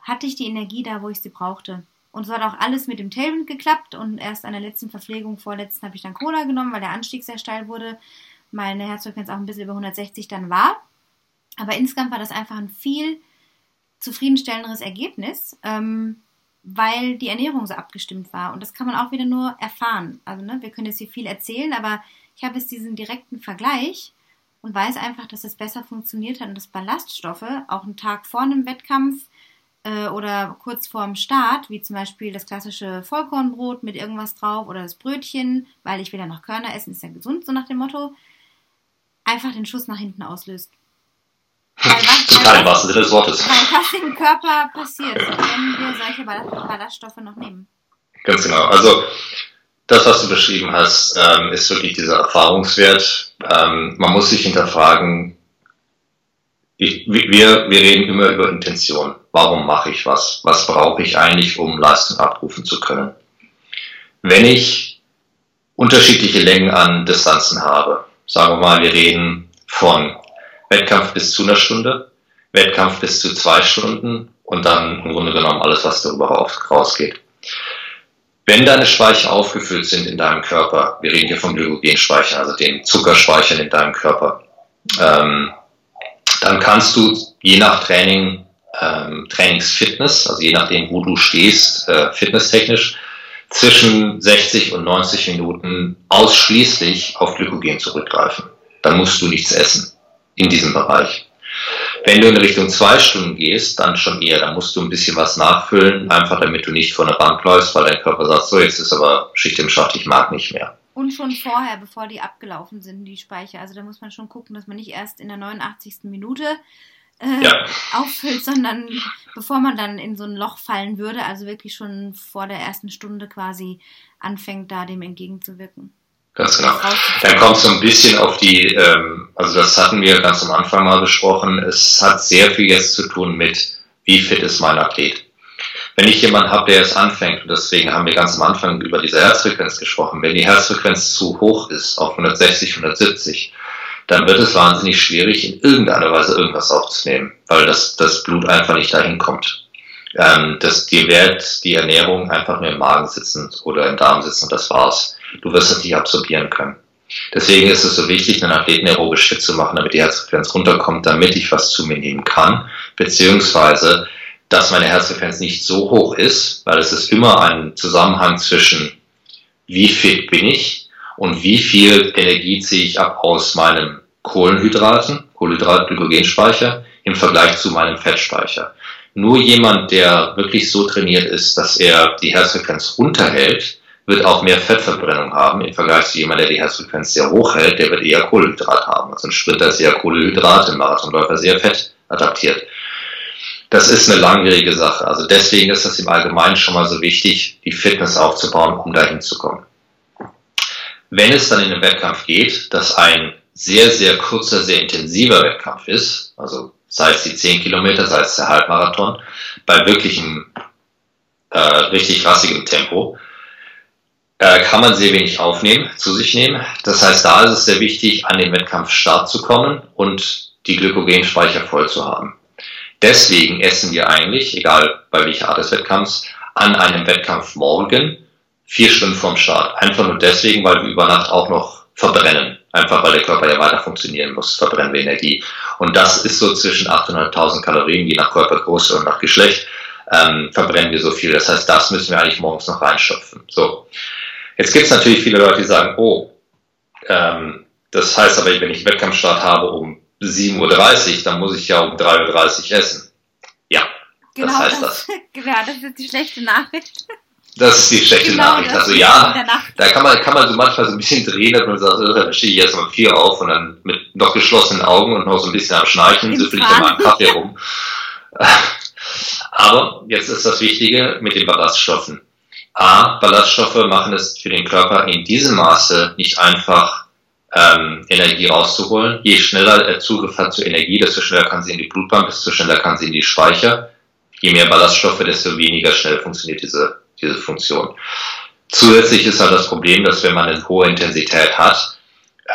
hatte ich die Energie da, wo ich sie brauchte. Und so hat auch alles mit dem Tailwind geklappt und erst an der letzten Verpflegung, vorletzten, habe ich dann Cola genommen, weil der Anstieg sehr steil wurde, meine Herzfrequenz auch ein bisschen über 160 dann war. Aber insgesamt war das einfach ein viel zufriedenstellenderes Ergebnis, ähm, weil die Ernährung so abgestimmt war. Und das kann man auch wieder nur erfahren. Also, ne, wir können jetzt hier viel erzählen, aber ich habe jetzt diesen direkten Vergleich und weiß einfach, dass es besser funktioniert hat und dass Ballaststoffe auch einen Tag vor einem Wettkampf äh, oder kurz vorm Start, wie zum Beispiel das klassische Vollkornbrot mit irgendwas drauf oder das Brötchen, weil ich will ja noch Körner essen, ist ja gesund, so nach dem Motto, einfach den Schuss nach hinten auslöst. Total im wahrsten Sinne des Wortes. Weil was im Körper passiert, wenn wir solche Ballaststoffe noch nehmen. Ganz genau. Also das, was du beschrieben hast, ähm, ist wirklich dieser Erfahrungswert. Ähm, man muss sich hinterfragen, ich, wir, wir reden immer über Intention. Warum mache ich was? Was brauche ich eigentlich, um Leistung abrufen zu können? Wenn ich unterschiedliche Längen an Distanzen habe, sagen wir mal, wir reden von Wettkampf bis zu einer Stunde, Wettkampf bis zu zwei Stunden und dann im Grunde genommen alles, was darüber rausgeht. Wenn deine Speicher aufgefüllt sind in deinem Körper, wir reden hier vom Glykogenspeicher, also den Zuckerspeichern in deinem Körper, ähm, dann kannst du je nach Training, ähm, Trainingsfitness, also je nachdem, wo du stehst, äh, fitnesstechnisch, zwischen 60 und 90 Minuten ausschließlich auf Glykogen zurückgreifen. Dann musst du nichts essen in diesem Bereich. Wenn du in Richtung zwei Stunden gehst, dann schon eher, dann musst du ein bisschen was nachfüllen, einfach damit du nicht vor eine Bank läufst, weil dein Körper sagt, so, jetzt ist aber Schicht im Schacht, ich mag nicht mehr. Und schon vorher, bevor die abgelaufen sind, die Speicher. Also da muss man schon gucken, dass man nicht erst in der 89. Minute äh, ja. auffüllt, sondern bevor man dann in so ein Loch fallen würde, also wirklich schon vor der ersten Stunde quasi anfängt, da dem entgegenzuwirken. Ganz genau. Dann kommt es so ein bisschen auf die, ähm, also das hatten wir ganz am Anfang mal besprochen, es hat sehr viel jetzt zu tun mit, wie fit ist mein Athlet. Wenn ich jemanden habe, der jetzt anfängt, und deswegen haben wir ganz am Anfang über diese Herzfrequenz gesprochen, wenn die Herzfrequenz zu hoch ist, auf 160, 170, dann wird es wahnsinnig schwierig, in irgendeiner Weise irgendwas aufzunehmen, weil das, das Blut einfach nicht dahin kommt. Ähm, das, dir wird die Ernährung einfach nur im Magen sitzen oder im Darm sitzen und das war's du wirst es nicht absorbieren können. Deswegen ist es so wichtig, einen Athleten aerobisch fit zu machen, damit die Herzfrequenz runterkommt, damit ich was zu mir nehmen kann, beziehungsweise dass meine Herzfrequenz nicht so hoch ist, weil es ist immer ein Zusammenhang zwischen wie fit bin ich und wie viel Energie ziehe ich ab aus meinem Kohlenhydraten, Kohlenhydrat-Glykogenspeicher im Vergleich zu meinem Fettspeicher. Nur jemand, der wirklich so trainiert ist, dass er die Herzfrequenz runterhält, wird auch mehr Fettverbrennung haben im Vergleich zu jemandem, der die Herzfrequenz sehr hoch hält, der wird eher Kohlenhydrat haben. Also ein Sprinter ist eher Kohlenhydrat, ein Marathonläufer sehr fett adaptiert. Das ist eine langwierige Sache. Also deswegen ist das im Allgemeinen schon mal so wichtig, die Fitness aufzubauen, um dahin zu kommen. Wenn es dann in den Wettkampf geht, dass ein sehr, sehr kurzer, sehr intensiver Wettkampf ist, also sei es die 10 Kilometer, sei es der Halbmarathon, bei wirklichem, äh, richtig rassigem Tempo, äh, kann man sehr wenig aufnehmen, zu sich nehmen. Das heißt, da ist es sehr wichtig, an den Wettkampfstart zu kommen und die Glykogenspeicher voll zu haben. Deswegen essen wir eigentlich, egal bei welcher Art des Wettkampfs, an einem Wettkampf morgen vier Stunden vorm Start. Einfach nur deswegen, weil wir über Nacht auch noch verbrennen. Einfach weil der Körper ja weiter funktionieren muss, verbrennen wir Energie. Und das ist so zwischen 800.000 Kalorien, je nach Körpergröße und nach Geschlecht, ähm, verbrennen wir so viel. Das heißt, das müssen wir eigentlich morgens noch reinschöpfen. So. Jetzt gibt es natürlich viele Leute, die sagen, oh, ähm, das heißt aber, wenn ich einen Wettkampfstart habe um 7.30 Uhr, dann muss ich ja um 3.30 Uhr essen. Ja, genau, das heißt das. das. Genau, das ist die schlechte Nachricht. Das ist die schlechte genau, Nachricht. Also ja, da kann man, kann man so manchmal so ein bisschen drehen, dass man sagt, oh, dann stehe ich jetzt um vier auf und dann mit noch geschlossenen Augen und noch so ein bisschen am Schnarchen süffel ich dann mal einen Kaffee rum. Aber jetzt ist das Wichtige mit den Ballaststoffen. A, Ballaststoffe machen es für den Körper in diesem Maße nicht einfach, ähm, Energie rauszuholen. Je schneller er Zugriff hat zur Energie, desto schneller kann sie in die Blutbahn, desto schneller kann sie in die Speicher. Je mehr Ballaststoffe, desto weniger schnell funktioniert diese, diese Funktion. Zusätzlich ist halt das Problem, dass wenn man eine hohe Intensität hat,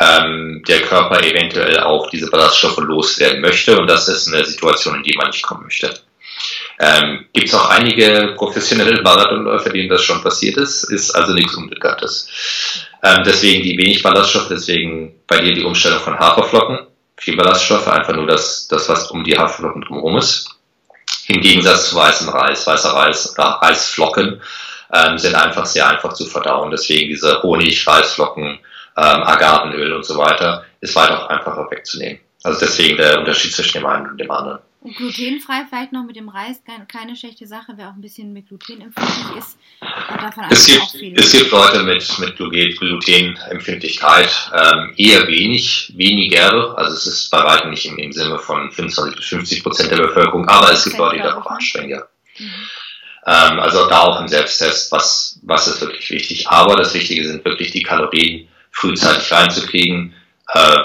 ähm, der Körper eventuell auch diese Ballaststoffe loswerden möchte und das ist eine Situation, in die man nicht kommen möchte. Ähm, Gibt es auch einige professionelle Marathonläufer, denen das schon passiert ist, ist also nichts Unbekanntes. Ähm, deswegen die wenig Ballaststoffe, deswegen bei dir die Umstellung von Haferflocken, viel Ballaststoffe, einfach nur das, das was um die Haferflocken drumherum ist. Im Gegensatz zu weißem Reis, weißer Reis oder Reisflocken ähm, sind einfach sehr einfach zu verdauen. Deswegen diese Honig, Reisflocken, ähm, Agavenöl und so weiter ist weit auch einfacher wegzunehmen. Also deswegen der Unterschied zwischen dem einen und dem anderen. Glutenfrei vielleicht noch mit dem Reis, keine schlechte Sache, wer auch ein bisschen mit Gluten empfindlich ist. Davon es, gibt, auch es gibt Leute mit, mit Glutenempfindlichkeit, ähm, eher wenig, weniger, also es ist bei weitem nicht im, im Sinne von 25 bis 50 Prozent der Bevölkerung, aber es gibt Leute, die darauf anstrengen, ja. Mhm. Ähm, also da auch im Selbsttest, was, was ist wirklich wichtig. Aber das Wichtige sind wirklich die Kalorien frühzeitig reinzukriegen, äh,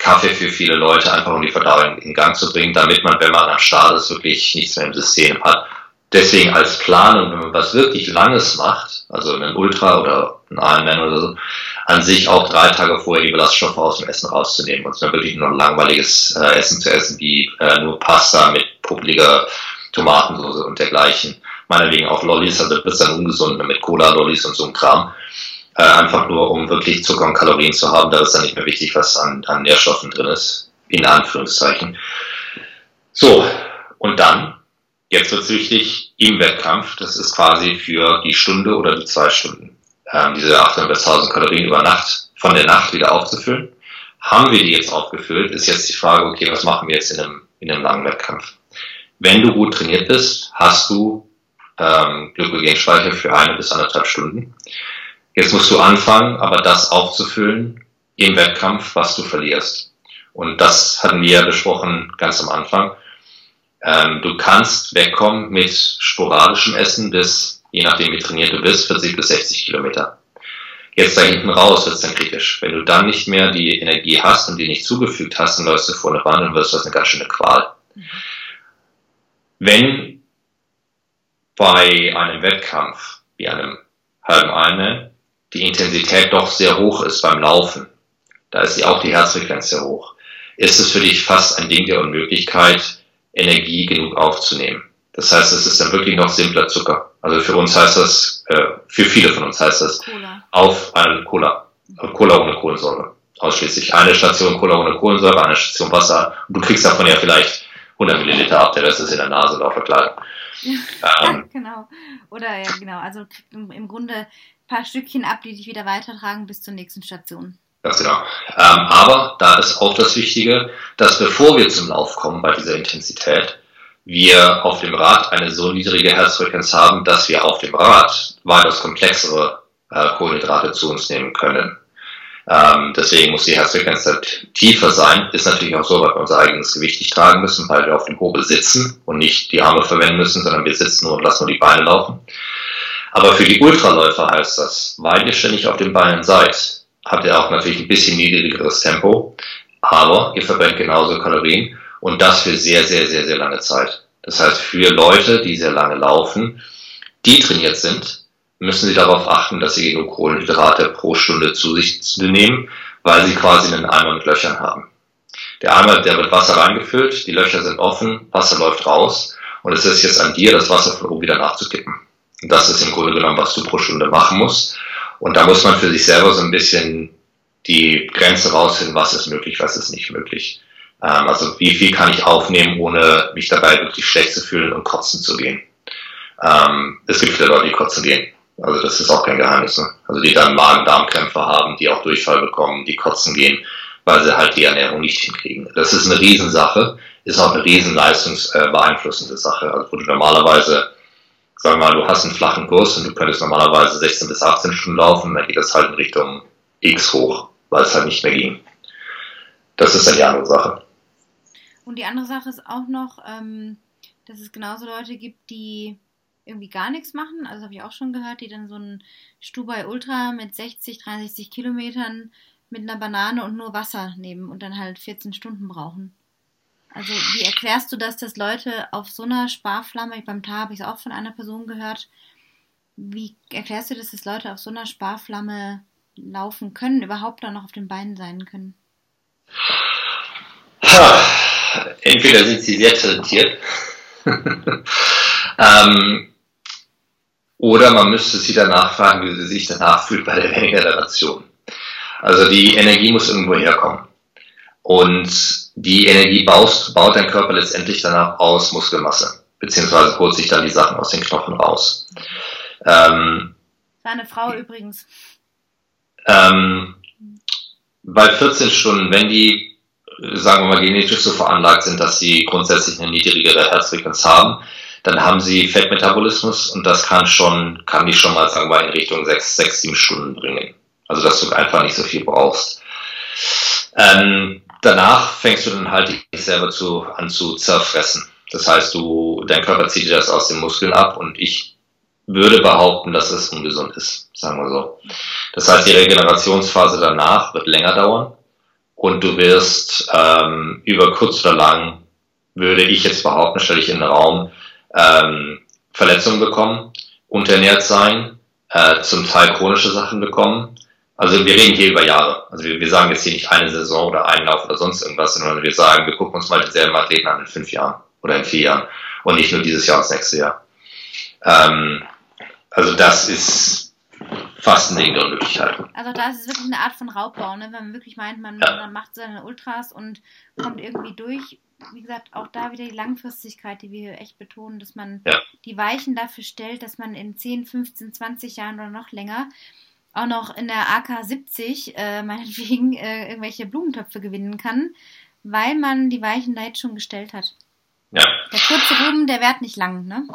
Kaffee für viele Leute, einfach um die Verdauung in Gang zu bringen, damit man, wenn man am Start ist, wirklich nichts mehr im System hat. Deswegen als Planung, wenn man was wirklich Langes macht, also einen Ultra oder einen Ironman oder so, an sich auch drei Tage vorher die Ballaststoffe aus dem Essen rauszunehmen und dann wirklich nur ein langweiliges äh, Essen zu essen, wie äh, nur Pasta mit publiger Tomatensauce und dergleichen. Meinetwegen auch Lollis, also wird dann ungesund mit Cola-Lollis und so ein Kram äh, einfach nur um wirklich Zucker und Kalorien zu haben. Da ist dann nicht mehr wichtig, was an, an Nährstoffen drin ist, in Anführungszeichen. So, und dann, jetzt wird es wichtig, im Wettkampf, das ist quasi für die Stunde oder die zwei Stunden, ähm, diese 800 bis 1000 Kalorien über Nacht, von der Nacht wieder aufzufüllen. Haben wir die jetzt aufgefüllt, ist jetzt die Frage, okay, was machen wir jetzt in einem, in einem langen Wettkampf? Wenn du gut trainiert bist, hast du ähm, Glykogenspeicher für eine bis anderthalb Stunden. Jetzt musst du anfangen, aber das aufzufüllen im Wettkampf, was du verlierst. Und das hatten wir ja besprochen ganz am Anfang. Ähm, du kannst wegkommen mit sporadischem Essen bis, je nachdem wie trainiert du bist, 40 bis 60 Kilometer. Jetzt da hinten raus wird es dann kritisch. Wenn du dann nicht mehr die Energie hast und die nicht zugefügt hast, dann läufst du vor eine Wand und wirst das eine ganz schöne Qual. Wenn bei einem Wettkampf wie einem halben Ironman die Intensität doch sehr hoch ist beim Laufen, da ist auch die Herzfrequenz sehr hoch, ist es für dich fast ein Ding der Unmöglichkeit, Energie genug aufzunehmen. Das heißt, es ist dann wirklich noch simpler Zucker. Also für uns heißt das, äh, für viele von uns heißt das, Cola. auf eine Cola. Cola ohne Kohlensäure. Ausschließlich eine Station Cola ohne Kohlensäure, eine Station Wasser. Und du kriegst davon ja vielleicht 100 Milliliter ab, der Rest ist in der Nase oder auf der Kleidung. ähm, genau. Oder ja, genau. Also im Grunde paar Stückchen ab, die dich wieder weitertragen bis zur nächsten Station. Ganz genau. Ähm, aber da ist auch das Wichtige, dass bevor wir zum Lauf kommen bei dieser Intensität, wir auf dem Rad eine so niedrige Herzfrequenz haben, dass wir auf dem Rad weitaus komplexere äh, Kohlenhydrate zu uns nehmen können. Ähm, deswegen muss die Herzfrequenz halt tiefer sein. Ist natürlich auch so, weil wir unser eigenes Gewicht nicht tragen müssen, weil wir auf dem Hobel sitzen und nicht die Arme verwenden müssen, sondern wir sitzen und lassen nur die Beine laufen. Aber für die Ultraläufer heißt das, weil ihr ständig auf den Beinen seid, habt ihr auch natürlich ein bisschen niedrigeres Tempo, aber ihr verbrennt genauso Kalorien und das für sehr, sehr, sehr, sehr lange Zeit. Das heißt, für Leute, die sehr lange laufen, die trainiert sind, müssen sie darauf achten, dass sie genug Kohlenhydrate pro Stunde zu sich nehmen, weil sie quasi einen Eimer mit Löchern haben. Der Eimer, der wird Wasser reingefüllt, die Löcher sind offen, Wasser läuft raus und es ist jetzt an dir, das Wasser von oben wieder nachzukippen. Das ist im Grunde genommen, was du pro Stunde machen musst. Und da muss man für sich selber so ein bisschen die Grenze rausfinden, was ist möglich, was ist nicht möglich. Ähm, also wie viel kann ich aufnehmen, ohne mich dabei wirklich schlecht zu fühlen und kotzen zu gehen. Ähm, es gibt viele Leute, die kotzen gehen. Also das ist auch kein Geheimnis. Ne? Also die dann Magen-Darm-Krämpfe haben, die auch Durchfall bekommen, die kotzen gehen, weil sie halt die Ernährung nicht hinkriegen. Das ist eine Riesensache, ist auch eine riesen leistungsbeeinflussende Sache. Also wo du normalerweise, sagen wir mal, du hast einen flachen Kurs und du könntest normalerweise 16 bis 18 Stunden laufen, dann geht das halt in Richtung X hoch, weil es halt nicht mehr ging. Das ist dann die andere Sache. Und die andere Sache ist auch noch, ähm, dass es genauso Leute gibt, die irgendwie gar nichts machen. Also habe ich auch schon gehört, die dann so ein Stubai Ultra mit 60, 63 Kilometern mit einer Banane und nur Wasser nehmen und dann halt 14 Stunden brauchen. Also wie erklärst du das, dass Leute auf so einer Sparflamme, beim Tar habe ich es auch von einer Person gehört, wie erklärst du das, dass Leute auf so einer Sparflamme laufen können, überhaupt dann noch auf den Beinen sein können? Entweder sind sie sehr talentiert ähm, oder man müsste sie danach fragen, wie sie sich danach fühlt bei der Regeneration. Also die Energie muss irgendwo herkommen. Und die Energie baust, baut dein Körper letztendlich danach aus Muskelmasse, beziehungsweise holt sich dann die Sachen aus den Knochen raus. Ähm, Seine Frau übrigens. Ähm, bei 14 Stunden, wenn die, sagen wir mal, genetisch so veranlagt sind, dass sie grundsätzlich eine niedrigere Herzfrequenz haben, dann haben sie Fettmetabolismus und das kann schon, kann die schon mal, sagen wir mal, in Richtung sechs, sechs, sieben Stunden bringen. Also, dass du einfach nicht so viel brauchst. Ähm, danach fängst du dann halt dich selber zu, an zu zerfressen. Das heißt, du, dein Körper zieht dir das aus den Muskeln ab und ich würde behaupten, dass es ungesund ist, sagen wir so. Das heißt, die Regenerationsphase danach wird länger dauern und du wirst ähm, über kurz oder lang, würde ich jetzt behaupten, stelle ich in den Raum, ähm, Verletzungen bekommen, unterernährt sein, äh, zum Teil chronische Sachen bekommen. Also wir reden hier über Jahre. Also wir, wir sagen jetzt hier nicht eine Saison oder einen Lauf oder sonst irgendwas, sondern wir sagen, wir gucken uns mal denselben Athleten an in fünf Jahren oder in vier Jahren und nicht nur dieses Jahr und das nächste Jahr. Ähm, also das ist fast ein Ding der Unmöglichkeit. Also da ist es wirklich eine Art von Raubbau, ne? wenn man wirklich meint, man, ja. man macht seine Ultras und kommt irgendwie durch wie gesagt, auch da wieder die Langfristigkeit, die wir hier echt betonen, dass man ja. die Weichen dafür stellt, dass man in 10, 15, 20 Jahren oder noch länger auch noch in der AK 70 äh, meinetwegen äh, irgendwelche Blumentöpfe gewinnen kann, weil man die Weichen da jetzt schon gestellt hat. Ja. Der kurze Ruhm, der währt nicht lang, ne?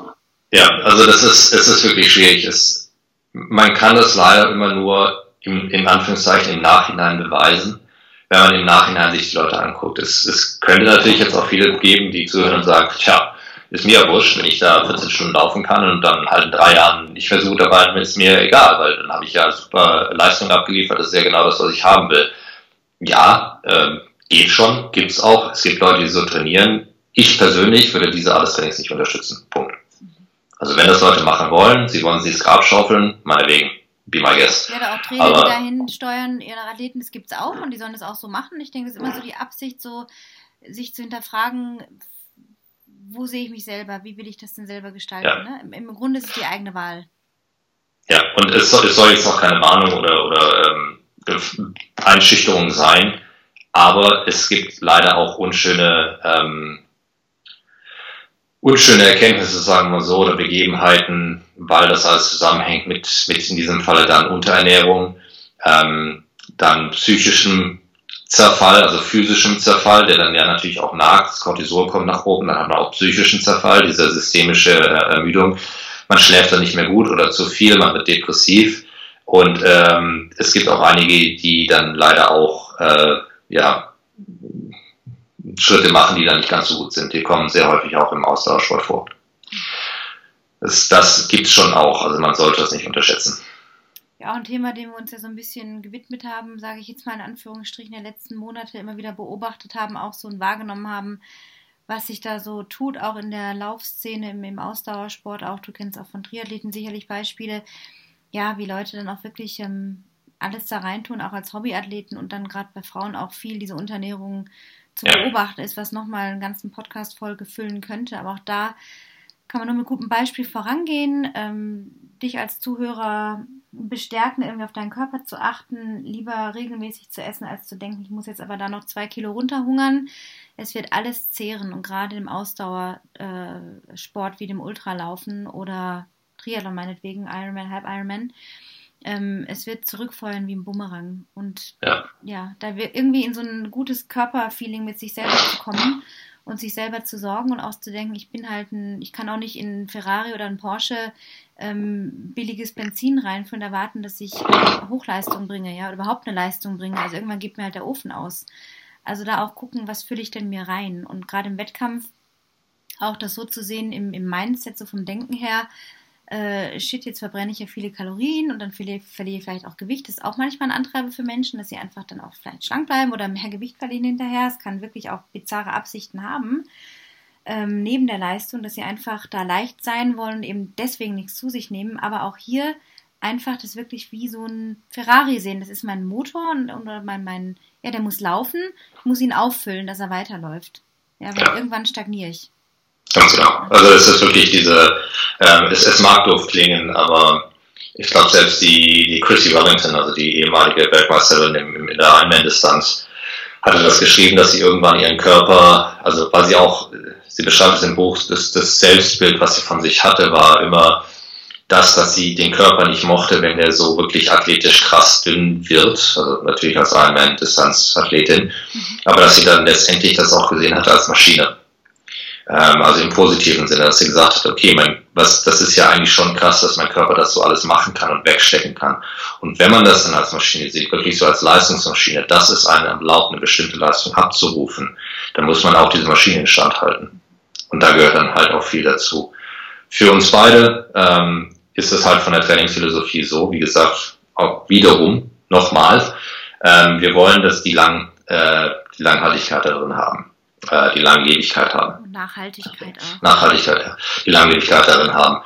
Ja, also das ist, es ist wirklich schwierig. Es, man kann das leider immer nur im, in Anführungszeichen im Nachhinein beweisen wenn man im Nachhinein sich die Leute anguckt. Es, es könnte natürlich jetzt auch viele geben, die zuhören und sagen, tja, ist mir ja wurscht, wenn ich da 14 Stunden laufen kann und dann halt in drei Jahren nicht versuche dabei, dann ist mir egal, weil dann habe ich ja super Leistung abgeliefert, das ist ja genau das, was ich haben will. Ja, ähm, geht schon, gibt's auch. Es gibt Leute, die so trainieren. Ich persönlich würde diese Art des Trainings nicht unterstützen. Punkt. Also wenn das Leute machen wollen, sie wollen sich das Grab schaufeln, meinetwegen be my guest. Ja, da auch Trainer, Aber, die dahin steuern, ihre Athleten, das gibt es auch und die sollen das auch so machen. Ich denke, es ist immer so die Absicht, so sich zu hinterfragen, wo sehe ich mich selber, wie will ich das denn selber gestalten. Ja. Ne? Im, Im, Grunde ist es die eigene Wahl. Ja, und es soll, es soll jetzt auch keine Warnung oder, oder ähm, Einschüchterung sein, aber es gibt leider auch unschöne ähm, unschöne Erkenntnisse, sagen wir so, oder Begebenheiten, weil das alles zusammenhängt mit, mit in diesem Falle dann Unterernährung, ähm, dann psychischem Zerfall, also physischem Zerfall, der dann ja natürlich auch nagt, das Cortisol kommt nach oben, dann haben wir auch psychischen Zerfall, diese systemische äh, Ermüdung. Man schläft dann nicht mehr gut oder zu viel, man wird depressiv. Und ähm, es gibt auch einige, die dann leider auch äh, ja, Schritte machen, die dann nicht ganz so gut sind. Die kommen sehr häufig auch im Ausdauersport vor. Das, das gibt es schon auch, also man sollte das nicht unterschätzen. Ja, auch ein Thema, dem wir uns ja so ein bisschen gewidmet haben, sage ich jetzt mal in Anführungsstrichen, der letzten Monate immer wieder beobachtet haben, auch so wahrgenommen haben, was sich da so tut, auch in der Laufszene, im, im Ausdauersport, auch du kennst auch von Triathleten sicherlich Beispiele, ja, wie Leute dann auch wirklich ähm, alles da reintun, auch als Hobbyathleten und dann gerade bei Frauen auch viel diese Unterernährung zu beobachten ist, was nochmal einen ganzen Podcast-Folge füllen könnte. Aber auch da kann man nur mit gutem Beispiel vorangehen, ähm, dich als Zuhörer bestärken, irgendwie auf deinen Körper zu achten, lieber regelmäßig zu essen, als zu denken, ich muss jetzt aber da noch zwei Kilo runterhungern. Es wird alles zehren und gerade im Ausdauersport äh, wie dem Ultralaufen oder Triathlon meinetwegen, Ironman, Halb Ironman, ähm, es wird zurückfeuern wie ein Bumerang. Und ja, ja da wird irgendwie in so ein gutes Körperfeeling mit sich selber zu kommen und sich selber zu sorgen und auch zu denken, ich bin halt ein, ich kann auch nicht in ein Ferrari oder ein Porsche ähm, billiges Benzin reinfüllen und erwarten, dass ich Hochleistung bringe, ja, oder überhaupt eine Leistung bringe. Also irgendwann geht mir halt der Ofen aus. Also da auch gucken, was fülle ich denn mir rein? Und gerade im Wettkampf auch das so zu sehen im, im Mindset, so vom Denken her, äh, shit, jetzt verbrenne ich ja viele Kalorien und dann verliere, verliere ich vielleicht auch Gewicht. Das ist auch manchmal ein Antreiber für Menschen, dass sie einfach dann auch vielleicht schlank bleiben oder mehr Gewicht verlieren hinterher. Es kann wirklich auch bizarre Absichten haben. Ähm, neben der Leistung, dass sie einfach da leicht sein wollen und eben deswegen nichts zu sich nehmen, aber auch hier einfach das wirklich wie so ein Ferrari sehen. Das ist mein Motor und, oder mein, mein, ja, der muss laufen, ich muss ihn auffüllen, dass er weiterläuft. Ja, weil ja. irgendwann stagniere ich. Ganz genau. Also es ist wirklich diese, ähm, es, es mag doof klingen, aber ich glaube selbst die, die Chrissy Wellington, also die ehemalige Weltmeisterin in, in der Einman-Distanz, hatte das geschrieben, dass sie irgendwann ihren Körper, also weil sie auch, sie beschreibt es im Buch, das, das Selbstbild, was sie von sich hatte, war immer das, dass sie den Körper nicht mochte, wenn er so wirklich athletisch krass dünn wird, also natürlich als Ironman-Distanz-Athletin, mhm. aber dass sie dann letztendlich das auch gesehen hat als Maschine. Ähm, also im positiven Sinne, dass sie gesagt hat, okay, mein, was, das ist ja eigentlich schon krass, dass mein Körper das so alles machen kann und wegstecken kann. Und wenn man das dann als Maschine sieht, wirklich so als Leistungsmaschine, das ist eine erlaubt, eine bestimmte Leistung abzurufen, dann muss man auch diese Maschine in Stand halten. Und da gehört dann halt auch viel dazu. Für uns beide ähm, ist es halt von der Trainingsphilosophie so, wie gesagt, auch wiederum, nochmal, ähm, wir wollen, dass die, lang, äh, die Langhaltigkeit darin haben äh, die Langlebigkeit haben. Und Nachhaltigkeit auch. Nachhaltigkeit, ja. Die Langlebigkeit darin haben.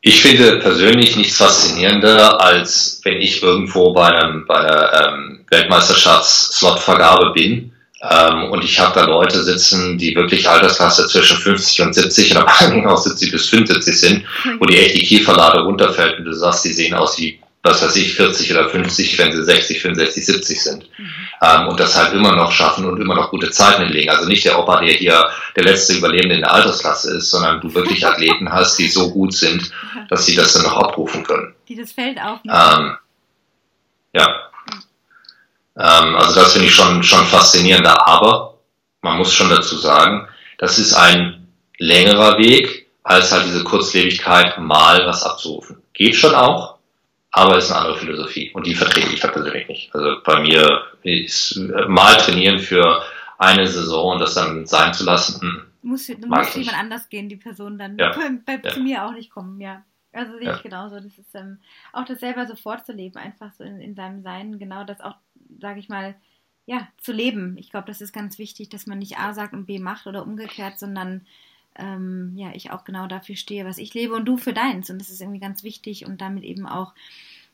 Ich finde persönlich nichts faszinierender, als wenn ich irgendwo bei, einem, bei einer ähm, Weltmeisterschafts-Slotvergabe bin ähm, und ich habe da Leute sitzen, die wirklich Altersklasse zwischen 50 und 70 und am Anfang auch 70 bis 75 sind, wo die echt die Kieferlade runterfällt und du sagst, die sehen aus wie was weiß ich, 40 oder 50, wenn sie 60, 65, 70 sind. Mhm. Ähm, und das halt immer noch schaffen und immer noch gute Zeiten hinlegen. Also nicht der Opa, der hier der letzte Überlebende in der Altersklasse ist, sondern du wirklich Athleten hast, die so gut sind, dass sie das dann noch abrufen können. Die das Feld aufnehmen. Ähm, ja. Ähm, also das finde ich schon, schon faszinierender. Aber man muss schon dazu sagen, das ist ein längerer Weg, als halt diese Kurzlebigkeit mal was abzurufen. Geht schon auch, aber es ist eine andere Philosophie und die vertrete ich persönlich nicht. Also bei mir ist äh, mal trainieren für eine Saison und das dann sein zu lassen. Hm, muss, du musst jemand anders gehen, die Person dann. Ja. Bei, bei, ja. Zu mir auch nicht kommen, ja. Also sehe ja. ich genauso. Das ist ähm, auch das selber so vorzuleben, einfach so in, in seinem Sein, genau das auch, sage ich mal, ja, zu leben. Ich glaube, das ist ganz wichtig, dass man nicht A sagt und B macht oder umgekehrt, sondern ähm, ja, ich auch genau dafür stehe, was ich lebe und du für deins. Und das ist irgendwie ganz wichtig und damit eben auch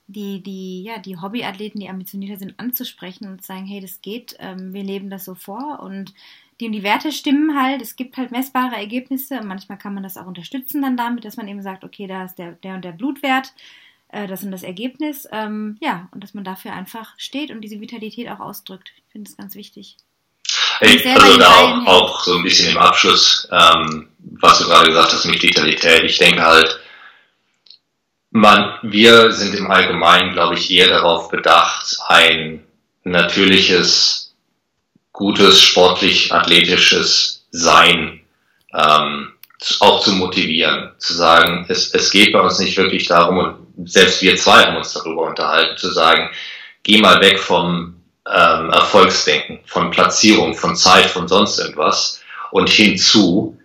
die, die, ja, die Hobbyathleten, die ambitionierter sind, anzusprechen und zu sagen, hey, das geht, ähm, wir leben das so vor und die und die Werte stimmen halt, es gibt halt messbare Ergebnisse und manchmal kann man das auch unterstützen dann damit, dass man eben sagt, okay, da ist der, der und der Blutwert, äh, das und das Ergebnis, ähm, ja, und dass man dafür einfach steht und diese Vitalität auch ausdrückt. Ich finde das ganz wichtig. Ich, also da auch, auch, so ein bisschen im Abschluss, ähm, was du gerade gesagt hast mit Vitalität. Ich denke halt, man, wir sind im Allgemeinen, glaube ich, eher darauf bedacht, ein natürliches, gutes, sportlich, athletisches Sein ähm, auch zu motivieren, zu sagen, es, es geht bei uns nicht wirklich darum, und selbst wir zwei haben uns darüber unterhalten, zu sagen, geh mal weg vom ähm, Erfolgsdenken, von Platzierung, von Zeit, von sonst irgendwas und hinzu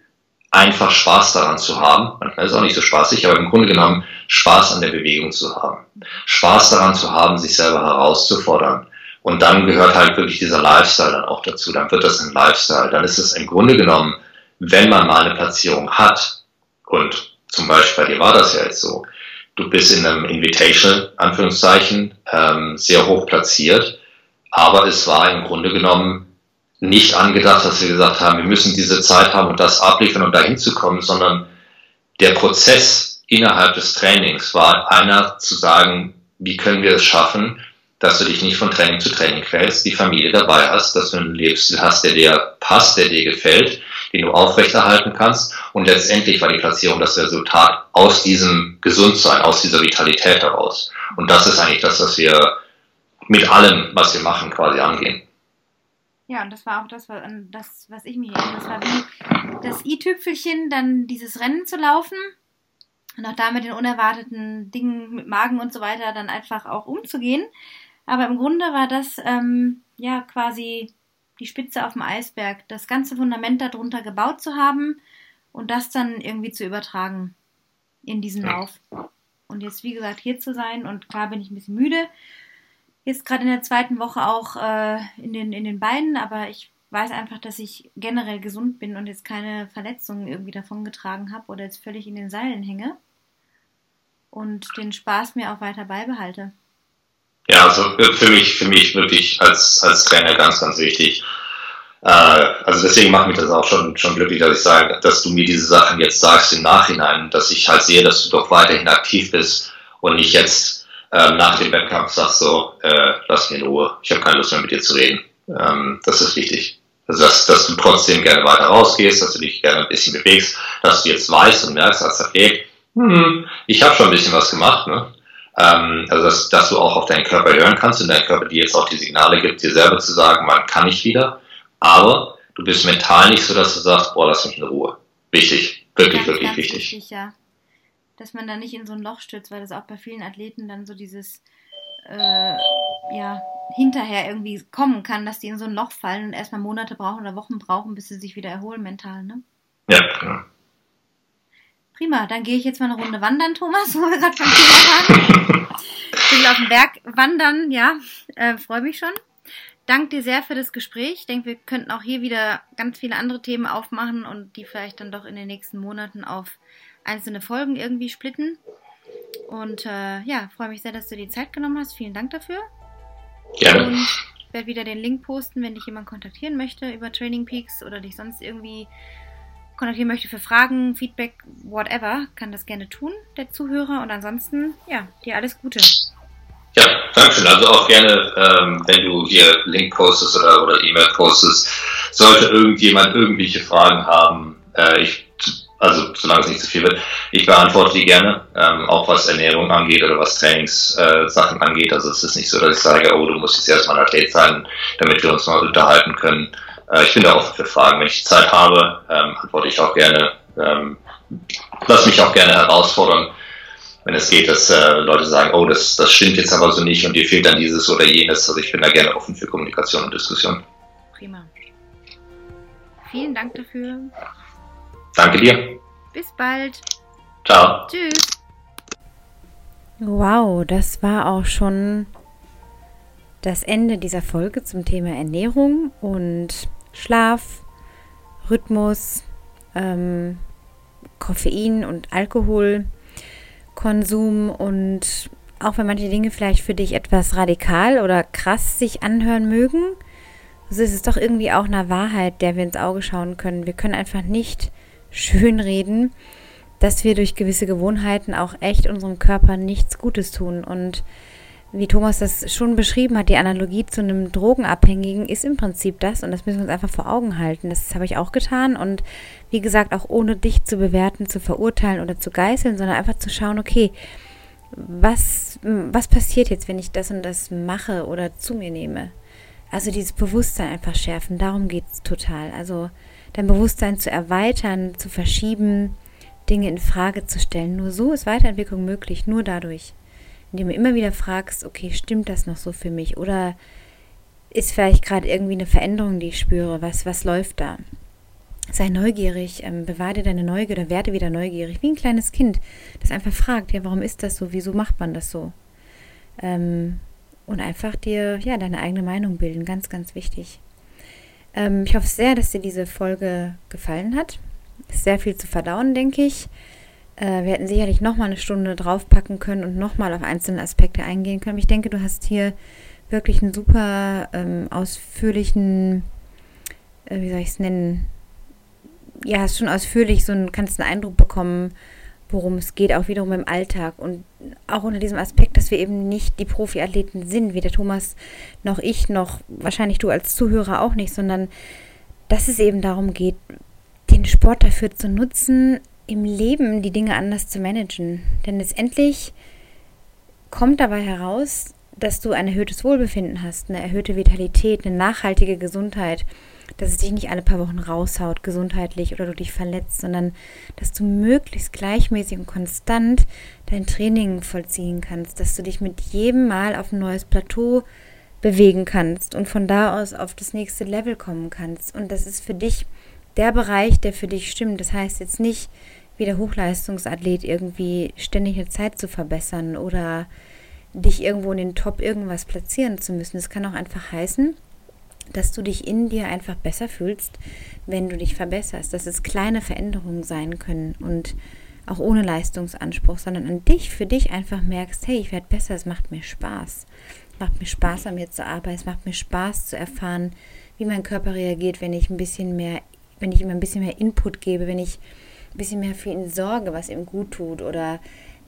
einfach Spaß daran zu haben. Manchmal ist es auch nicht so spaßig, aber im Grunde genommen Spaß an der Bewegung zu haben. Spaß daran zu haben, sich selber herauszufordern. Und dann gehört halt wirklich dieser Lifestyle dann auch dazu. Dann wird das ein Lifestyle. Dann ist es im Grunde genommen, wenn man mal eine Platzierung hat, und zum Beispiel bei dir war das ja jetzt so, du bist in einem Invitational, Anführungszeichen, ähm, sehr hoch platziert, aber es war im Grunde genommen nicht angedacht, dass wir gesagt haben, wir müssen diese Zeit haben und das abliefern, um dahin zu kommen, sondern der Prozess innerhalb des Trainings war einer zu sagen, wie können wir es schaffen, dass du dich nicht von Training zu Training quälst, die Familie dabei hast, dass du einen Lebensstil hast, der dir passt, der dir gefällt, den du aufrechterhalten kannst. Und letztendlich war die Platzierung das Resultat aus diesem Gesundsein, aus dieser Vitalität heraus. Und das ist eigentlich das, was wir mit allem, was wir machen, quasi angehen. Ja, und das war auch das, das was ich mir erinnere. Das war wie das i-Tüpfelchen, dann dieses Rennen zu laufen und auch damit den unerwarteten Dingen mit Magen und so weiter dann einfach auch umzugehen. Aber im Grunde war das ähm, ja quasi die Spitze auf dem Eisberg, das ganze Fundament darunter gebaut zu haben und das dann irgendwie zu übertragen in diesen Lauf. Und jetzt, wie gesagt, hier zu sein und klar bin ich ein bisschen müde, Jetzt gerade in der zweiten Woche auch äh, in, den, in den Beinen, aber ich weiß einfach, dass ich generell gesund bin und jetzt keine Verletzungen irgendwie davongetragen habe oder jetzt völlig in den Seilen hänge und den Spaß mir auch weiter beibehalte. Ja, also für mich, für mich wirklich als, als Trainer ganz, ganz wichtig. Äh, also deswegen macht mich das auch schon, schon glücklich, dass ich sage, dass du mir diese Sachen jetzt sagst im Nachhinein, dass ich halt sehe, dass du doch weiterhin aktiv bist und nicht jetzt ähm, nach dem Wettkampf sagst so, äh, lass mich in Ruhe, ich habe keine Lust mehr mit dir zu reden. Ähm, das ist wichtig. Also dass, dass du trotzdem gerne weiter rausgehst, dass du dich gerne ein bisschen bewegst, dass du jetzt weißt und merkst als Athlet, hm, ich habe schon ein bisschen was gemacht. Ne? Ähm, also dass, dass du auch auf deinen Körper hören kannst und dein Körper dir jetzt auch die Signale gibt, dir selber zu sagen, man kann nicht wieder, aber du bist mental nicht so, dass du sagst, boah, lass mich in Ruhe. Wichtig, wirklich, ganz, wirklich ganz wichtig. wichtig ja dass man da nicht in so ein Loch stürzt, weil das auch bei vielen Athleten dann so dieses äh, ja, hinterher irgendwie kommen kann, dass die in so ein Loch fallen und erstmal Monate brauchen oder Wochen brauchen, bis sie sich wieder erholen mental, ne? Ja, klar. Prima, dann gehe ich jetzt mal eine Runde wandern, Thomas, wo wir gerade Thema waren. Ich will auf den Berg wandern, ja, äh, freue mich schon. Danke dir sehr für das Gespräch. Ich denke, wir könnten auch hier wieder ganz viele andere Themen aufmachen und die vielleicht dann doch in den nächsten Monaten auf einzelne Folgen irgendwie splitten. Und äh, ja, freue mich sehr, dass du die Zeit genommen hast. Vielen Dank dafür. Gerne. Und werde wieder den Link posten, wenn dich jemand kontaktieren möchte über Training Peaks oder dich sonst irgendwie kontaktieren möchte für Fragen, Feedback, whatever, kann das gerne tun, der Zuhörer. Und ansonsten, ja, dir alles Gute. Ja, danke schön. Also auch gerne, ähm, wenn du hier Link postest oder, oder E-Mail postest, sollte irgendjemand irgendwelche Fragen haben. Äh, ich also solange es nicht zu viel wird. Ich beantworte die gerne, ähm, auch was Ernährung angeht oder was Trainingssachen äh, angeht. Also es ist nicht so, dass ich sage, oh, du musst jetzt erstmal Athlet sein, damit wir uns mal unterhalten können. Äh, ich bin da offen für Fragen. Wenn ich Zeit habe, ähm, antworte ich auch gerne. Ähm, lass mich auch gerne herausfordern, wenn es geht, dass äh, Leute sagen, oh, das, das stimmt jetzt aber so nicht und dir fehlt dann dieses oder jenes. Also ich bin da gerne offen für Kommunikation und Diskussion. Prima. Vielen Dank dafür. Danke dir. Bis bald. Ciao. Tschüss. Wow, das war auch schon das Ende dieser Folge zum Thema Ernährung und Schlaf, Rhythmus, ähm, Koffein und Alkoholkonsum und auch wenn manche Dinge vielleicht für dich etwas radikal oder krass sich anhören mögen, so ist es doch irgendwie auch eine Wahrheit, der wir ins Auge schauen können. Wir können einfach nicht schönreden, dass wir durch gewisse Gewohnheiten auch echt unserem Körper nichts Gutes tun. Und wie Thomas das schon beschrieben hat, die Analogie zu einem Drogenabhängigen ist im Prinzip das und das müssen wir uns einfach vor Augen halten. Das habe ich auch getan und wie gesagt, auch ohne dich zu bewerten, zu verurteilen oder zu geißeln, sondern einfach zu schauen, okay, was, was passiert jetzt, wenn ich das und das mache oder zu mir nehme? Also dieses Bewusstsein einfach schärfen, darum geht es total. Also dein Bewusstsein zu erweitern, zu verschieben, Dinge in Frage zu stellen. Nur so ist Weiterentwicklung möglich, nur dadurch indem du immer wieder fragst, okay, stimmt das noch so für mich? Oder ist vielleicht gerade irgendwie eine Veränderung, die ich spüre? Was, was läuft da? Sei neugierig, ähm, bewahre deine Neugier oder werde wieder neugierig, wie ein kleines Kind, das einfach fragt, ja, warum ist das so? Wieso macht man das so? Ähm, und einfach dir, ja, deine eigene Meinung bilden, ganz, ganz wichtig. Ähm, ich hoffe sehr, dass dir diese Folge gefallen hat. Ist sehr viel zu verdauen, denke ich. Äh, wir hätten sicherlich nochmal eine Stunde draufpacken können und nochmal auf einzelne Aspekte eingehen können. Ich denke, du hast hier wirklich einen super ähm, ausführlichen, äh, wie soll ich es nennen? Ja, hast schon ausführlich so einen, kannst einen Eindruck bekommen, worum es geht, auch wiederum im Alltag. Und auch unter diesem Aspekt, dass wir eben nicht die Profiathleten sind, weder Thomas noch ich, noch wahrscheinlich du als Zuhörer auch nicht, sondern dass es eben darum geht, den Sport dafür zu nutzen, im Leben die Dinge anders zu managen. Denn letztendlich kommt dabei heraus, dass du ein erhöhtes Wohlbefinden hast, eine erhöhte Vitalität, eine nachhaltige Gesundheit, dass es dich nicht alle paar Wochen raushaut, gesundheitlich oder du dich verletzt, sondern dass du möglichst gleichmäßig und konstant dein Training vollziehen kannst, dass du dich mit jedem Mal auf ein neues Plateau bewegen kannst und von da aus auf das nächste Level kommen kannst. Und das ist für dich der Bereich, der für dich stimmt. Das heißt jetzt nicht, wie der Hochleistungsathlet irgendwie ständig eine Zeit zu verbessern oder dich irgendwo in den Top irgendwas platzieren zu müssen. Es kann auch einfach heißen, dass du dich in dir einfach besser fühlst, wenn du dich verbesserst, dass es kleine Veränderungen sein können und auch ohne Leistungsanspruch, sondern an dich, für dich einfach merkst, hey, ich werde besser, es macht mir Spaß. Es macht mir Spaß, an mir zu arbeiten, es macht mir Spaß zu erfahren, wie mein Körper reagiert, wenn ich ein bisschen mehr, wenn ich ihm ein bisschen mehr Input gebe, wenn ich ein bisschen mehr für ihn sorge, was ihm gut tut oder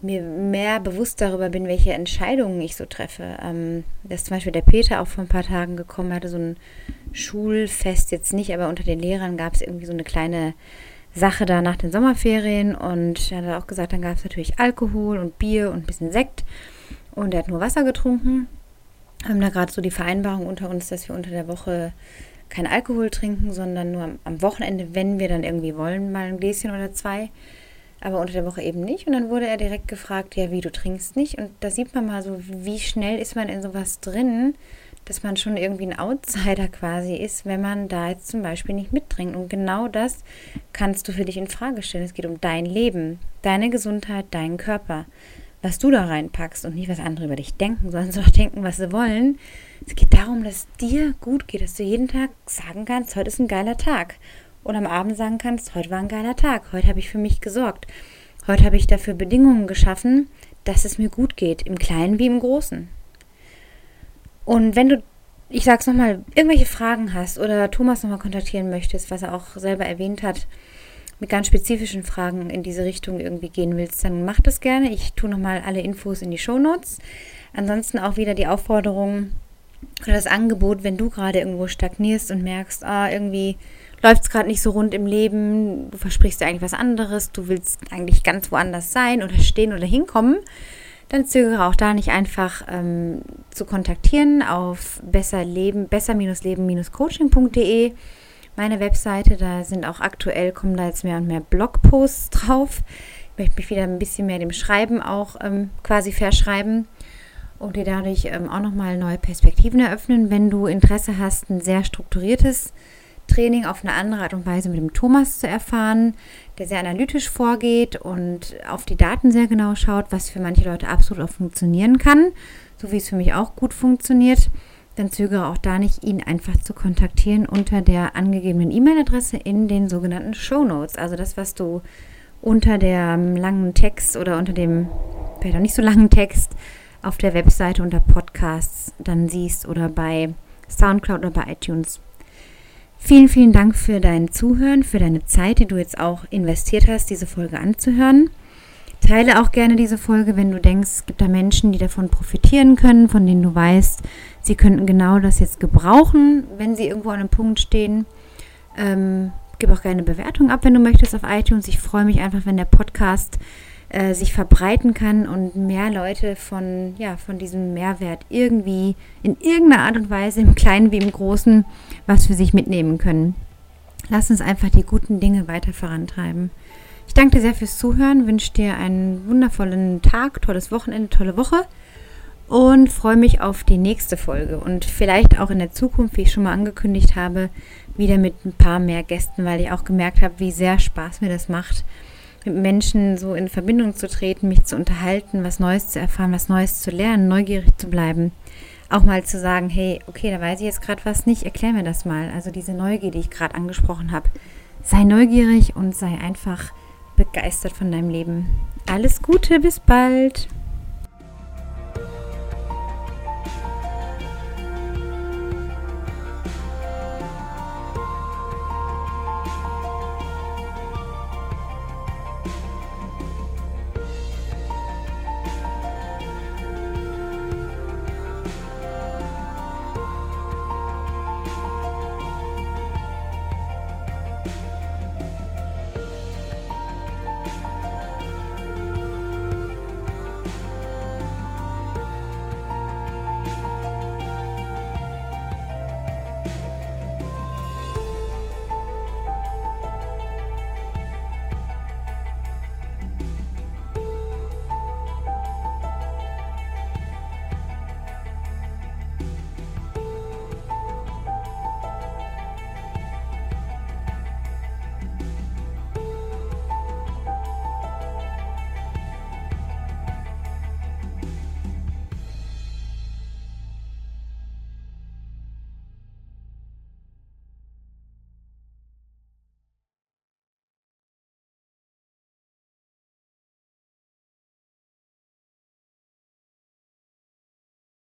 mir mehr bewusst darüber bin, welche Entscheidungen ich so treffe. Ähm, dass zum Beispiel der Peter auch vor ein paar Tagen gekommen hatte, so ein Schulfest jetzt nicht, aber unter den Lehrern gab es irgendwie so eine kleine Sache da nach den Sommerferien und er hat auch gesagt, dann gab es natürlich Alkohol und Bier und ein bisschen Sekt und er hat nur Wasser getrunken. Wir haben da gerade so die Vereinbarung unter uns, dass wir unter der Woche kein Alkohol trinken, sondern nur am, am, Wochenende, wenn wir dann irgendwie wollen, mal ein Gläschen oder zwei. Aber unter der Woche eben nicht. Und dann wurde er direkt gefragt, ja, wie du trinkst nicht. Und da sieht man mal so, wie schnell ist man in sowas drin, dass man schon irgendwie ein Outsider quasi ist, wenn man da jetzt zum Beispiel nicht mittrinkt. Und genau das kannst du für dich in Frage stellen. Es geht um dein Leben, deine Gesundheit, deinen Körper. Was du da reinpackst und nicht, was andere über dich denken, sondern so denken, was sie wollen es geht darum, dass es dir gut geht, dass du jeden Tag sagen kannst, heute ist ein geiler Tag. Und am Abend sagen kannst, heute war ein geiler Tag, heute habe ich für mich gesorgt. Heute habe ich dafür Bedingungen geschaffen, dass es mir gut geht, im Kleinen wie im Großen. Und wenn du, ich sag's nochmal, irgendwelche Fragen hast oder Thomas nochmal kontaktieren möchtest, was er auch selber erwähnt hat, mit ganz spezifischen Fragen in diese Richtung irgendwie gehen willst, dann mach das gerne. Ich tue nochmal alle Infos in die Show Notes. Ansonsten auch wieder die Aufforderung, oder das Angebot, wenn du gerade irgendwo stagnierst und merkst, ah, irgendwie läuft es gerade nicht so rund im Leben, du versprichst dir eigentlich was anderes, du willst eigentlich ganz woanders sein oder stehen oder hinkommen, dann zögere auch da nicht einfach ähm, zu kontaktieren auf besserleben, besser-leben-coaching.de. Meine Webseite, da sind auch aktuell, kommen da jetzt mehr und mehr Blogposts drauf. Ich möchte mich wieder ein bisschen mehr dem Schreiben auch ähm, quasi verschreiben und dir dadurch ähm, auch nochmal neue Perspektiven eröffnen. Wenn du Interesse hast, ein sehr strukturiertes Training auf eine andere Art und Weise mit dem Thomas zu erfahren, der sehr analytisch vorgeht und auf die Daten sehr genau schaut, was für manche Leute absolut auch funktionieren kann, so wie es für mich auch gut funktioniert, dann zögere auch da nicht, ihn einfach zu kontaktieren unter der angegebenen E-Mail-Adresse in den sogenannten Show Notes. Also das, was du unter dem langen Text oder unter dem vielleicht auch nicht so langen Text auf der Webseite unter Podcasts dann siehst oder bei SoundCloud oder bei iTunes. Vielen, vielen Dank für dein Zuhören, für deine Zeit, die du jetzt auch investiert hast, diese Folge anzuhören. Teile auch gerne diese Folge, wenn du denkst, es gibt da Menschen, die davon profitieren können, von denen du weißt, sie könnten genau das jetzt gebrauchen, wenn sie irgendwo an einem Punkt stehen. Ähm, gib auch gerne Bewertung ab, wenn du möchtest, auf iTunes. Ich freue mich einfach, wenn der Podcast äh, sich verbreiten kann und mehr Leute von, ja, von diesem Mehrwert irgendwie in irgendeiner Art und Weise, im Kleinen wie im Großen, was für sich mitnehmen können. Lass uns einfach die guten Dinge weiter vorantreiben. Ich danke dir sehr fürs Zuhören, wünsche dir einen wundervollen Tag, tolles Wochenende, tolle Woche und freue mich auf die nächste Folge und vielleicht auch in der Zukunft, wie ich schon mal angekündigt habe, wieder mit ein paar mehr Gästen, weil ich auch gemerkt habe, wie sehr Spaß mir das macht, mit Menschen so in Verbindung zu treten, mich zu unterhalten, was Neues zu erfahren, was Neues zu lernen, neugierig zu bleiben. Auch mal zu sagen, hey, okay, da weiß ich jetzt gerade was nicht, erklär mir das mal. Also diese Neugier, die ich gerade angesprochen habe. Sei neugierig und sei einfach begeistert von deinem Leben. Alles Gute, bis bald.